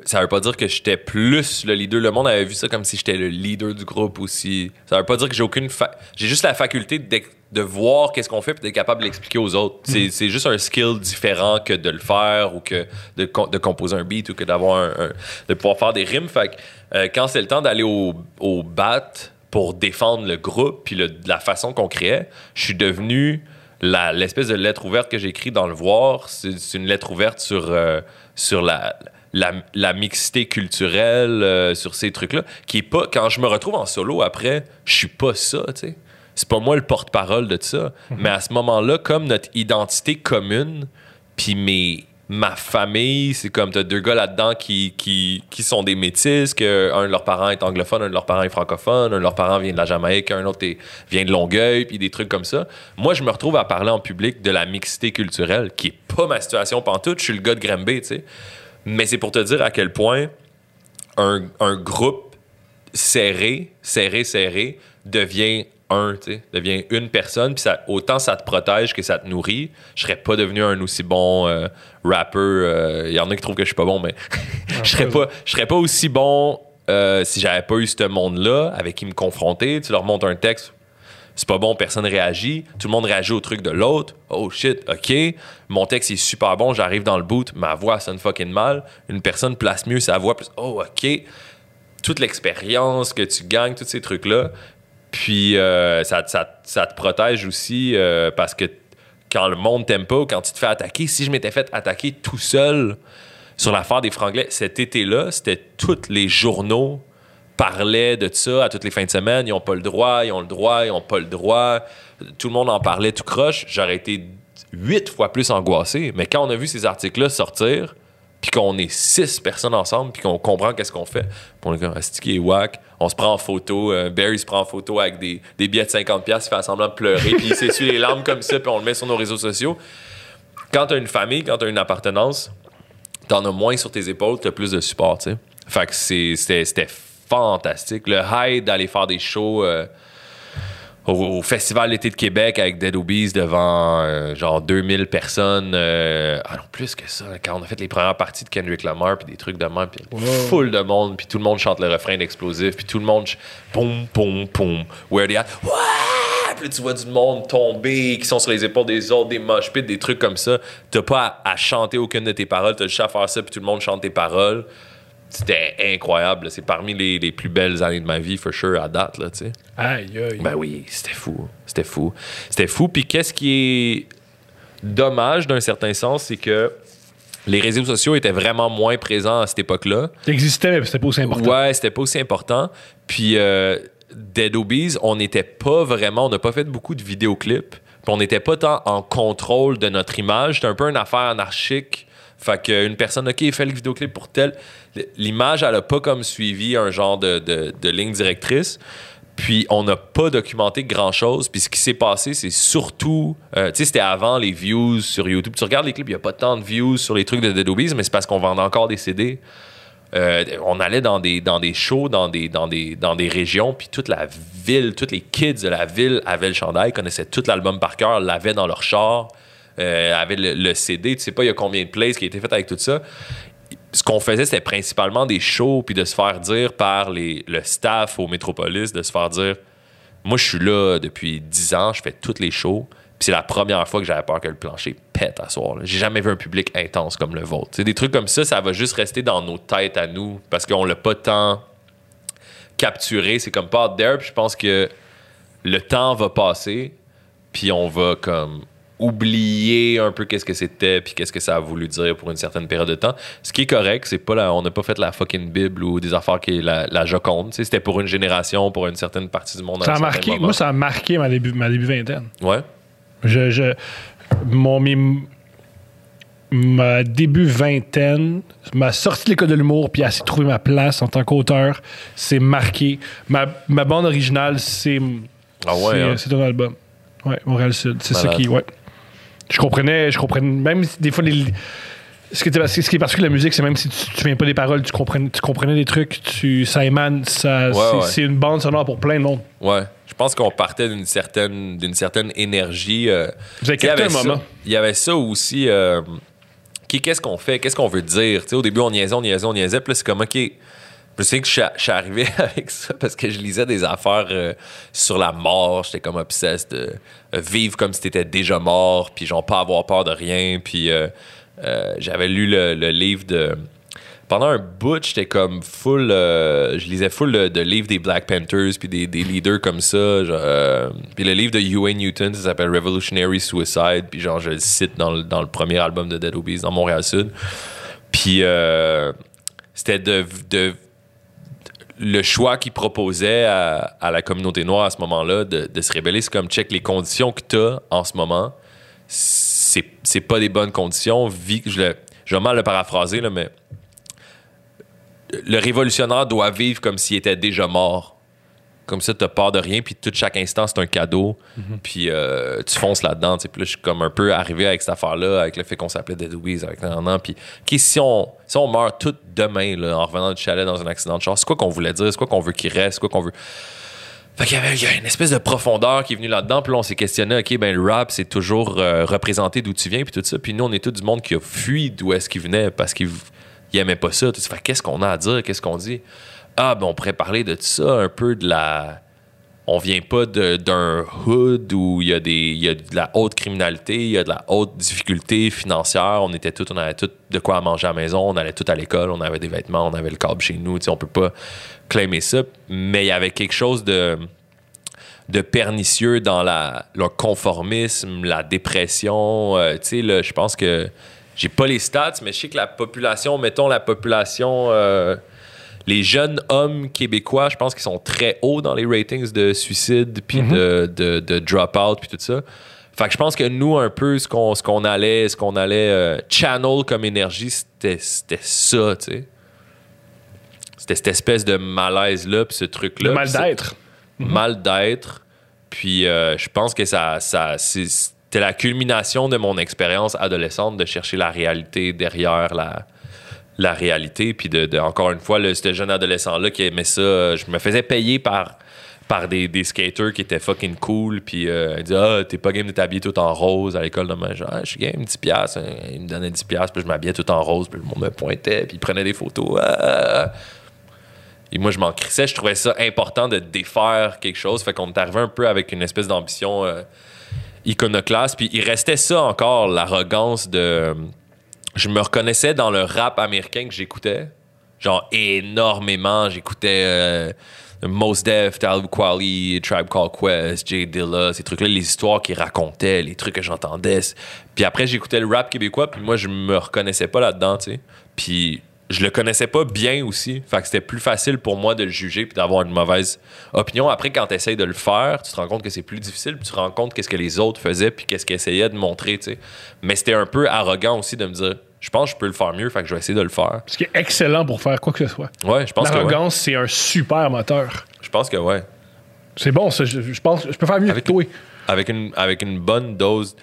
ça veut pas dire que j'étais plus le leader. Le monde avait vu ça comme si j'étais le leader du groupe aussi. Ça veut pas dire que j'ai aucune. fa- J'ai juste la faculté de, de voir qu'est-ce qu'on fait et d'être capable de l'expliquer aux autres. C'est- C'est juste un skill différent que de le faire ou que de, de composer un beat ou que d'avoir un, un- de pouvoir faire des rimes. Fait que euh, quand c'est le temps d'aller au, au bat pour défendre le groupe puis le- la façon qu'on créait, je suis devenu la- l'espèce de lettre ouverte que j'ai écrite dans le voir. C'est c'est une lettre ouverte sur, euh, sur la, la, la mixité culturelle, euh, sur ces trucs-là, qui est pas. Quand je me retrouve en solo après, je suis pas ça, tu sais. C'est pas moi le porte-parole de ça. Mais à ce moment-là, comme notre identité commune, puis mes ma famille, c'est comme t'as deux gars là-dedans qui, qui, qui sont des métis, que un de leurs parents est anglophone, un de leurs parents est francophone, un de leurs parents vient de la Jamaïque, un autre est- vient de Longueuil, puis des trucs comme ça. Moi, je me retrouve à parler en public de la mixité culturelle, qui est pas ma situation pantoute. Je suis le gars de Granby, tu sais. Mais c'est pour te dire à quel point un, un groupe serré, serré, serré, devient un, tu sais, deviens une personne, puis ça, autant ça te protège que ça te nourrit. Je serais pas devenu un aussi bon euh, rapper. Il y en a qui trouvent que je suis pas bon, mais je serais pas, je serais pas aussi bon euh, si j'avais pas eu ce monde-là avec qui me confronter. Tu leur montres un texte, c'est pas bon, personne réagit. Tout le monde réagit au truc de l'autre. Oh shit, ok. Mon texte est super bon, j'arrive dans le boot, ma voix sonne fucking mal. Une personne place mieux sa voix, plus oh ok. Toute l'expérience que tu gagnes, tous ces trucs-là. Puis euh, ça, ça, te protège aussi euh, parce que quand le monde t'aime pas ou quand tu te fais attaquer, si je m'étais fait attaquer tout seul sur l'affaire des Franglais, cet été-là, c'était tous les journaux parlaient de ça à toutes les fins de semaine. Ils n'ont pas le droit, ils ont le droit, ils n'ont pas le droit. Tout le monde en parlait tout croche. J'aurais été huit fois plus angoissé. Mais quand on a vu ces articles-là sortir, puis qu'on est six personnes ensemble, puis qu'on comprend qu'est-ce qu'on fait, puis on est comme, est whack? On se prend en photo, euh, Barry se prend en photo avec des, des billets de 50$, il fait semblant de pleurer, puis il s'essuie les larmes comme ça, puis on le met sur nos réseaux sociaux. Quand t'as une famille, quand t'as une appartenance, t'en as moins sur tes épaules, t'as plus de support, tu sais. Fait que c'était fantastique. Le high d'aller faire des shows... Euh, au, Festival d'été de Québec avec Dead Obies devant euh, genre 2000 personnes. Euh, ah non, plus que ça. Quand on a fait les premières parties de Kendrick Lamar, puis des trucs de même, puis full de monde, puis tout le monde chante le refrain d'explosif, puis tout le monde, poum, poum, poum, where they at? Puis tu vois du monde tomber, qui sont sur les épaules des autres, des mosh pits, des trucs comme ça. T'as pas à, à, chanter aucune de tes paroles, t'as juste à faire ça, puis tout le monde chante tes paroles c'était incroyable. C'est parmi les, les, plus belles années de ma vie, for sure, à date, là, tu sais. Aïe, aïe. Ben oui, c'était fou. C'était fou. C'était fou. Puis qu'est-ce qui est dommage, d'un certain sens, c'est que les réseaux sociaux étaient vraiment moins présents à cette époque-là. Existait, mais c'était pas aussi important. Ouais, c'était pas aussi important. Puis euh, Dead Obies, on n'était pas vraiment, on n'a pas fait beaucoup de vidéoclips. Puis on n'était pas tant en contrôle de notre image. C'était un peu une affaire anarchique fait qu'une personne, OK, fait le vidéoclip pour tel. L'image, elle a pas comme suivi un genre de, de, ligne directrice. Puis on n'a pas documenté grand-chose. Puis ce qui s'est passé, c'est surtout... Euh, tu sais, c'était avant les views sur YouTube. Tu regardes les clips, il n'y a pas tant de views sur les trucs de Dead mais c'est parce qu'on vendait encore des CD. Euh, on allait dans des, dans shows, dans des, régions, puis toute la ville, tous les kids de la ville avaient le chandail, connaissaient tout l'album par cœur, l'avaient dans leur char. Euh, avec le, CD. Tu sais pas il y a combien de plays qui a été fait avec tout ça. Ce qu'on faisait, c'était principalement des shows, puis de se faire dire par le staff au Métropolis, de se faire dire Moi, je suis là depuis 10 ans, je fais toutes les shows. Puis c'est la première fois que j'avais peur que le plancher pète à soir. J'ai jamais vu un public intense comme le vôtre. Des trucs comme ça, ça va juste rester dans nos têtes à nous parce qu'on l'a pas tant capturé. C'est comme pas there. Puis je pense que le temps va passer, puis on va comme oublier un peu qu'est-ce que c'était puis qu'est-ce que ça a voulu dire pour une certaine période de temps. Ce qui est correct, c'est pas on n'a pas fait la fucking Bible ou des affaires qui est la, la Joconde. C'était pour une génération, pour une certaine partie du monde. Ça a marqué, moi, ça a marqué ma début, ma début vingtaine. Ouais. Je, je, mon, ma début vingtaine, ma sortie de l'école de l'humour, puis à trouver ma place en tant qu'auteur, c'est marqué. Ma, ma bande originale, c'est ah ouais, hein? c'est un album. Ouais, Montréal Sud. C'est ça qui. Ouais. Je comprenais, je comprenais, même des fois, les, ce, qui ce qui est particulier de la musique, c'est même si tu ne viens pas des paroles, tu comprenais, tu comprenais des trucs, tu, ça émane, ça, c'est, une bande sonore pour plein de monde. Ouais. Je pense qu'on partait d'une certaine, d'une certaine énergie. Euh, Vous avez un moment. Il y avait ça aussi. Euh, qu'est-ce qu'on fait? Qu'est-ce qu'on veut dire? au début, on niaisait, on niaisait, on niaisait. Puis là, c'est comme, OK, je sais que je suis arrivé avec ça parce que je lisais des affaires euh, sur la mort. J'étais comme obsessed de euh, vivre comme si t'étais déjà mort, puis genre pas avoir peur de rien. Puis euh, j'avais lu le, livre de. Pendant un bout, j'étais comme full. je lisais full de, livres des Black Panthers, puis des, leaders comme ça. puis le livre de Ewan Newton, ça s'appelle Revolutionary Suicide. Puis genre, je le cite dans le, dans le premier album de Dead Obies, dans Montréal-Sud. Puis c'était de, de le choix qu'il proposait à, la communauté noire à ce moment-là de, se rébeller, c'est comme check les conditions que tu en ce moment. C'est, pas des bonnes conditions. Je, vais mal le paraphraser, mais le révolutionnaire doit vivre comme s'il était déjà mort. Comme ça, t'as peur de rien, puis tout chaque instant, c'est un cadeau. Mhm. Puis euh, tu fonces là-dedans. Puis là, je suis comme un peu arrivé avec cette affaire-là, avec le fait qu'on s'appelait Dead Louise, avec un Puis si on, si on meurt tout demain, là, en revenant du chalet dans un accident de char, c'est quoi qu'on voulait dire? C'est quoi qu'on veut qu'il reste? C'est quoi qu'on veut? Fait qu'il y avait il y a une espèce de profondeur qui est venue là-dedans. Puis là, on s'est questionné, OK, ben le rap, c'est toujours euh, représenté d'où tu viens, puis tout ça. Puis nous, on est tout du monde qui a fui d'où est-ce qu'il venait parce qu'il il aimait pas ça. Tout ça. Fait qu'est-ce qu'on a à dire? Qu'est-ce qu'on dit? Ah, ben on pourrait parler de ça, un peu de la... On vient pas d'un hood où il y, a des, il y de la haute criminalité, il y a de la haute difficulté financière. On était tous, on avait tout de quoi manger à la maison, on allait tout à l'école, on avait des vêtements, on avait le câble chez nous. Tu sais, on peut pas claimer ça. Mais il y avait quelque chose de pernicieux dans la, le conformisme, la dépression. Euh, tu sais, je pense que j'ai pas les stats, mais je sais que la population, mettons la population, euh, les jeunes hommes québécois, je pense qu'ils sont très hauts dans les ratings de suicide, puis de, de, de drop-out, puis tout ça. Fait que je pense que nous, un peu, ce qu'on, allait, ce qu'on allait euh, channel comme énergie, c'était, ça, tu sais. C'était cette espèce de malaise-là, puis ce truc-là. Mal d'être. mal d'être. Puis euh, je pense que ça, ça c'était la culmination de mon expérience adolescente de chercher la réalité derrière la, la réalité. Puis de, encore une fois, ce jeune adolescent-là qui aimait ça, euh, je me faisais payer par, par des, des skaters qui étaient fucking cool. Puis euh, il disait Ah, t'es pas game de t'habiller tout en rose à l'école de Genre, Ah, je suis game, 10$. piastres. Hein. Il me donnait 10$, piastres, puis je m'habillais tout en rose. Puis le monde me pointait, puis il prenait des photos. Ah! Et moi, je m'en crissais. Je trouvais ça important de défaire quelque chose. Fait qu'on est arrivé un peu avec une espèce d'ambition euh, iconoclaste. Puis il restait ça encore, l'arrogance de. Je me reconnaissais dans le rap américain que j'écoutais. Genre énormément. J'écoutais euh, Mos Def, Talib Kweli, Tribe Called Quest, Jay Dilla, ces trucs-là, les histoires qu'ils racontaient, les trucs que j'entendais. Puis après, j'écoutais le rap québécois, puis moi, je me reconnaissais pas là-dedans, tu sais. Puis je le connaissais pas bien aussi. Fait que c'était plus facile pour moi de le juger puis d'avoir une mauvaise opinion. Après, quand tu essayes de le faire, tu te rends compte que c'est plus difficile, puis tu te rends compte qu'est-ce que les autres faisaient, puis qu'est-ce qu'ils essayaient de montrer, tu sais. Mais c'était un peu arrogant aussi de me dire, je pense que je peux le faire mieux, fait que je vais essayer de le faire. Ce qui est excellent pour faire quoi que ce soit. Ouais, je pense que ouais. L'arrogance, c'est un super moteur. Je pense que ouais. C'est bon, ça. Je, je pense je peux faire mieux Avec- que toi. Avec une, avec une bonne dose.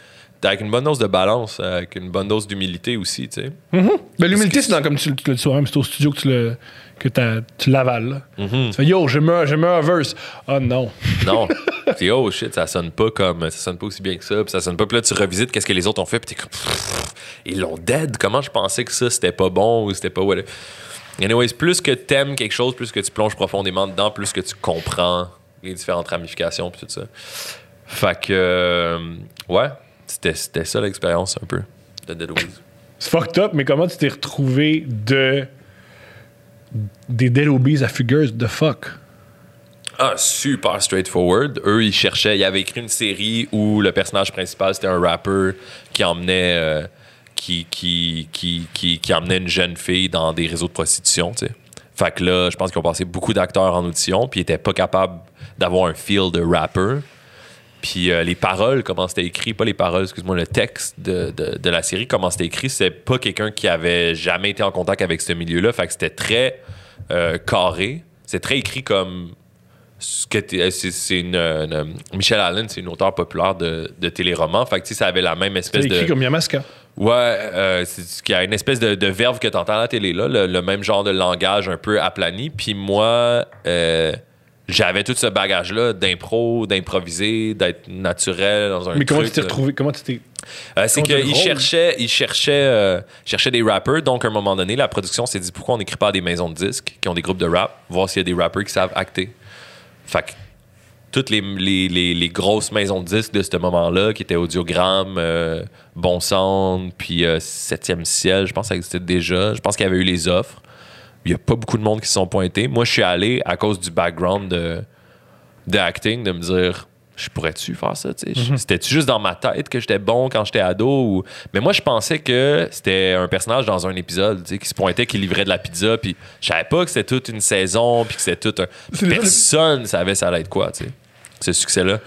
Avec une bonne dose de balance, avec une bonne dose d'humilité aussi, tu sais. Ben, L'humilité, c'est dans, comme tu, tu le dis toi-même, c'est au studio que tu, le, que tu l'avales. Mm-hmm. Tu fais Yo, je me un verse. Ah non. Non. Puis oh shit, ça sonne pas comme. Ça sonne pas aussi bien que ça. Puis ça sonne pas. Puis là, tu revisites qu'est-ce que les autres ont fait. Puis t'es comme. Ils l'ont dead. Comment je pensais que ça, c'était pas bon ou c'était pas. whatever. Anyways, plus que t'aimes quelque chose, plus que tu plonges profondément dedans, plus que tu comprends les différentes ramifications. Puis tout ça. Fait que. euh, ouais. C'était c'était ça l'expérience un peu de Dead Obies. C'est fucked up, mais comment tu t'es retrouvé de. des Dead Obies à Figures de fuck? Ah, super straightforward. Eux, ils cherchaient. Ils avaient écrit une série où le personnage principal, c'était un rappeur qui emmenait. euh, qui, qui, qui, qui, qui emmenait une jeune fille dans des réseaux de prostitution, tu sais. Fait que là, je pense qu'ils ont passé beaucoup d'acteurs en audition, puis ils étaient pas capables d'avoir un feel de rapper. Puis euh, les paroles, comment c'était écrit, pas les paroles, excuse-moi, le texte de, de, de la série, comment c'était écrit, c'est pas quelqu'un qui avait jamais été en contact avec ce milieu-là. Fait que c'était très euh, carré. C'est très écrit comme ce que c'est c'est une, une- Michelle Allen, c'est une auteure populaire de, de téléromans. Fait que tu sais, ça avait la même C'est espèce écrit de. comme Yamaska. Ouais, euh, c'est qu'il y a une espèce de, de verve que tu entends à la télé, là, le, le même genre de langage un peu aplani. Puis moi, euh, j'avais tout ce bagage-là d'impro, d'improviser, d'être naturel dans un Mais comment tu t'es là. retrouvé? Comment tu t'es. Euh, c'est Comment t'as le qu'il rôle? cherchait, il cherchait, euh, des rappers. Donc, à un moment donné, la production s'est dit pourquoi on n'écrit pas à des maisons de disques qui ont des groupes de rap, voir s'il y a des rappers qui savent acter? Fait que toutes les, les, les- les grosses maisons de disques de ce moment-là, qui étaient Audiogramme, euh, Bon Sound, puis euh, Septième Ciel, je pense que ça existait déjà. Je pense qu'il y avait eu les offres. Il n'y a pas beaucoup de monde qui se sont pointés. Moi, je suis allé à cause du background de, de acting, de me dire, je pourrais-tu faire ça? sais? C'était-tu juste dans ma tête que j'étais bon quand j'étais ado? Ou... Mais moi, je pensais que c'était un personnage dans un épisode qui se pointait, qui livrait de la pizza, puis je savais pas que c'était toute une saison, puis que c'était tout un... Personne savait ça allait être quoi, tu sais, ce succès-là.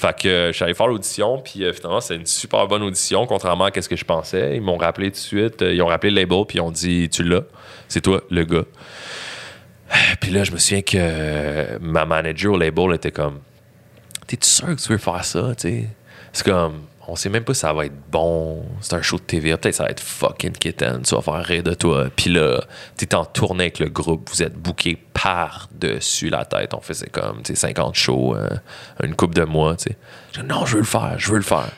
Fait que euh, je suis allé faire l'audition, puis euh, finalement, c'est une super bonne audition, contrairement à ce que je pensais. Ils m'ont rappelé tout de suite, euh, ils ont rappelé le label, puis ils ont dit Tu l'as, c'est toi, le gars. Puis là, je me souviens que euh, ma manager au label était comme T'es-tu sûr que tu veux faire ça? C'est comme, on sait même pas si ça va être bon. C'est un show de TVA. Peut-être ça va être fucking kitten. Tu vas faire rire de toi. Puis là, t'es en tournée avec le groupe. Vous êtes booké par-dessus la tête. On faisait comme, tu sais, 50 shows, euh, une coupe de mois, tu sais. J'ai dit, non, je veux le faire. Je veux le faire.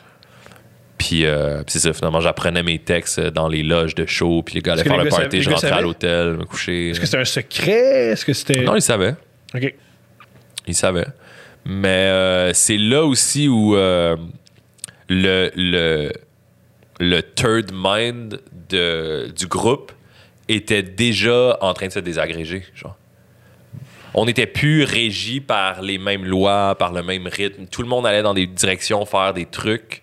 Puis, euh, puis c'est ça, finalement, j'apprenais mes textes dans les loges de show. Puis les gars allaient faire le party. savaient- Je rentrais à savaient? l'hôtel, me coucher. Est-ce que c'était un secret? Est-ce que c'était. Non, ils savaient. Ok. Il savait. Mais euh, c'est là aussi où euh, le, le, le third mind de, du groupe était déjà en train de se désagréger. Genre. On n'était plus régi par les mêmes lois, par le même rythme. Tout le monde allait dans des directions faire des trucs.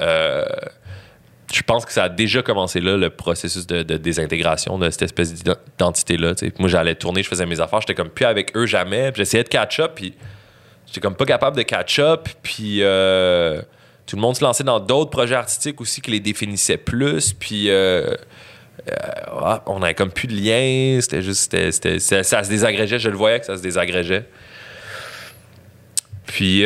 Euh, je pense que ça a déjà commencé là, le processus de, désintégration de cette espèce d'identité-là. Moi, j'allais tourner, je faisais mes affaires, j'étais comme plus avec eux jamais. J'essayais de catch-up, puis j'étais comme pas capable de catch-up. Puis euh, tout le monde se lançait dans d'autres projets artistiques aussi qui les définissaient plus. Puis euh, ah, on avait comme plus de lien. C'était juste, ça, se désagrégeait. Je le voyais que ça se désagrégeait. Puis,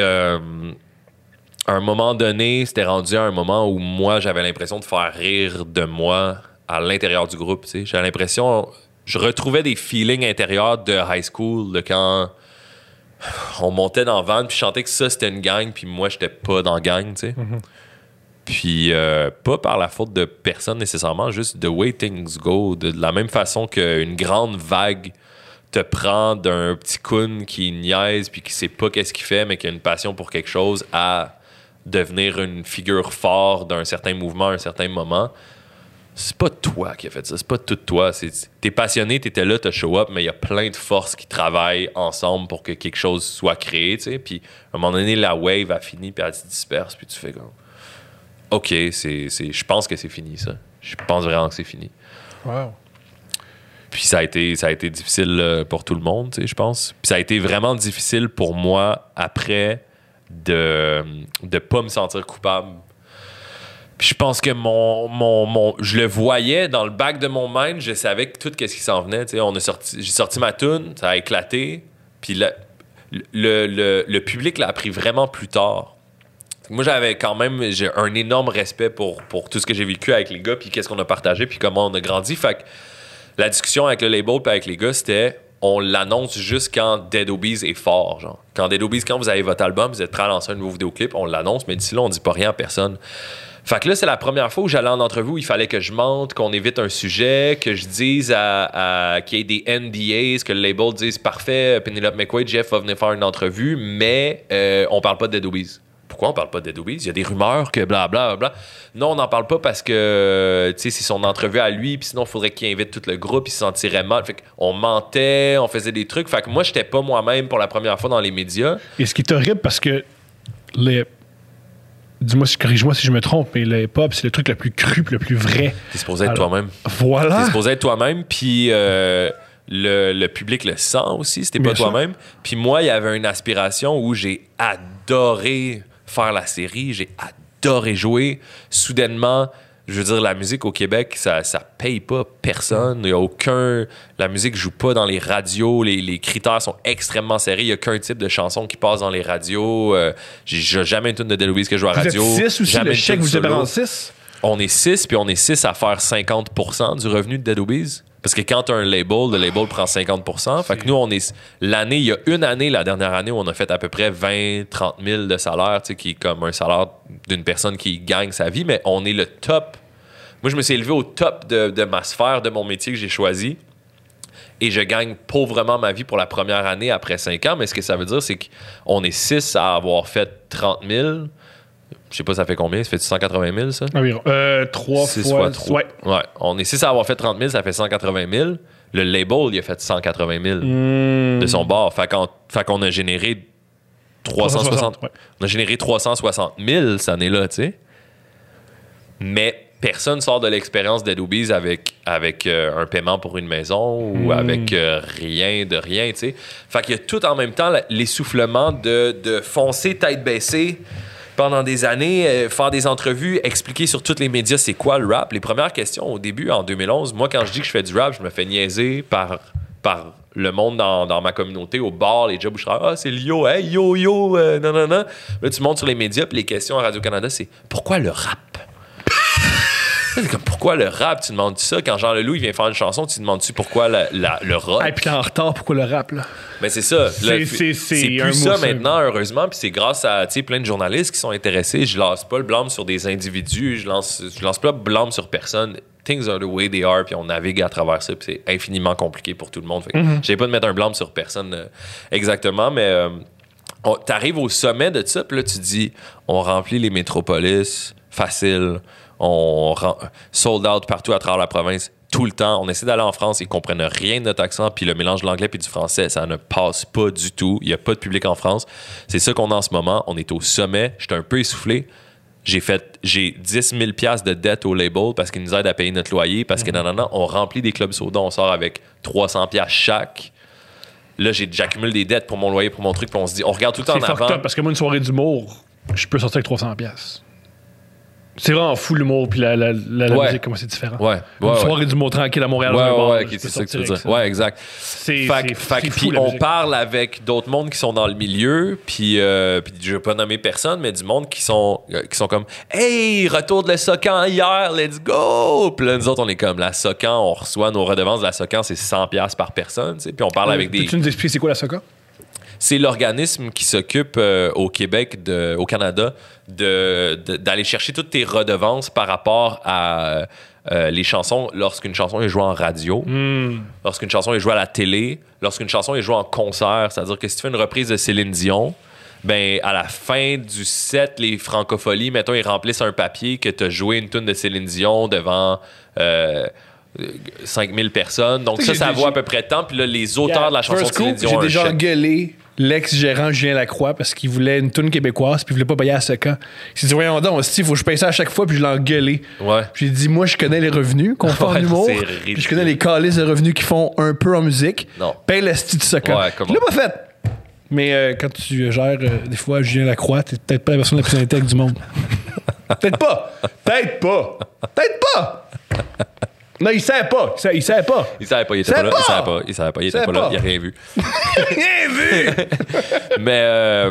à un moment donné, c'était rendu à un moment où moi, j'avais l'impression de faire rire de moi à l'intérieur du groupe. J'avais l'impression, je retrouvais des feelings intérieurs de high school, de quand on montait dans le van, puis je chantais que ça, c'était une gang, puis moi, j'étais pas dans la gang, tu sais. Puis, euh, pas par la faute de personne nécessairement, juste the way things go. De, de la même façon qu'une grande vague te prend d'un petit coon qui niaise puis qui sait pas qu'est-ce qu'il fait, mais qui a une passion pour quelque chose, à devenir une figure forte d'un certain mouvement à un certain moment. C'est pas toi qui as fait ça, c'est pas tout toi. T'es passionné, t'étais là, t'as show up, mais il y a plein de forces qui travaillent ensemble pour que quelque chose soit créé, tu sais. Puis à un moment donné, la wave a fini, puis elle se disperse, puis tu fais comme. OK, c'est, c'est, je pense que c'est fini, ça. Je pense vraiment que c'est fini. Wow. Puis ça a été, ça a été difficile euh, pour tout le monde, tu sais, je pense. Puis ça a été vraiment difficile pour moi après de ne pas me sentir coupable. Puis je pense que mon, je le voyais dans le bac de mon mind, je savais tout ce qui s'en venait. On a sorti, j'ai sorti ma tune, ça a éclaté. Puis le, public l'a appris vraiment plus tard. Moi, j'avais quand même un énorme respect pour, pour tout ce que j'ai vécu avec les gars, puis qu'est-ce qu'on a partagé, puis comment on a grandi. Fait que la discussion avec le label puis avec les gars, c'était on l'annonce juste quand Dead Obies est fort. Genre. Quand Dead Obies, quand vous avez votre album, vous êtes prêt à lancer un nouveau vidéoclip, on l'annonce, mais d'ici là, on dit pas rien à personne. Fait que là, c'est la première fois où j'allais en entrevue où il fallait que je mente, qu'on évite un sujet, que je dise à- qu'il y ait des NDAs, que le label dise parfait, Penelope McQuaid, Jeff va venir faire une entrevue, mais euh, on parle pas de Dead Obies. Pourquoi on parle pas de Dead? Il y a des rumeurs que blablabla. Bla, bla. Non, on n'en parle pas parce que tu sais, c'est son entrevue à lui, puis sinon, il faudrait qu'il invite tout le groupe, il se sentirait mal. Fait qu'on mentait, on faisait des trucs. Fait que moi, j'étais pas moi-même pour la première fois dans les médias. Et ce qui est horrible parce que les. Dis-moi, si- corrige-moi si je me trompe, mais le hip-hop, c'est le truc le plus cru, le plus vrai. T'es supposé être Alors, toi-même. Voilà. T'es supposé être toi-même, puis euh, le, le public le sent aussi, pas Bien sûr. toi-même. Puis moi, il y avait une aspiration où j'ai adoré faire la série, j'ai adoré jouer. Soudainement, je veux dire, la musique au Québec, ça, ça paye pas personne. Il y a aucun... La musique joue pas dans les radios, les, les critères sont extrêmement serrés. Il y a qu'un type de chanson qui passe dans les radios. Euh, j'ai jamais une tune de Deloise que je joue à Vous êtes radio. 6 aussi, jamais le chèque vous êtes en 6. On est 6, puis on est 6 à faire 50% du revenu de Dead Obies. Parce que quand tu as un label, le label prend 50 Fait que nous, on est. L'année, il y a une année, la dernière année, où on a fait à peu près 20, 30 000 de salaire, tu sais, qui est comme un salaire d'une personne qui gagne sa vie, mais on est le top. Moi, je me suis élevé au top de, de ma sphère, de mon métier que j'ai choisi. Et je gagne pauvrement ma vie pour la première année après 5 ans. Mais ce que ça veut dire, c'est qu'on est 6 à avoir fait 30 000. Je sais pas, ça fait combien? Ça fait 180 000, ça? Environ. Euh, 3 6 fois. fois 3. Ouais. Ouais. On est 6 à avoir fait 30 000, ça fait 180 000. Le label, il a fait 180 000 Hmm. de son bord. Fait qu'on, fait qu'on a généré 360. 360, ouais. On a généré 360 000 cette année-là, tu sais. Mais personne sort de l'expérience d'Adobe's avec, avec euh, un paiement pour une maison ou avec euh, rien de rien, tu sais. Fait qu'il y a tout en même temps l'essoufflement de, de foncer tête baissée pendant des années, euh, faire des entrevues, expliquer sur tous les médias c'est quoi le rap. Les premières questions au début, en 2011, moi, quand je dis que je fais du rap, je me fais niaiser par, par le monde dans, dans ma communauté, au bar, les jobs où je travaille. Ah, c'est le yo, hey, yo, yo, non, non, non. Là, tu montes sur les médias, puis les questions à Radio-Canada, c'est pourquoi le rap? C'est comme pourquoi le rap, tu demandes ça? Quand Jean Leloup il vient faire une chanson, tu demandes-tu pourquoi la- la- le rock? Et puis t'es en retard, pourquoi le rap, là? Mais c'est ça. C'est- un plus ça maintenant, heureusement. Puis c'est grâce à plein de journalistes qui sont intéressés. Je lance pas le blâme sur des individus. Je lance, je lance pas le blâme sur personne. Things are the way they are. Puis on navigue à travers ça. Puis c'est infiniment compliqué pour tout le monde. Mm-hmm. J'ai pas de mettre un blâme sur personne euh, exactement. Mais euh, t'arrives au sommet de ça. Puis là, tu dis on remplit les métropolis facile. On sold out partout à travers la province tout le temps. On essaie d'aller en France, ils comprennent rien de notre accent, puis le mélange de l'anglais puis du français, ça ne passe pas du tout. Il n'y a pas de public en France. C'est ça qu'on a en ce moment. On est au sommet. J'étais un peu essoufflé. J'ai fait, j'ai 10 000 piastres de dette au label parce qu'ils nous aident à payer notre loyer, parce que non, non, non, on remplit des clubs soda, on sort avec 300 piastres chaque. Là, j'accumule des dettes pour mon loyer, pour mon truc, puis on se dit, on regarde tout le temps C'est en avant. up parce que moi, une soirée d'humour, je peux sortir avec 300$. piastres. C'est vraiment fou l'humour puis la, la, la, la Ouais. musique, comment c'est différent. Ouais, Une ouais, ouais. soirée d'humour tranquille à Montréal. Ouais, ouais, bar, ouais, je ok, peux c'est ça que tu veux dire. Ouais, exact. C'est puis on musique. parle avec d'autres mondes qui sont dans le milieu, puis euh, puis je vais pas nommer personne, mais du monde qui sont euh, qui sont comme Hey, retour de la Socan hier, let's go! Puis là, nous autres, on est comme la Socan, on reçoit nos redevances de la Socan, c'est 100$ piastres par personne, tu sais, puis on parle avec des. Peux-tu nous expliquer c'est quoi la SOCA? C'est l'organisme qui s'occupe euh, au Québec, de, au Canada, de- de- d'aller chercher toutes tes redevances par rapport à euh, les chansons lorsqu'une chanson est jouée en radio, lorsqu'une chanson est jouée à la télé, lorsqu'une chanson est jouée en concert. C'est-à-dire que si tu fais une reprise de Céline Dion, ben à la fin du set, les francopholies, mettons, ils remplissent un papier que tu as joué une tune de Céline Dion devant. Euh, 5000 personnes. Donc, ça, ça vaut à peu près tant. Puis là, les auteurs de la chanson Céline Dion J'ai déjà chèque. L'ex-gérant Julien Lacroix parce qu'il voulait une tune québécoise puis il voulait pas payer à SOCA. Il s'est dit Voyons donc, il faut que je paye ça à chaque fois puis je l'ai engueulé. Ouais. Puis j'ai dit Moi, je connais les revenus qu'on fait en Ouais, humour. Puis je connais les calices de revenus qu'ils font un peu en musique. Non. Paye le style de SOCA. Ouais, Je comment? l'ai pas fait. Mais euh, quand tu gères euh, des fois Julien Lacroix, t'es peut-être pas la personne la plus intègre du monde. peut-être pas. Peut-être pas. Peut-être pas. Non, il savait pas. Il savait, il savait pas. Il savait pas, il était Savait pas là. Il pas! savait pas, il savait pas, il était pas là. pas. Il a rien vu. Rien vu. Mais euh,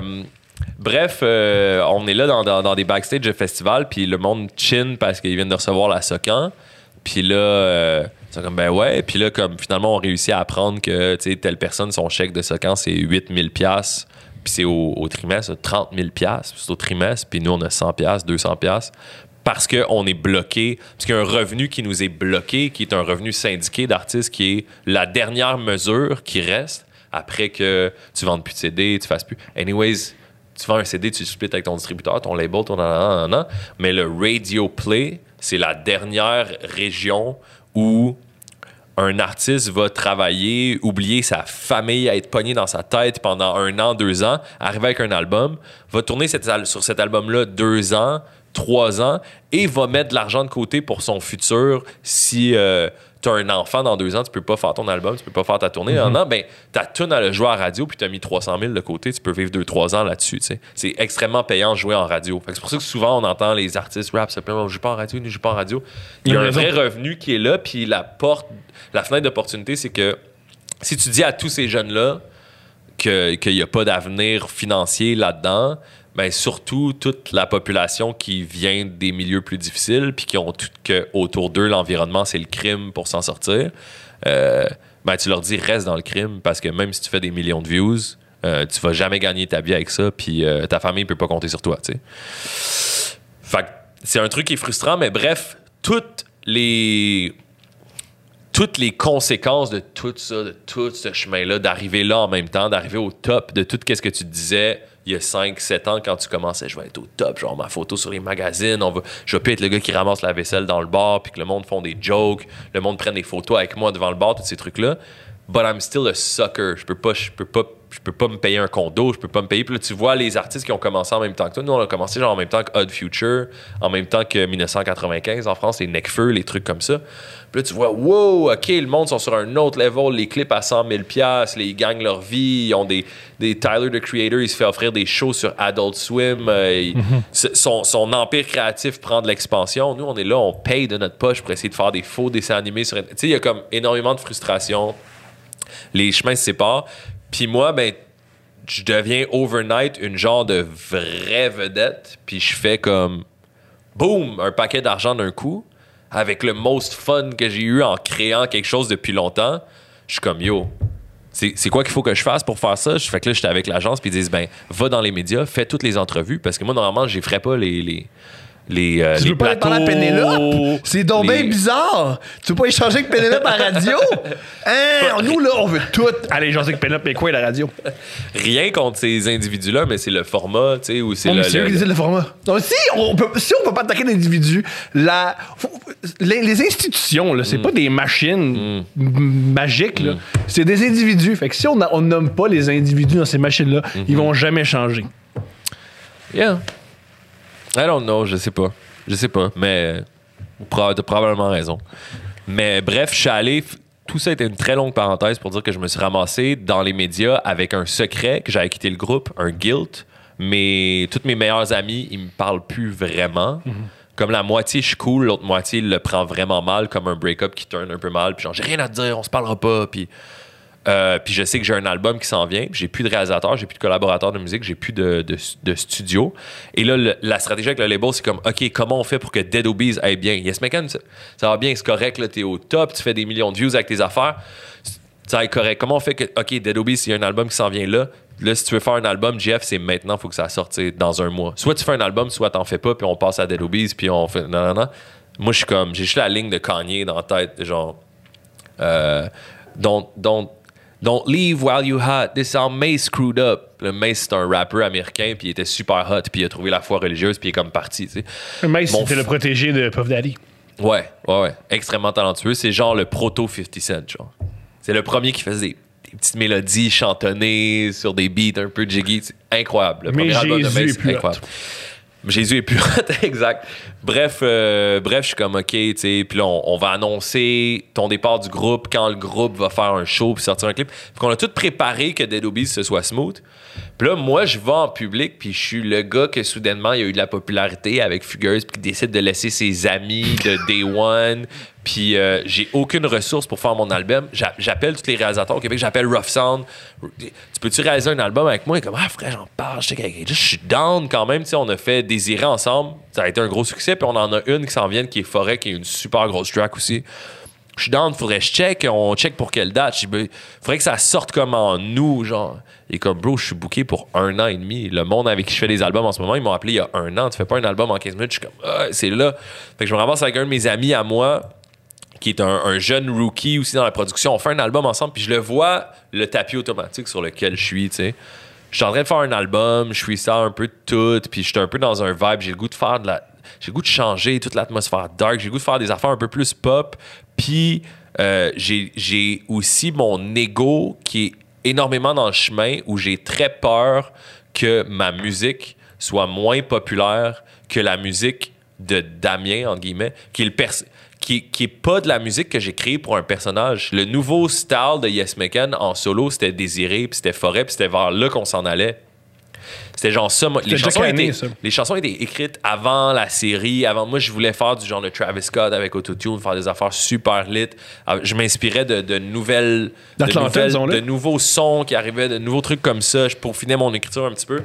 bref, euh, on est là dans, dans- dans des backstage de festival, puis le monde chin parce qu'ils viennent de recevoir la Socan. Puis là, euh, ils sont comme, ben ouais. Puis là, comme finalement, on réussit à apprendre que, tu sais, telle personne, son chèque de Socan, c'est 8000 pièces puis c'est au, au trimestre, 30 000 pièces c'est au trimestre, puis nous, on a 100 pièces 200 pièces parce qu'on est bloqué, parce qu'il y a un revenu qui nous est bloqué, qui est un revenu syndiqué d'artistes, qui est la dernière mesure qui reste après que tu vendes plus de CD, tu fasses plus. Anyways, tu vends un CD, tu splits avec ton distributeur, ton label, ton nan, mais le radio play, c'est la dernière région où un artiste va travailler, oublier sa famille, être pogné dans sa tête pendant un an, deux ans, arriver avec un album, va tourner sur cet album-là deux ans, trois ans, et va mettre de l'argent de côté pour son futur. Si tu as un enfant dans deux ans, tu peux pas faire ton album, tu peux pas faire ta tournée. Un an, ben, ta tune à le jouer à la radio, puis tu as mis 300 000 de côté, tu peux vivre deux, trois ans là-dessus. C'est extrêmement payant de jouer en radio. C'est pour ça que souvent, on entend les artistes rap, se plaignent, on joue pas en radio, je joue pas en radio. Il y a un vrai revenu qui est là, puis la porte, la fenêtre d'opportunité, c'est que si tu dis à tous ces jeunes-là que- qu'il n'y a pas d'avenir financier là-dedans, ben surtout toute la population qui vient des milieux plus difficiles, puis qui ont tout que autour d'eux, l'environnement, c'est le crime pour s'en sortir, euh, ben tu leur dis reste dans le crime, parce que même si tu fais des millions de views, euh, tu vas jamais gagner ta vie avec ça, puis euh, ta famille peut pas compter sur toi, tu sais. C'est un truc qui est frustrant, mais bref, toutes les toutes les conséquences de tout ça, de tout ce chemin-là, d'arriver là en même temps, d'arriver au top de tout ce que tu te disais il y a 5-7 ans quand tu commençais, je vais être au top, genre ma photo sur les magazines, on va, je vais plus être le gars qui ramasse la vaisselle dans le bar, puis que le monde font des jokes, le monde prenne des photos avec moi devant le bar, tous ces trucs-là. But I'm still a sucker. Je peux pas, je peux pas, je peux pas me payer un condo, je peux pas me payer. Puis là, tu vois les artistes qui ont commencé en même temps que toi. Nous, on a commencé genre en même temps que Odd Future, en même temps que 1995 en France, les Necfeu, les trucs comme ça. Puis là, tu vois, wow, OK, le monde sont sur un autre level, les clips à 100 000 piastres, les- ils gagnent leur vie, ils ont des, des Tyler, the Creator, il se fait offrir des shows sur Adult Swim, euh, il- c- son, son empire créatif prend de l'expansion. Nous, on est là, on paye de notre poche pour essayer de faire des faux dessins animés sur... Tu sais, il y a comme énormément de frustration les chemins se séparent. Puis moi, ben, je deviens overnight une genre de vraie vedette. Puis je fais comme, boum, un paquet d'argent d'un coup, avec le most fun que j'ai eu en créant quelque chose depuis longtemps. Je suis comme, yo, c'est quoi qu'il faut que je fasse pour faire ça? Je fais que là, j'étais avec l'agence, puis ils disent, ben, va dans les médias, fais toutes les entrevues, parce que moi, normalement, je ferais pas les les, euh, Tu les veux pas aller plateaux, parler à Pénélope? C'est donc les- bien bizarre. Tu veux pas échanger avec Pénélope à la radio? Hein? Nous, là, on veut tout. Allez, échanger avec Pénélope, mais quoi, la radio? Rien contre ces individus-là, mais c'est le format, tu sais, ou c'est le. c'est eux le- qui décident le format. Non, si on peut, si on peut pas attaquer l'individu, la, faut- les, les institutions, là, Mm. c'est pas des machines m- magiques, là. C'est des individus. Fait que si on, a- on nomme pas les individus dans ces machines-là, Mm-hmm. ils vont jamais changer. Yeah. I don't know, je sais pas. Je sais pas, mais t'as probablement raison. Mais bref, je suis allé. Tout ça était une très longue parenthèse pour dire que je me suis ramassé dans les médias avec un secret que j'avais quitté le groupe, un guilt. Mais tous mes meilleurs amis, ils me parlent plus vraiment. Comme la moitié, je suis cool, l'autre moitié le prend vraiment mal, comme un break-up qui tourne un peu mal. Puis genre, j'ai rien à te dire, on se parlera pas. Puis euh, puis je sais que j'ai un album qui s'en vient. J'ai plus de réalisateur, j'ai plus de collaborateur de musique, j'ai plus de, de- studio. Et là, la stratégie avec le label, c'est comme, OK, comment on fait pour que Dead Obies aille bien? Yes, Megan, ça, va bien, c'est correct, là, t'es au top, tu fais des millions de views avec tes affaires. Ça être correct. Comment on fait que, OK, Dead Obies, il y a un album qui s'en vient là. Là, si tu veux faire un album, Jeff, c'est maintenant, faut que ça sorte dans un mois. Soit tu fais un album, soit t'en fais pas, puis on passe à Dead Obies, puis on fait. Non, non, non. Moi, je suis comme, j'ai juste la ligne de Kanye dans la tête, genre. Euh, don't, don't, don't leave while you hot. This all Mace screwed up. Le Mace, c'est un rappeur américain, puis il était super hot, puis il a trouvé la foi religieuse, puis il est comme parti, tu sais. Mais Mon c'était f- le protégé de Puff Daddy. Ouais, ouais, ouais. Extrêmement talentueux. C'est genre le proto 50 Cent, genre. C'est le premier qui faisait des, des petites mélodies chantonnées sur des beats un peu jiggy. C'est incroyable. Le Mais premier album de Jésus Mace, est plus incroyable. Jésus est plus hot, exact. Bref, euh, bref, je suis comme OK, tu sais, puis on, va annoncer ton départ du groupe quand le groupe va faire un show puis sortir un clip. Puis qu'on a tout préparé que Dead Obies ce soit smooth. Puis là, moi, je vais en public, puis je suis le gars que soudainement, il y a eu de la popularité avec Fugueuse, puis qui décide de laisser ses amis de Day One. Puis euh, j'ai aucune ressource pour faire mon album. J'a- J'appelle tous les réalisateurs au Québec, j'appelle Rough Sound. Tu peux-tu réaliser un album avec moi? Est comme, ah frère, j'en parle, je suis down quand même. Sais, on a fait Désirer ensemble. Ça a été un gros succès. Puis on en a une qui s'en vient, qui est Forêt, qui est une super grosse track aussi. Je suis down, faudrait que je check. On check pour quelle date. Dis, ben, faudrait que ça sorte comme en nous, genre. Et comme, bro, je suis booké pour un an et demi. Le monde avec qui je fais des albums en ce moment, ils m'ont appelé il y a un an. Tu fais pas un album en 15 minutes. Je suis comme, ah, c'est là. Fait que je me ramasse avec un de mes amis à moi, qui est un, un jeune rookie aussi dans la production. On fait un album ensemble, puis je le vois, le tapis automatique sur lequel je suis, tu sais. Je suis en train de faire un album, je suis ça un peu de tout, puis je suis un peu dans un vibe. J'ai le goût de faire de la. J'ai goût de changer toute l'atmosphère dark. J'ai goût de faire des affaires un peu plus pop. Puis euh, j'ai aussi mon ego qui est énormément dans le chemin où j'ai très peur que ma musique soit moins populaire que la musique de Damien, entre guillemets, qui est le pers- qui, qui est pas de la musique que j'ai créée pour un personnage. Le nouveau style de Yes Mekan en solo, c'était Désiré, puis c'était Forêt, puis c'était vers là qu'on s'en allait. C'était genre ça. moi, les, chansons étaient, ça. les chansons étaient écrites avant la série. Avant, moi, je voulais faire du genre de Travis Scott avec Autotune, faire des affaires super lit. Ah, Je m'inspirais de, de nouvelles, de, nouvelles- de nouveaux sons qui arrivaient, de nouveaux trucs comme ça. Je peaufinais mon écriture un petit peu.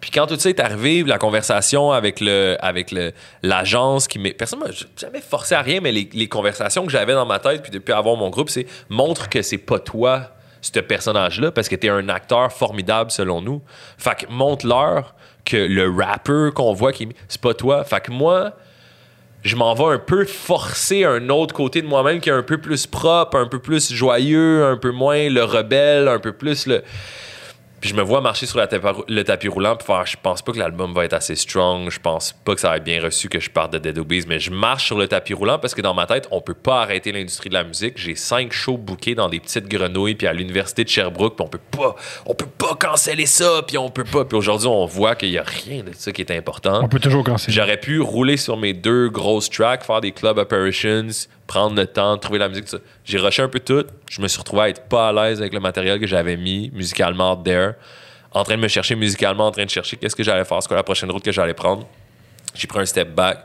Puis quand tout ça est arrivé, la conversation avec le avec le l'agence qui m'est personne m'a jamais forcé à rien mais les, les conversations que j'avais dans ma tête puis depuis avoir mon groupe, c'est montre que c'est pas toi ce personnage-là parce que t'es un acteur formidable selon nous. Fait que montre-leur que le rappeur qu'on voit qui c'est pas toi. Fait que moi je m'en vais un peu forcer un autre côté de moi-même qui est un peu plus propre, un peu plus joyeux, un peu moins le rebelle, un peu plus le puis je me vois marcher sur la le tapis roulant puis faire je pense pas que l'album va être assez strong, je pense pas que ça va être bien reçu que je parte de Dead Obies, mais je marche sur le tapis roulant parce que dans ma tête, on peut pas arrêter l'industrie de la musique. J'ai cinq shows bookés dans des petites grenouilles puis à l'université de Sherbrooke, puis on peut pas on peut pas canceller ça, puis on peut pas. Puis aujourd'hui, on voit qu'il y a rien de ça qui est important. On peut toujours canceller. J'aurais pu rouler sur mes deux grosses tracks, faire des club apparitions, prendre le temps, trouver la musique. J'ai rushé un peu tout. Je me suis retrouvé à être pas à l'aise avec le matériel que j'avais mis musicalement out there, en train de me chercher musicalement, en train de chercher qu'est-ce que j'allais faire, quoi la prochaine route que j'allais prendre. J'ai pris un step back,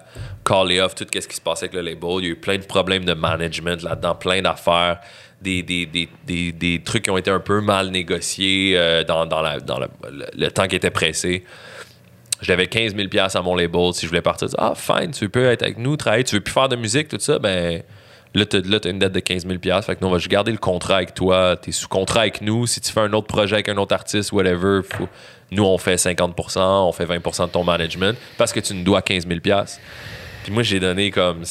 callé off tout ce qui se passait avec le label. Il y a eu plein de problèmes de management là-dedans, plein d'affaires, des, des, des, des, trucs qui ont été un peu mal négociés euh, dans, dans, dans le- le temps qui était pressé. J'avais 15 000 à mon label. Si je voulais partir, ah, fine, tu peux être avec nous, travailler, tu veux plus faire de musique, tout ça, ben là, là, t'as une dette de 15 000 Fait que nous, on va juste garder le contrat avec toi. T'es sous contrat avec nous. Si tu fais un autre projet avec un autre artiste, whatever, nous, on fait 50% on fait 20% de ton management parce que tu nous dois 15 000 Puis moi, j'ai donné comme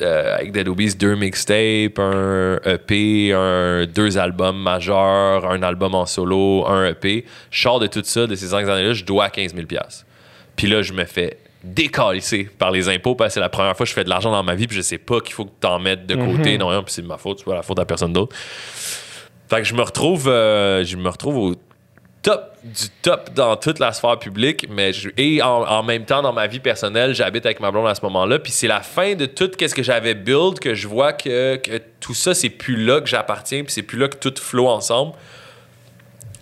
euh, avec Dead Obies deux mixtapes, un EP, un, deux albums majeurs, un album en solo, un EP. Je sors de tout ça, de ces cinq années-là, je dois 15 000 Puis là, je me fais décalisser par les impôts parce que c'est la première fois que je fais de l'argent dans ma vie puis je sais pas qu'il faut que t'en mettes de côté. Non, rien, puis c'est de ma faute, c'est pas la faute à personne d'autre. Fait que je me retrouve, euh, je me retrouve au top du top dans toute la sphère publique, mais je- et en, même temps dans ma vie personnelle, j'habite avec ma blonde à ce moment-là, puis c'est la fin de tout ce que j'avais build que je vois que, que tout ça c'est plus là que j'appartiens, puis c'est plus là que tout flow ensemble.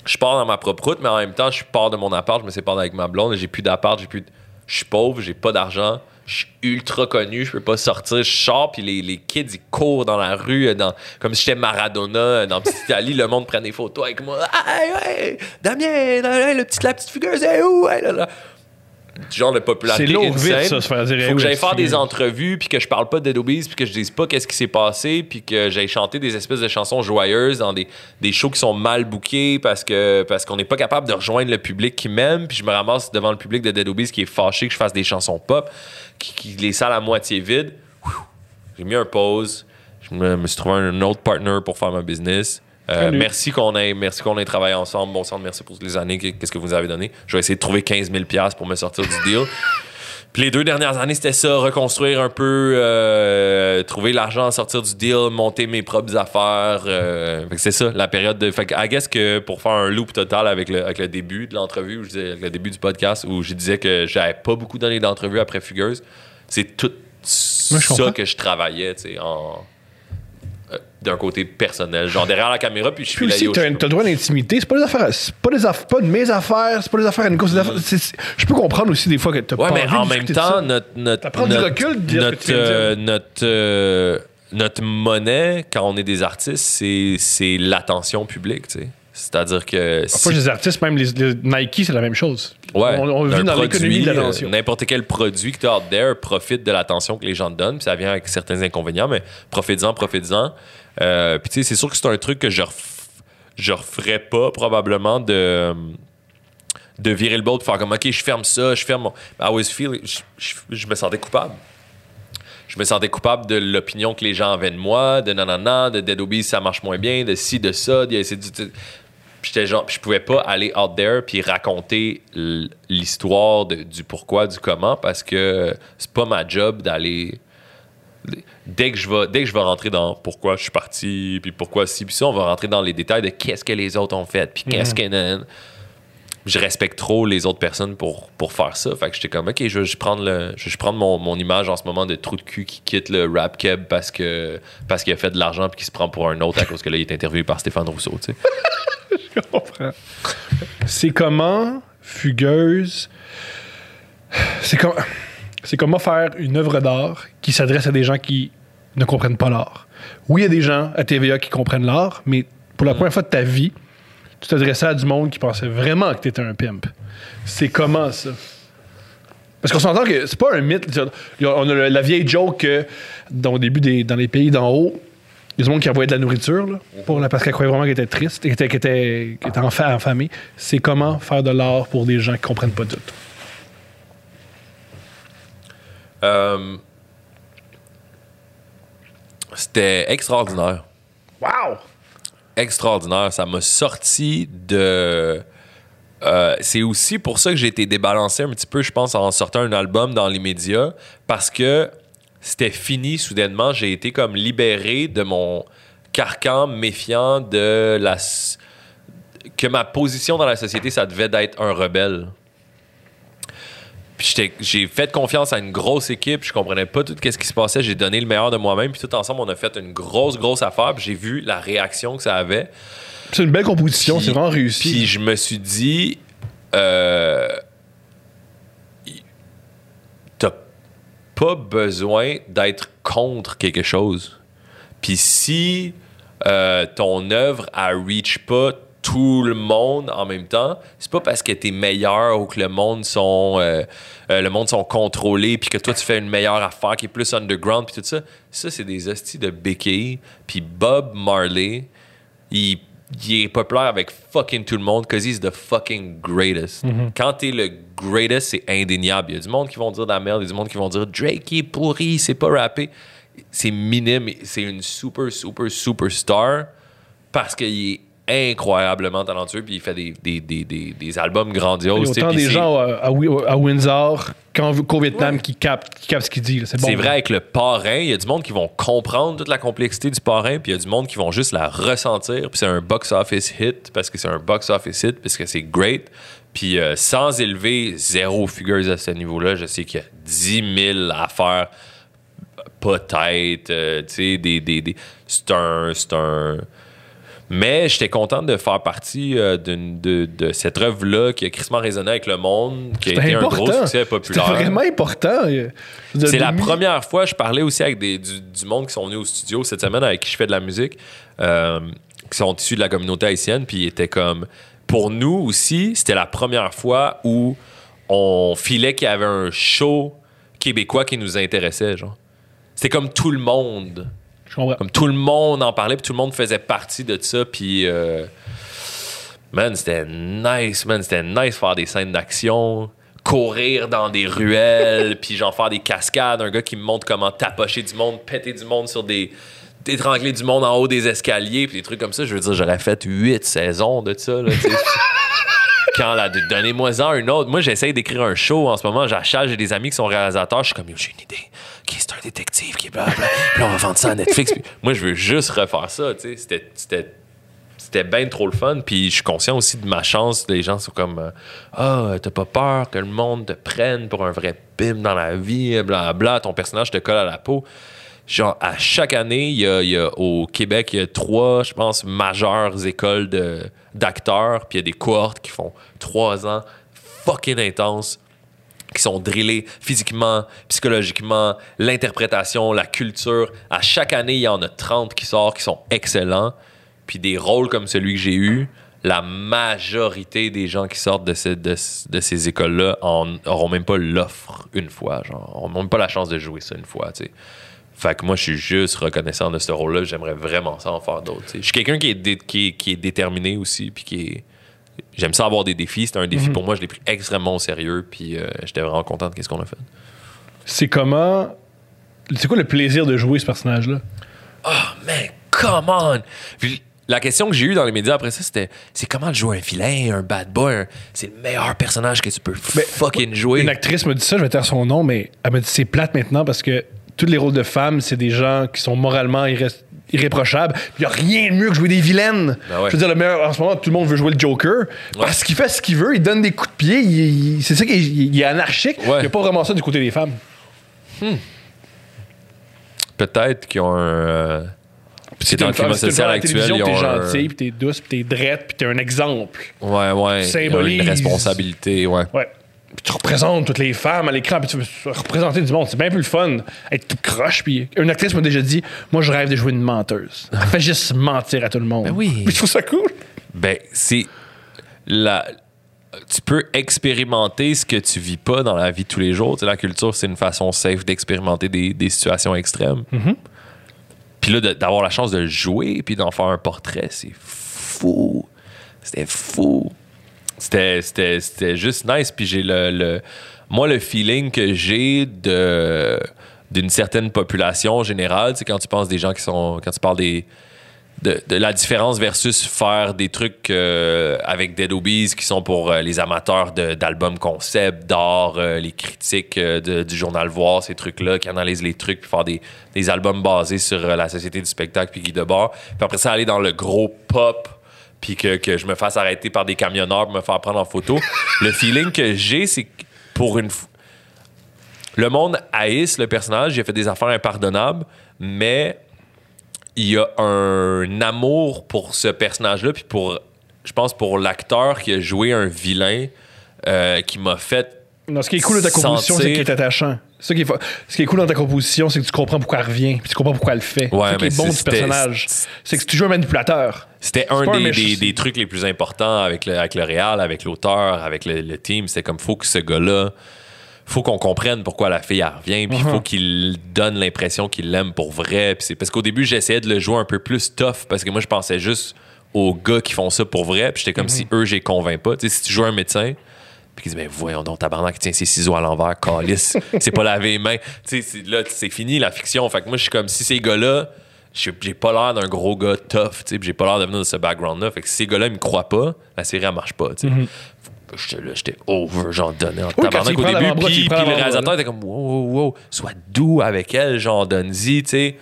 Je pars dans ma propre route, mais en même temps, je pars de mon appart, je me sépare avec ma blonde, j'ai plus d'appart, j'ai plus de- je suis pauvre, j'ai pas d'argent, je suis ultra connu, je peux pas sortir, je sors puis les, les kids ils courent dans la rue euh, dans, comme si j'étais Maradona euh, dans Petite Italie, le monde prend des photos avec moi. Hey, hey, Damien, hey, le petit, la petite figure, c'est où? Hey, là, là. Genre de popularité C'est lourd vite, ça, se faire dire, Faut que j'aille faire des entrevues puis que je parle pas de puis que je dise pas qu'est-ce qui s'est passé puis que j'aille chanter des espèces de chansons joyeuses dans des, des shows qui sont mal bookés parce que parce qu'on n'est pas capable de rejoindre le public qui m'aime puis je me ramasse devant le public de Dead qui est fâché que je fasse des chansons pop qui, qui les salles à moitié vides j'ai mis un pause. Je me, me suis trouvé un autre partner pour faire ma business. Euh, merci qu'on ait merci qu'on ait travaillé ensemble. Bon sang merci pour les années qu'est-ce que vous nous avez donné. Je vais essayer de trouver 15 000 pièces pour me sortir du deal les deux dernières années, c'était ça, reconstruire un peu, euh, trouver l'argent, sortir du deal, monter mes propres affaires. euh, fait que c'est ça, la période de. Fait que, I guess que pour faire un loop total avec le, avec le début de l'entrevue, où je disais- avec le début du podcast, où je disais que j'avais pas beaucoup donné d'entrevue après Fugueuse, c'est tout ça comprends. que je travaillais, tu sais, en. Euh, d'un côté personnel, genre derrière la caméra, puis je suis Puis aussi, t'as le droit d'intimité. C'est pas des affaires, c'est pas des affaires, pas de mes affaires, c'est pas des affaires à Nico. c'est des affaires- c'est- c'est- Je peux comprendre aussi des fois que t'as Ouais, pas mais envie en de même temps, notre, notre, prend du notre- recul de que notre, euh, notre, euh, notre monnaie, quand on est des artistes, c'est, c'est l'attention publique, tu sais. C'est-à-dire que si- les artistes, même les, les Nike, c'est la même chose. Ouais, on, vit dans l'économie de l'attention. euh, N'importe quel produit que tu as out there profite de l'attention que les gens te donnent. Puis ça vient avec certains inconvénients, mais profites-en, profites-en. Euh, puis tu sais, c'est sûr que c'est un truc que je, ref- je referais pas probablement de de virer le bol de faire comme OK, je ferme ça, je ferme mon. I was feeling. Je, je- je me sentais coupable. Je me sentais coupable de l'opinion que les gens avaient de moi, de nanana, de Dead Obies, ça marche moins bien, de ci, de ça. de- j'étais genre, je pouvais pas aller out there puis raconter l'histoire de- du pourquoi, du comment, parce que c'est pas ma job d'aller. Dès que je vais, dès que je vais rentrer dans pourquoi je suis parti, puis pourquoi ci, puis ça, on va rentrer dans les détails de qu'est-ce que les autres ont fait, puis qu'est-ce que nan- je respecte trop les autres personnes pour, pour faire ça. Fait que j'étais comme, OK, je vais prendre, le, je vais prendre mon, mon image en ce moment de trou de cul qui quitte le rap keb parce que parce qu'il a fait de l'argent puis qu'il se prend pour un autre à cause que là, il est interviewé par Stéphane Rousseau, tu sais. Je comprends. C'est comment, fugueuse, c'est comme, c'est comment faire une œuvre d'art qui s'adresse à des gens qui ne comprennent pas l'art? Oui, il y a des gens à TVA qui comprennent l'art, mais pour la première fois de ta vie, tu t'adressais à du monde qui pensait vraiment que tu étais un pimp. C'est comment ça? Parce qu'on s'entend que c'est pas un mythe. On a la vieille joke que dans, au début des, dans les pays d'en haut, il y a du monde qui envoyait de la nourriture là, pour la, parce qu'elle croyait vraiment qu'elle était triste, qu'elle était, qu'elle était, qu'elle était enfa- affamée. C'est comment faire de l'art pour des gens qui comprennent pas tout? Euh, C'était extraordinaire. Wow! Extraordinaire. Ça m'a sorti de. Euh, c'est aussi pour ça que j'ai été débalancé un petit peu, je pense, en sortant un album dans les médias, parce que c'était fini soudainement. J'ai été comme libéré de mon carcan méfiant de la. que ma position dans la société, ça devait d'être un rebelle. Puis j'ai fait confiance à une grosse équipe, je comprenais pas tout ce qui se passait, j'ai donné le meilleur de moi-même, puis tout ensemble, on a fait une grosse, grosse affaire, puis j'ai vu la réaction que ça avait. C'est une belle composition, c'est vraiment réussi. Puis je me suis dit, euh, il- pas besoin d'être contre quelque chose. Puis si euh, ton œuvre, elle reach pas tout le monde en même temps, c'est pas parce que t'es meilleur ou que le monde sont euh, euh, le monde sont contrôlés puis que toi tu fais une meilleure affaire qui est plus underground puis tout ça. Ça c'est des hosties de béquilles. Puis Bob Marley, il, il est populaire avec fucking tout le monde cause he's the fucking greatest. Quand t'es le greatest, c'est indéniable. Il y a du monde qui vont dire de la merde, il y a du monde qui vont dire Drake il est pourri, c'est pas rappé. C'est minime, c'est une super super super star parce qu'il est incroyablement talentueux puis il fait des, des, des, des, des albums Il y a grandioses. autant des c'est- gens à, à Wi- à Windsor qu'au Vietnam qui captent, qui captent ce qu'il dit. C'est bon. Vrai avec le parrain, il y a du monde qui vont comprendre toute la complexité du parrain, puis il y a du monde qui vont juste la ressentir, puis c'est un box office hit parce que c'est un box office hit parce que c'est great. Puis euh, sans élever zéro figures à ce niveau-là, je sais qu'il y a 10 000 affaires peut-être, euh, tu sais, des, des, des- c'est un, c'est un. Mais j'étais content de faire partie euh, d'une- de, de cette œuvre-là qui a crissement résonné avec le monde, qui a C'était été un important. gros succès C'était populaire. vraiment important. C'est la première fois, je parlais aussi avec des, du, du monde qui sont venus au studio cette semaine avec qui je fais de la musique, euh, qui sont issus de la communauté haïtienne, puis ils étaient comme. Pour nous aussi, c'était la première fois où on filait qu'il y avait un show québécois qui nous intéressait, genre. C'était comme tout le monde. Comme tout le monde en parlait, puis tout le monde faisait partie de ça, puis. euh, man, c'était nice, man. C'était nice faire des scènes d'action, courir dans des ruelles, puis genre faire des cascades. Un gars qui me montre comment tapocher du monde, péter du monde sur des. étrangler du monde en haut des escaliers, puis des trucs comme ça. Je veux dire, j'aurais fait huit saisons de ça, là. Quand la donnez-moi-en une autre. Moi, j'essaye d'écrire un show en ce moment. J'achète, j'ai des amis qui sont réalisateurs. Je suis comme, j'ai une idée. Qui c'est un détective qui est blablabla. Puis on va vendre ça à Netflix. Moi, je veux juste refaire ça. C'était, c'était, bien trop le fun. Puis je suis conscient aussi de ma chance. Les gens sont comme, euh, ah, t'as pas peur que le monde te prenne pour un vrai bim dans la vie, blablabla. Ton personnage te colle à la peau. Genre, à chaque année, il y a, au Québec, il y a trois, je pense, majeures écoles d'acteurs, puis il y a des cohortes qui font trois ans fucking intenses, qui sont drillés physiquement, psychologiquement, l'interprétation, la culture. À chaque année, il y en a 30 qui sortent, qui sont excellents. Puis des rôles comme celui que j'ai eu, la majorité des gens qui sortent de, ces- écoles-là en- auront même pas l'offre une fois. Genre, auront même pas la chance de jouer ça une fois. Fait que moi, je suis juste reconnaissant de ce rôle-là. J'aimerais vraiment ça en faire d'autres. Je suis quelqu'un qui est, dé- qui, est, qui est déterminé aussi, puis qui est... J'aime ça avoir des défis. C'était un défi pour moi. Je l'ai pris extrêmement au sérieux, puis euh, j'étais vraiment content de ce qu'on a fait. C'est comment. C'est quoi le plaisir de jouer ce personnage-là? Man, come on! Puis la question que j'ai eue dans les médias après ça, c'était c'est comment jouer un vilain, un bad boy? C'est le meilleur personnage que tu peux fucking jouer. Une actrice me dit ça, je vais taire son nom, mais elle me dit c'est plate maintenant parce que tous les rôles de femmes, c'est des gens qui sont moralement irré- irréprochables. Il n'y a rien de mieux que jouer des vilaines. Ben ouais. Je veux dire, le meilleur, en ce moment, tout le monde veut jouer le Joker. Parce qu'il fait ce qu'il veut, il donne des coups de pied, il- il- c'est ça qui est, anarchique. Ouais. Il n'y a pas vraiment ça du côté des femmes. Peut-être qu'ils ont un. euh, Puis dans le climat t'es social actuel, ils t'es ont un- gentil, puis t'es douce, puis t'es drette, puis t'es un exemple. Ouais, ouais. Symbolise- une responsabilité, ouais. Ouais. Puis tu représentes toutes les femmes à l'écran, puis tu veux représenter du monde. C'est bien plus le fun. Être tout croche. Puis une actrice m'a déjà dit Moi, je rêve de jouer une menteuse. Elle fait juste mentir à tout le monde. Ben oui. Puis je trouve ça cool. Ben, c'est. La... Tu peux expérimenter ce que tu vis pas dans la vie de tous les jours. Tu sais, la culture, c'est une façon safe d'expérimenter des, des situations extrêmes. Puis là, d'avoir la chance de le jouer puis d'en faire un portrait, c'est fou. C'était fou. C'était, juste nice. Puis j'ai le, le- Moi, le feeling que j'ai de d'une certaine population générale, c'est quand tu penses des gens qui sont. Quand tu parles des. De, la différence versus faire des trucs euh, avec Dead Obies qui sont pour euh, les amateurs d'albums concept, d'art, euh, les critiques de- du journal Voir, ces trucs-là, qui analysent les trucs, puis faire des, des albums basés sur la société du spectacle, puis Guy Debord. Puis après ça, aller dans le gros pop, puis que, que je me fasse arrêter par des camionneurs pour me faire prendre en photo. le feeling que j'ai, c'est que pour une... f- Le monde haïsse le personnage, il a fait des affaires impardonnables, mais il y a un amour pour ce personnage-là, puis pour, je pense, pour l'acteur qui a joué un vilain euh, qui m'a fait Non, ce qui est cool de ta composition, c'est qu'il est attachant. Ce qui, est, ce qui est cool dans ta composition, c'est que tu comprends pourquoi elle revient, puis tu comprends pourquoi elle le fait. Ouais, c'est ce qui mais est bon du personnage. C'est que c'est toujours un manipulateur. C'était un des, des- trucs les plus importants avec le, avec le réal, avec l'auteur, avec le, le team. C'était comme, faut que ce gars-là, faut qu'on comprenne pourquoi la fille elle revient, puis il Uh-huh. faut qu'il donne l'impression qu'il l'aime pour vrai. Puis c'est parce qu'au début, j'essayais de le jouer un peu plus tough, parce que moi, je pensais juste aux gars qui font ça pour vrai, puis j'étais comme si eux, j'ai convainc pas. Tu sais, si tu joues un médecin, puis qu'il dit, ben voyons donc, tabarnak, tient ses ciseaux à l'envers, calice, c'est pas lavé les mains. Tu sais, c'est- là, c'est fini la fiction. Fait que moi, je suis comme si ces gars-là, j'ai pas l'air d'un gros gars tough, tu sais, j'ai pas l'air de venir de ce background-là. Fait que si ces gars-là, ils me croient pas, la série, elle marche pas, tu sais. J'étais là, j'étais over, j'en donnais en tu tabarnak au début, puis, le réalisateur était comme, wow, wow, wow, sois doux avec elle, genre, donne-y, tu sais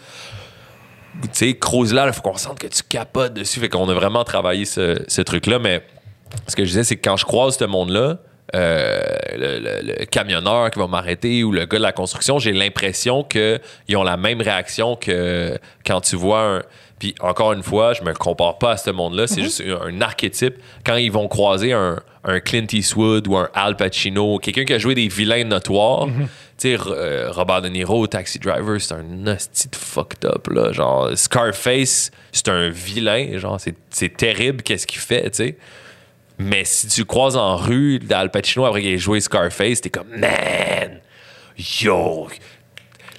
tu sais, là, il faut qu'on sente que tu capotes dessus. Fait qu'on a vraiment travaillé ce, ce truc-là. Mais ce que je disais, c'est que quand je croise ce monde-là, euh, le, le- le camionneur qui va m'arrêter ou le gars de la construction, j'ai l'impression qu'ils ont la même réaction que quand tu vois un. Puis encore une fois, je me compare pas à ce monde-là, c'est juste un, un archétype. Quand ils vont croiser un, un Clint Eastwood ou un Al Pacino, quelqu'un qui a joué des vilains notoires, tu sais, euh, Robert De Niro, Taxi Driver, c'est un hostie de fucked up, là. Genre, Scarface, c'est un vilain, genre, c'est terrible qu'est-ce qu'il fait, tu sais. Mais si tu le croises en rue d'Al Pacino après qu'il ait joué Scarface, t'es comme, man, yo,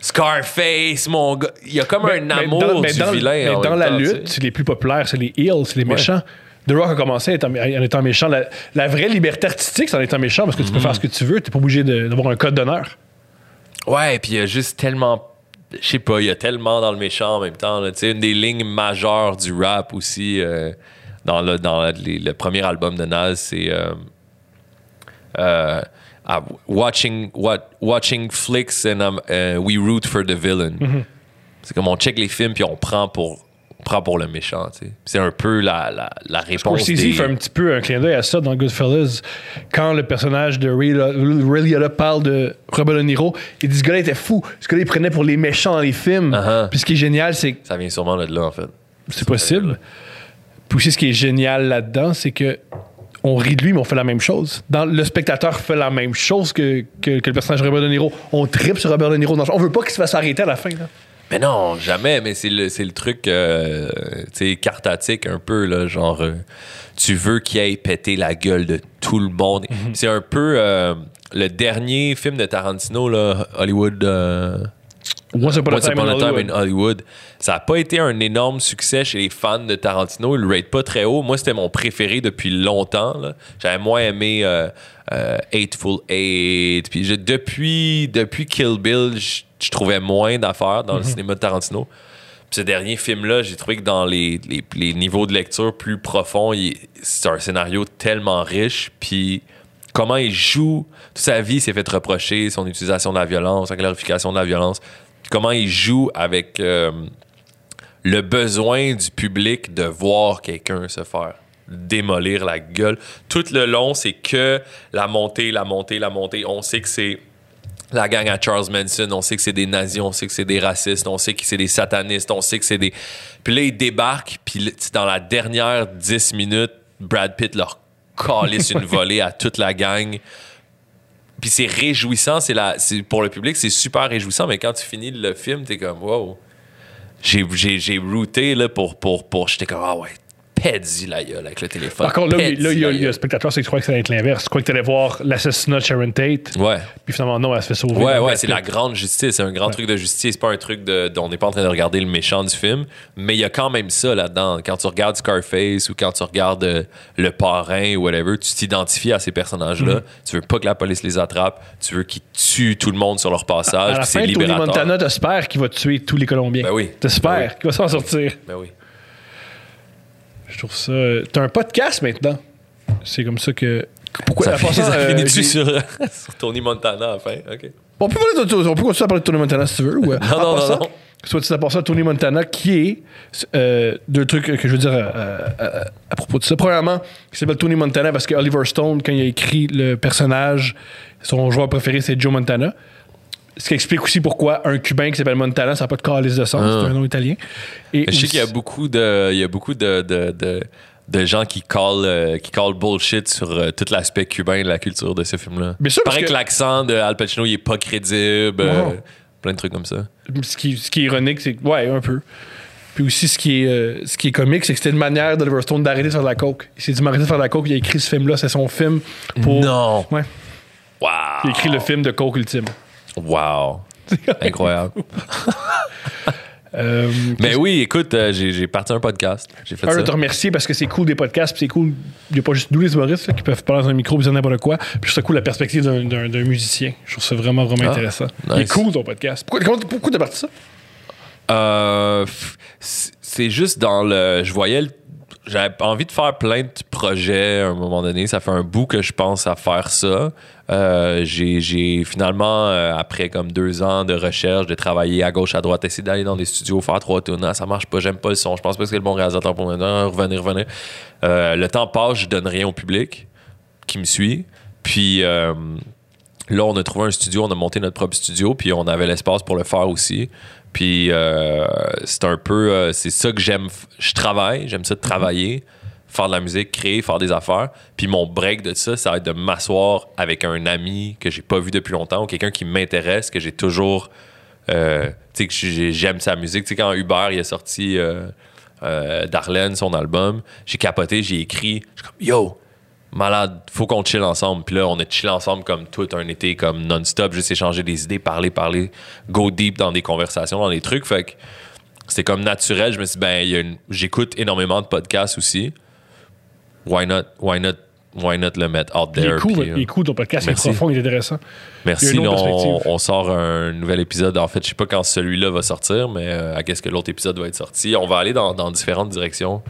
Scarface, mon gars. Il y a comme un amour dans, du dans- vilain. mais en dans la temps, tu sais. lutte, c'est les plus populaires, c'est les heels, c'est les méchants. The Rock a commencé en étant, en étant méchant. La, la vraie liberté artistique, c'est en étant méchant parce que tu Mhm. peux faire ce que tu veux. Tu pas obligé d'avoir un code d'honneur. Ouais, puis il y a juste tellement. Je sais pas, il y a tellement dans le méchant en même temps. là. Tu sais, une des lignes majeures du rap aussi, euh, dans, le, dans les- le premier album de Nas, c'est. euh, euh, ah, watching, what, watching flicks and um, uh, we root for the villain. C'est comme on check les films puis on prend pour, on prend pour le méchant. tu sais. C'est un peu la, la, la réponse. Scorsese des- fait un petit peu un clin d'œil à ça dans Goodfellas. Quand le personnage de Ray, Ray Liotta parle de Robert De Niro, il dit ce gars-là était fou. Ce gars-là, il prenait pour les méchants dans les films. Uh-huh. Puis ce qui est génial, c'est que Ça vient sûrement de là, en fait. c'est possible. Puis aussi, ce qui est génial là-dedans, c'est que on rit de lui, mais on fait la même chose. Dans, le spectateur fait la même chose que, que, que le personnage de Robert De Niro. On tripe sur Robert De Niro. Dans- on veut pas qu'il se fasse arrêter à la fin. Là. Mais non, jamais, mais c'est le, c'est le truc, euh, tu sais, cartatique un peu, là, genre, euh, tu veux qu'il aille péter la gueule de tout le monde. C'est un peu euh, le dernier film de Tarantino, là, Hollywood, Once Upon a Once Time Upon a Time Hollywood. in Hollywood. Ça n'a pas été un énorme succès chez les fans de Tarantino. Ils le rate pas très haut. Moi, c'était mon préféré depuis longtemps. là. J'avais moins aimé euh, euh, Eightful Eight. Puis je- depuis, depuis Kill Bill, je je trouvais moins d'affaires dans le cinéma de Tarantino. Puis ce dernier film-là, j'ai trouvé que dans les, les- les niveaux de lecture plus profonds, il- c'est un scénario tellement riche. Puis comment il joue, toute sa vie il s'est fait reprocher son utilisation de la violence, sa glorification de la violence. Comment il joue avec euh, le besoin du public de voir quelqu'un se faire démolir la gueule. Tout le long, c'est que la montée, la montée, la montée. On sait que c'est la gang à Charles Manson, on sait que c'est des nazis, on sait que c'est des racistes, on sait que c'est des satanistes, on sait que c'est des... Puis là, ils débarquent, puis dans la dernière 10 minutes, Brad Pitt leur calisse une volée à toute la gang. Puis c'est réjouissant, c'est la, c'est, pour le public, c'est super réjouissant, mais quand tu finis le film, t'es comme, wow. J'ai, j'ai, j'ai routé là, pour, pour, pour. J'étais comme, ah ouais, pète-y la gueule avec le téléphone. Par contre, là, là, il y a, la il y a le gueule. spectateur, c'est que je crois que ça allait être l'inverse. Je crois que tu allais voir l'assassinat de Sharon Tate. Ouais. Puis finalement, non, elle se fait sauver. Ouais, ouais, c'est la grande justice. C'est un grand truc de justice. C'est pas un truc de. de- on n'est pas en train de regarder le méchant du film. Mais il y a quand même ça là-dedans. Quand tu regardes Scarface ou quand tu regardes euh, Le Parrain ou whatever, tu t'identifies à ces personnages-là. Mm-hmm. Tu veux pas que la police les attrape. Tu veux qu'ils tuent tout le monde sur leur passage. À la puis c'est fin, Tony. Montana, t'espères qu'il va tuer tous les Colombiens. Ben oui. T'espères Ben oui. qu'il va s'en sortir. Ben oui. Je trouve ça. T'as un podcast maintenant. C'est comme ça que. Pourquoi Ça, passant, ça euh, finit-tu sur, sur Tony Montana à la fin? OK. On peut, parler de, on peut continuer à parler de Tony Montana si tu veux. ou, euh, Non, non, non. Soit tu à Tony Montana, qui est euh, deux trucs que je veux dire euh, euh, à propos de ça. Premièrement, il s'appelle Tony Montana parce que Oliver Stone, quand il a écrit le personnage, son joueur préféré, c'est Joe Montana. Ce qui explique aussi pourquoi un Cubain qui s'appelle Montana, ça n'a pas de calice de sens, Ah. c'est un nom italien. Et Je sais qu'il y a beaucoup de, il y a beaucoup de, de, de, de gens qui call, euh, qui call bullshit sur euh, tout l'aspect cubain de la culture de ce film-là. Bien sûr, Paraît que, que- l'accent de Al Pacino, il est pas crédible. euh, plein de trucs comme ça. Ce qui, ce qui est ironique, c'est que, ouais, un peu. Puis aussi, ce qui est, euh, ce qui est comique, c'est que c'était une manière d'Oliver Stone d'arrêter de faire de la coke. Il s'est dit m'arrêter de faire de la coke, il a écrit ce film-là, c'est son film pour. Non! Ouais. Wow! Il a écrit le film de coke ultime. Wow! Incroyable. Euh, Mais oui, écoute, euh, j'ai j'ai parti un podcast. J'ai fait un, ça. te remercier parce que c'est cool des podcasts, puis c'est cool. Il n'y a pas juste nous les humoristes là, qui peuvent parler dans un micro, dire n'importe quoi. Puis je trouve ça cool la perspective d'un- d'un d'un musicien. Je trouve ça vraiment, vraiment Ah, intéressant. Il est nice. cool ton podcast. Pourquoi, comment- pourquoi t'as parti ça? Euh, c'est juste dans le. Je voyais. le- J'avais envie de faire plein de projets à un moment donné. Ça fait un bout que je pense à faire ça. Euh, j'ai finalement, euh, après comme deux ans de recherche, de travailler à gauche, à droite, essayer d'aller dans des studios, faire trois tours. Ça marche pas, j'aime pas le son. Je pense pas que c'est le bon réalisateur pour maintenant. Revenir, revenir. Euh, le temps passe, je donne rien au public qui me suit. Puis. Là, on a trouvé un studio, on a monté notre propre studio, puis on avait l'espace pour le faire aussi. Puis c'est un peu, c'est ça que j'aime. Je travaille, j'aime ça de travailler, faire de la musique, créer, faire des affaires. Puis mon break de ça, ça va être de m'asseoir avec un ami que j'ai pas vu depuis longtemps ou quelqu'un qui m'intéresse, que j'ai toujours, euh, tu sais, que j'ai- j'aime sa musique. Tu sais, quand Hubert il a sorti euh, euh, Darlene, son album, j'ai capoté, j'ai écrit, je comme yo malade, faut qu'on chill ensemble. Puis là, on a chill ensemble comme tout un été, comme non-stop, juste échanger des idées, parler, parler, go deep dans des conversations, dans des trucs. Fait que c'était comme naturel. Je me suis dit, ben, j'écoute énormément de podcasts aussi. Why not, why not, why not le mettre out Il there? est cool, Puis, il est cool ton podcast, il est merci. profond, il est intéressant. Merci. Là, on, sort un nouvel épisode. En fait, je sais pas quand celui-là va sortir, mais euh, à qu'est-ce que l'autre épisode va être sorti. On va aller dans, dans différentes directions.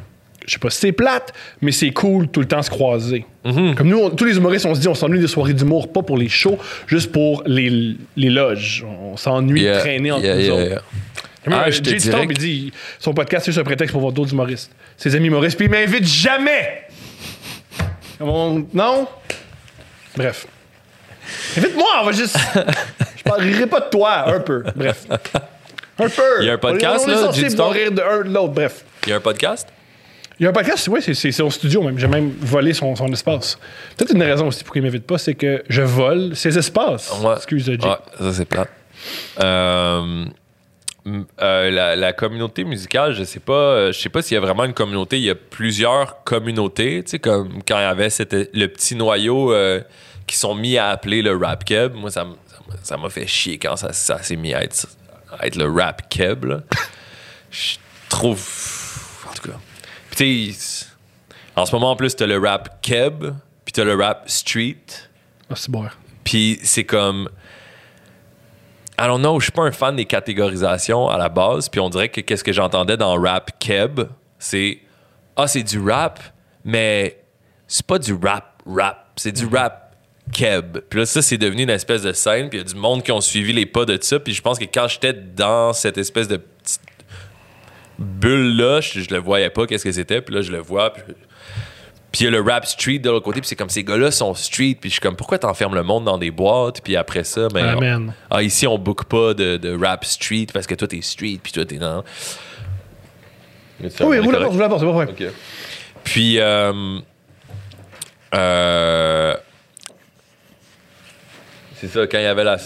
Je sais pas si c'est plate, mais c'est cool tout le temps se croiser. Mm-hmm. Comme nous, on- tous les humoristes, on se dit on s'ennuie des soirées d'humour, pas pour les shows, juste pour les, les loges. On s'ennuie Yeah, de traîner entre yeah, nous yeah, autres. Ah, euh, je te dirais il dit son podcast, c'est juste un prétexte pour voir d'autres humoristes. Ses amis humoristes, puis il m'invite jamais! On- Non? Bref. Invite-moi, on va juste. Je parlerai pas de toi, un peu. Bref. Un peu. Il y a un podcast, on est là, censé Jay Stomp? rire de un de l'autre, bref. Il y a un podcast? Il y a un podcast, oui, c'est son studio même. J'ai même volé son, son espace. Peut-être une raison aussi pourquoi il m'invite pas, c'est que je vole ses espaces. Ouais. Excuse, Jay. Ouais, ça c'est plate. Euh, euh, la, la communauté musicale, je sais pas, euh, je sais pas s'il y a vraiment une communauté. Il y a plusieurs communautés, tu sais, comme quand il y avait le petit noyau euh, qui sont mis à appeler le rap keb. Moi, ça m'a- fait chier quand ça, ça s'est mis à être, à être le rap keb. là. Je trouve, en tout cas. Puis tu sais, en ce moment en plus t'as le rap keb, puis t'as le rap street. Ah, c'est bon. Puis c'est comme. Don't know, je suis pas un fan des catégorisations à la base. Puis on dirait que qu'est-ce que j'entendais dans rap keb, c'est ah c'est du rap, mais c'est pas du rap rap, c'est du rap keb. Puis là ça c'est devenu une espèce de scène. Puis il y a du monde qui ont suivi les pas de ça. Puis je pense que quand j'étais dans cette espèce de petite bulle là, je, je le voyais pas qu'est-ce que c'était. Puis là je le vois. Puis puis il y a le rap street de l'autre côté, puis c'est comme ces gars-là sont street, puis je suis comme pourquoi t'enfermes le monde dans des boîtes, puis après ça, ben, on- Amen. ah, ici on book pas de, de rap street parce que toi t'es street, puis toi t'es dans. Oui, oui, vous la porte, vous la porte, c'est pas vrai. Puis, euh, euh, c'est ça, quand il y avait la.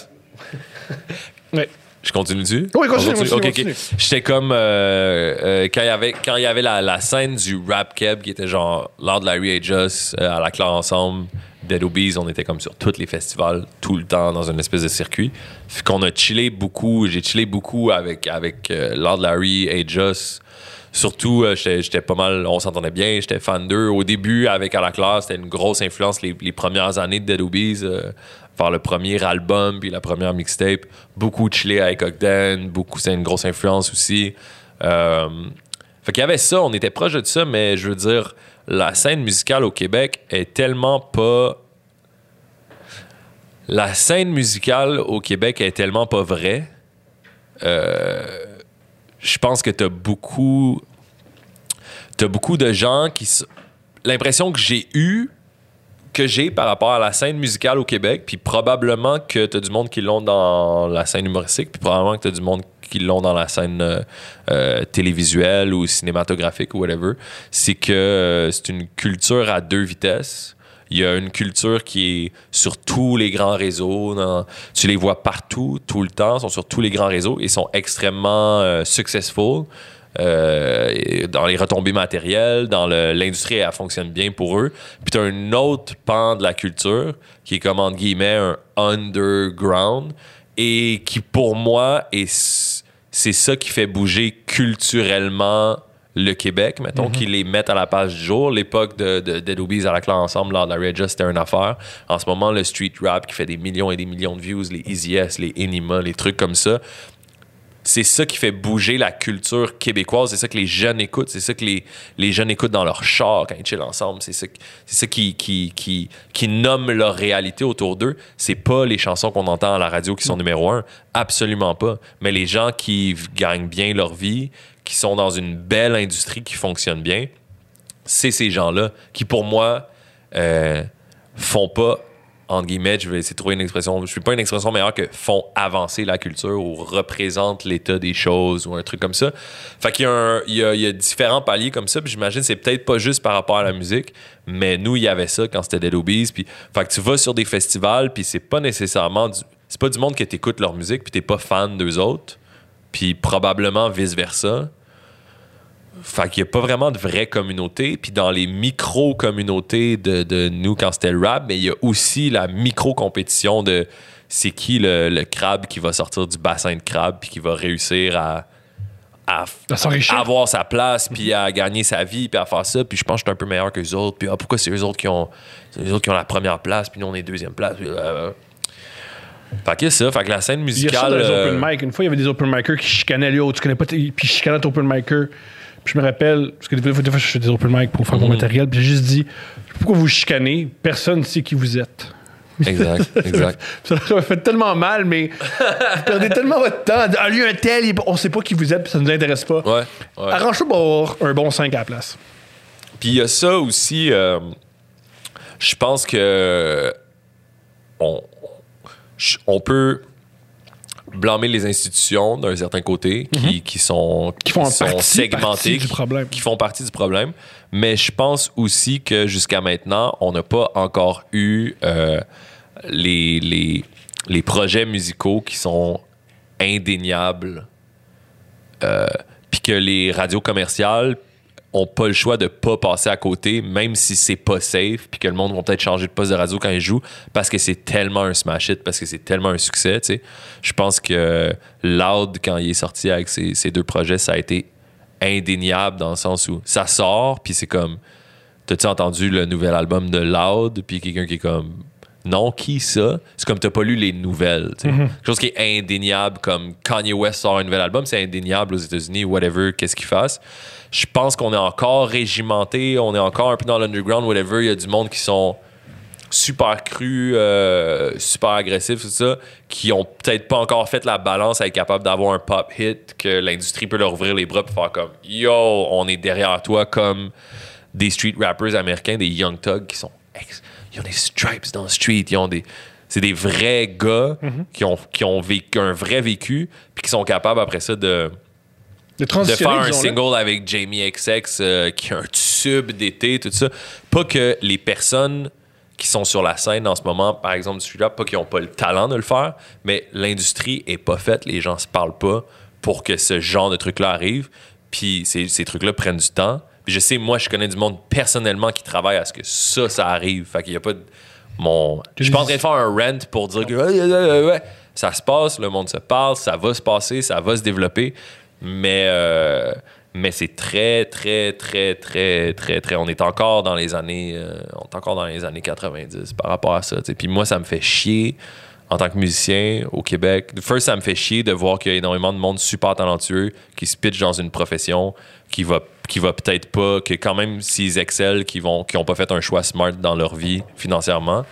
Ouais. Je continue-tu? Oui, continue, On continue, Ok, ok. continue. J'étais comme. euh, euh, quand il y avait, quand il y avait la, la scène du rap keb qui était genre Lord Larry et Just euh, à la clare ensemble, Dead Obies, on était comme sur tous les festivals, tout le temps, dans une espèce de circuit. Fait qu'on a chillé beaucoup. J'ai chillé beaucoup avec, avec euh, Lord Larry et Just. Surtout, j'étais pas mal, on s'entendait bien, j'étais fan d'eux. Au début, avec À la classe, c'était une grosse influence les, les premières années de Dead Obies, vers le premier album, puis la première mixtape. Beaucoup chillé avec Ogden, beaucoup, c'est une grosse influence aussi. Euh, fait qu'il y avait ça, on était proche de ça, mais je veux dire, la scène musicale au Québec est tellement pas. La scène musicale au Québec est tellement pas vraie. Euh, je pense que t'as beaucoup. T'as beaucoup de gens qui. L'impression que j'ai eue, que j'ai par rapport à la scène musicale au Québec, puis probablement que t'as du monde qui l'ont dans la scène humoristique, puis probablement que t'as du monde qu'ils l'ont dans la scène euh, euh, télévisuelle ou cinématographique ou whatever, c'est que euh, c'est une culture à deux vitesses. Il y a une culture qui est sur tous les grands réseaux. tu les vois partout, tout le temps, sont sur tous les grands réseaux et sont extrêmement successful. Euh, dans les retombées matérielles, dans l'industrie, elle fonctionne bien pour eux. Puis tu as un autre pan de la culture qui est comme entre guillemets un underground et qui pour moi est c'est ça qui fait bouger culturellement le Québec, mettons, qui les mettent à la page du jour. L'époque de, de Dead Obies à la clé ensemble, lors de la Regia, c'était une affaire. En ce moment, le street rap qui fait des millions et des millions de views, les Easy S, les Enima, les trucs comme ça, c'est ça qui fait bouger la culture québécoise. C'est ça que les jeunes écoutent. C'est ça que les, jeunes écoutent dans leur char quand ils chillent ensemble. C'est ça, qui- nomme leur réalité autour d'eux. C'est pas les chansons qu'on entend à la radio qui sont numéro un. Absolument pas. Mais les gens qui gagnent bien leur vie, qui sont dans une belle industrie qui fonctionne bien, c'est ces gens-là qui, pour moi, euh, font pas, entre guillemets, je vais essayer de trouver une expression, je suis pas une expression meilleure que font avancer la culture ou représentent l'état des choses ou un truc comme ça. Fait qu'il y a, il y a, différents paliers comme ça, puis j'imagine c'est peut-être pas juste par rapport à la musique, mais nous, il y avait ça quand c'était Dead Obies, puis fait que tu vas sur des festivals, puis c'est pas nécessairement du, c'est pas du monde que t'écoutes leur musique, puis t'es pas fan d'eux autres, puis probablement vice-versa. Fait qu'il n'y a pas vraiment de vraie communauté. Puis dans les micro-communautés de, de nous quand c'était le rap, mais il y a aussi la micro-compétition de c'est qui le, le crabe qui va sortir du bassin de crabe puis qui va réussir à, à, À avoir sa place puis à gagner sa vie puis à faire ça. Puis je pense que je suis un peu meilleur que les autres. Puis ah, pourquoi c'est eux autres qui ont eux autres qui ont la première place puis nous on est deuxième place. Puis, euh, Fait que ça. Fait que la scène Il y a ça musicale. dans les euh, open mic. Une fois, il y avait des open micers qui chicanaient, oh, tu connais pas, puis ton open micer. Puis je me rappelle, parce que des fois, je fais des open mic pour faire mon Mhm. matériel, puis j'ai juste dit, pourquoi vous chicanez? Personne ne sait qui vous êtes. Exact, exact. Ça leur a fait tellement mal, mais vous perdez tellement votre temps. Ah, lui, un tel, on sait pas qui vous êtes, puis ça nous intéresse pas. Ouais. ouais. Arrange-toi pour avoir un bon 5 à la place. Puis il y a ça aussi, euh, je pense que on peut blâmer les institutions d'un certain côté qui, qui sont, Mhm. Qui font sont partie- segmentées, partie du qui- problème. qui font partie du problème. Mais je pense aussi que jusqu'à maintenant, on n'a pas encore eu euh, les, les, les projets musicaux qui sont indéniables euh, puis que les radios commerciales ont pas le choix de pas passer à côté, même si c'est pas safe, puis que le monde va peut-être changer de poste de radio quand ils jouent, parce que c'est tellement un smash hit, parce que c'est tellement un succès, tu sais. Je pense que Loud, quand il est sorti avec ses, ses deux projets, ça a été indéniable dans le sens où ça sort, puis c'est comme, t'as-tu entendu le nouvel album de Loud, puis quelqu'un qui est comme, non, qui ça? C'est comme t'as pas lu les nouvelles. sais. Quelque chose qui est indéniable, comme Kanye West sort un nouvel album, c'est indéniable aux États-Unis, whatever, qu'est-ce qu'il fasse. Je pense qu'on est encore régimenté, on est encore un peu dans l'underground, whatever. Il y a du monde qui sont super crus, euh, super agressifs, tout ça, qui ont peut-être pas encore fait la balance à être capable d'avoir un pop hit, que l'industrie peut leur ouvrir les bras et faire comme Yo, on est derrière toi, comme des street rappers américains, des young thugs qui sont. ex- Ils ont des stripes dans le street, ils ont des. C'est des vrais gars qui, ont, qui ont vécu un vrai vécu, puis qui sont capables après ça de De de transitionner, faire un single avec Jamie XX euh, qui a un tube d'été, tout ça. Pas que les personnes qui sont sur la scène en ce moment, par exemple du street pas qu'ils n'ont pas le talent de le faire, mais l'industrie est pas faite, les gens se parlent pas pour que ce genre de truc-là arrive. Puis ces, ces trucs-là prennent du temps. Je sais, moi, je connais du monde personnellement qui travaille à ce que ça, ça arrive. Fait qu'il y a pas de. Mon... Je suis pas en train de faire un rent pour dire que ça se passe, le monde se parle, ça va se passer, ça va se développer. Mais, euh, mais c'est très, très, très, très, très, très. On est encore dans les années, euh, on est encore dans les années 90 par rapport à ça. tu sais. Puis moi, ça me fait chier en tant que musicien au Québec. First, ça me fait chier de voir qu'il y a énormément de monde super talentueux qui se pitch dans une profession qui va qui va peut-être pas que quand même s'ils excellent qui vont qui ont pas fait un choix smart dans leur vie financièrement.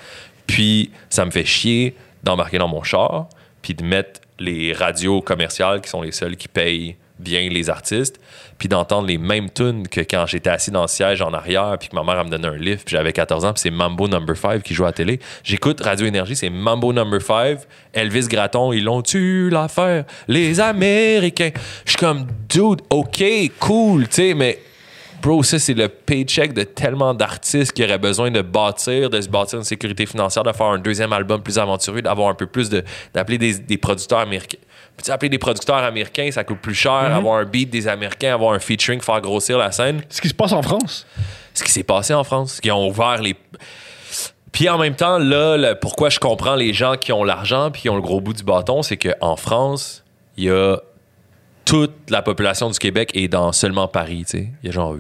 Puis ça me fait chier d'embarquer dans mon char puis de mettre les radios commerciales qui sont les seules qui payent bien les artistes, puis d'entendre les mêmes tunes que quand j'étais assis dans le siège en arrière, puis que ma mère me donnait un lift, puis j'avais 14 ans, puis c'est Mambo Number 5 qui joue à la télé. J'écoute Radio Énergie, c'est Mambo Number 5, Elvis Gratton, ils l'ont tu l'affaire, les Américains. Je suis comme, dude, ok, cool, tu sais, mais bro, ça, c'est le paycheck de tellement d'artistes qui auraient besoin de bâtir, de se bâtir une sécurité financière, de faire un deuxième album plus aventureux, d'avoir un peu plus de. d'appeler des producteurs américains. Puis appeler des producteurs américains, ça coûte plus cher, avoir un beat des Américains, avoir un featuring, faire grossir la scène. Ce qui se passe en France. Ce qui s'est passé en France, qui ont ouvert les. Puis en même temps, là, le- pourquoi je comprends les gens qui ont l'argent puis qui ont le gros bout du bâton, c'est qu'en France, il y a toute la population du Québec est dans seulement Paris, tu sais. Il y a genre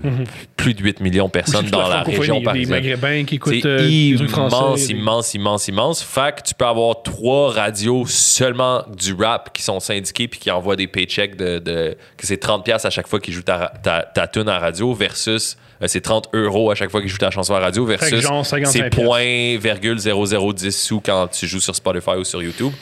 plus de 8 millions de personnes dans la région parisienne. Maghrébins qui écoutent C'est euh, trucs français. immense, immense, immense, immense. Fait que tu peux avoir trois radios seulement du rap qui sont syndiquées puis qui envoient des paychecks de, de- que c'est 30 pièces à chaque fois qu'ils jouent ta, ta, ta tune à radio versus euh, c'est 30 euros à chaque fois qu'ils jouent ta chanson à radio versus genre 55 c'est pièces. point virgule 0010 sous quand tu joues sur Spotify ou sur YouTube.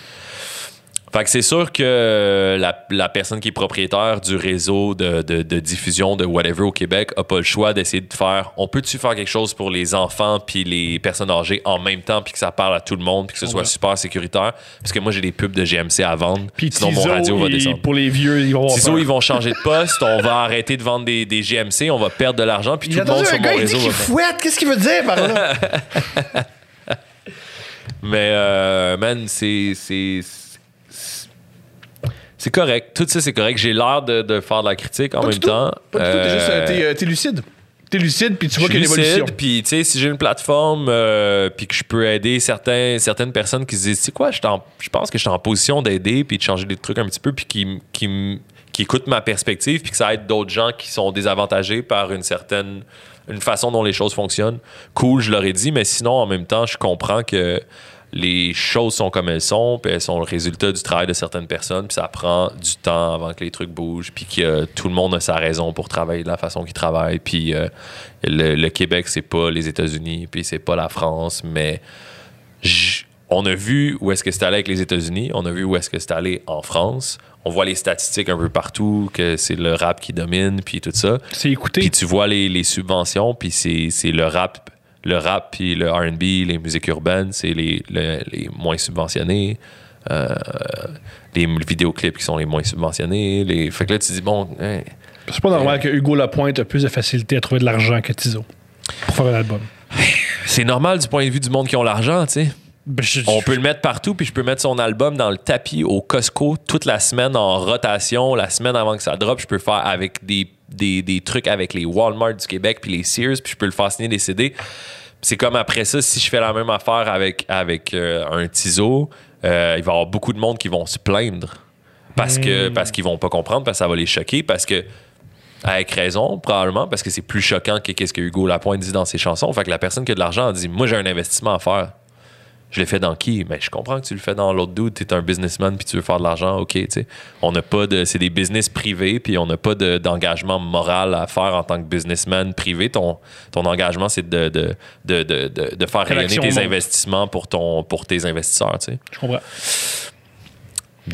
Fait que c'est sûr que la, la personne qui est propriétaire du réseau de, de- de diffusion de whatever au Québec a pas le choix d'essayer de faire on peut-tu faire quelque chose pour les enfants puis les personnes âgées en même temps puis que ça parle à tout le monde puis que ce soit Ouais. super sécuritaire? Parce que moi j'ai des pubs de GMC à vendre Puis sinon mon radio va descendre. pour les vieux, ils vont ils changer de poste, on va arrêter de vendre des, des GMC, on va perdre de l'argent puis tout le monde sur mon dit réseau qu'il va fouette. Qu'est-ce qu'il veut dire par là? Mais, euh, man, c'est- C'est correct. Tout ça, c'est correct. J'ai l'air de, de faire de la critique en Pas même temps. Pas du tout. T'es juste, Euh, euh, t'es, euh, t'es lucide. T'es lucide, puis tu vois qu'il y a une évolution. lucide, puis tu sais, si j'ai une plateforme, euh, puis que je peux aider certains, certaines personnes qui se disent, c'est quoi, je, pense que je suis en position d'aider, puis de changer des trucs un petit peu, puis qui, qui, qui écoutent ma perspective, puis que ça aide d'autres gens qui sont désavantagés par une certaine une façon dont les choses fonctionnent. Cool, je leur ai dit, mais sinon, en même temps, je comprends que les choses sont comme elles sont, puis elles sont le résultat du travail de certaines personnes, puis ça prend du temps avant que les trucs bougent, puis que tout le monde a sa raison pour travailler de la façon qu'il travaille, puis euh, le, le Québec, c'est pas les États-Unis, puis c'est pas la France, mais on a vu où est-ce que c'est allé avec les États-Unis, on a vu où est-ce que c'est allé en France, on voit les statistiques un peu partout, que c'est le rap qui domine, puis tout ça. C'est écouté. Puis tu vois les, les subventions, puis c'est le rap, le rap puis le R&B, les musiques urbaines, c'est les, le- les moins subventionnés. Euh, les vidéoclips qui sont les moins subventionnés. Les... Fait que là, tu dis, bon, hein, C'est pas normal que Hugo Lapointe a plus de facilité à trouver de l'argent que Tizo pour faire un album. c'est normal du point de vue du monde qui ont l'argent, tu sais. Ben, On peut le mettre partout, puis je peux mettre son album dans le tapis au Costco toute la semaine en rotation. La semaine avant que ça drop, je peux faire avec des, des, des trucs avec les Walmart du Québec puis les Sears, puis je peux le faire signer des CD. C'est comme après ça, si je fais la même affaire avec, avec euh, un Tizo, euh, il va y avoir beaucoup de monde qui vont se plaindre parce que parce qu'ils vont pas comprendre, parce que ça va les choquer, parce que avec raison, probablement, parce que c'est plus choquant que qu'est-ce que Hugo Lapointe dit dans ses chansons. Fait que la personne qui a de l'argent dit Moi, j'ai un investissement à faire. Je l'ai fait dans qui? Mais je comprends que tu le fais dans l'autre dude. Tu es un businessman puis tu veux faire de l'argent. OK, tu sais. On n'a pas de. C'est des business privés puis on n'a pas de- d'engagement moral à faire en tant que businessman privé. Ton, ton engagement, c'est de, de, de, de, de- de faire rayonner tes investissements pour, ton, pour tes investisseurs, tu sais. Je comprends.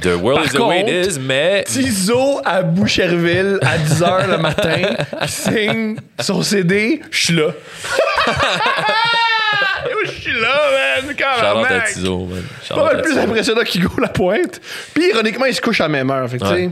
The world Par is the way it is, mais. Tizo à Boucherville à 10h le matin, signe son CD, je suis là. Là, man, même. à Tizo, man. Pas mal à plus impressionnant qu'Hugo Lapointe. Puis ironiquement, il se couche à la même heure. Fait que, tu sais, Ouais.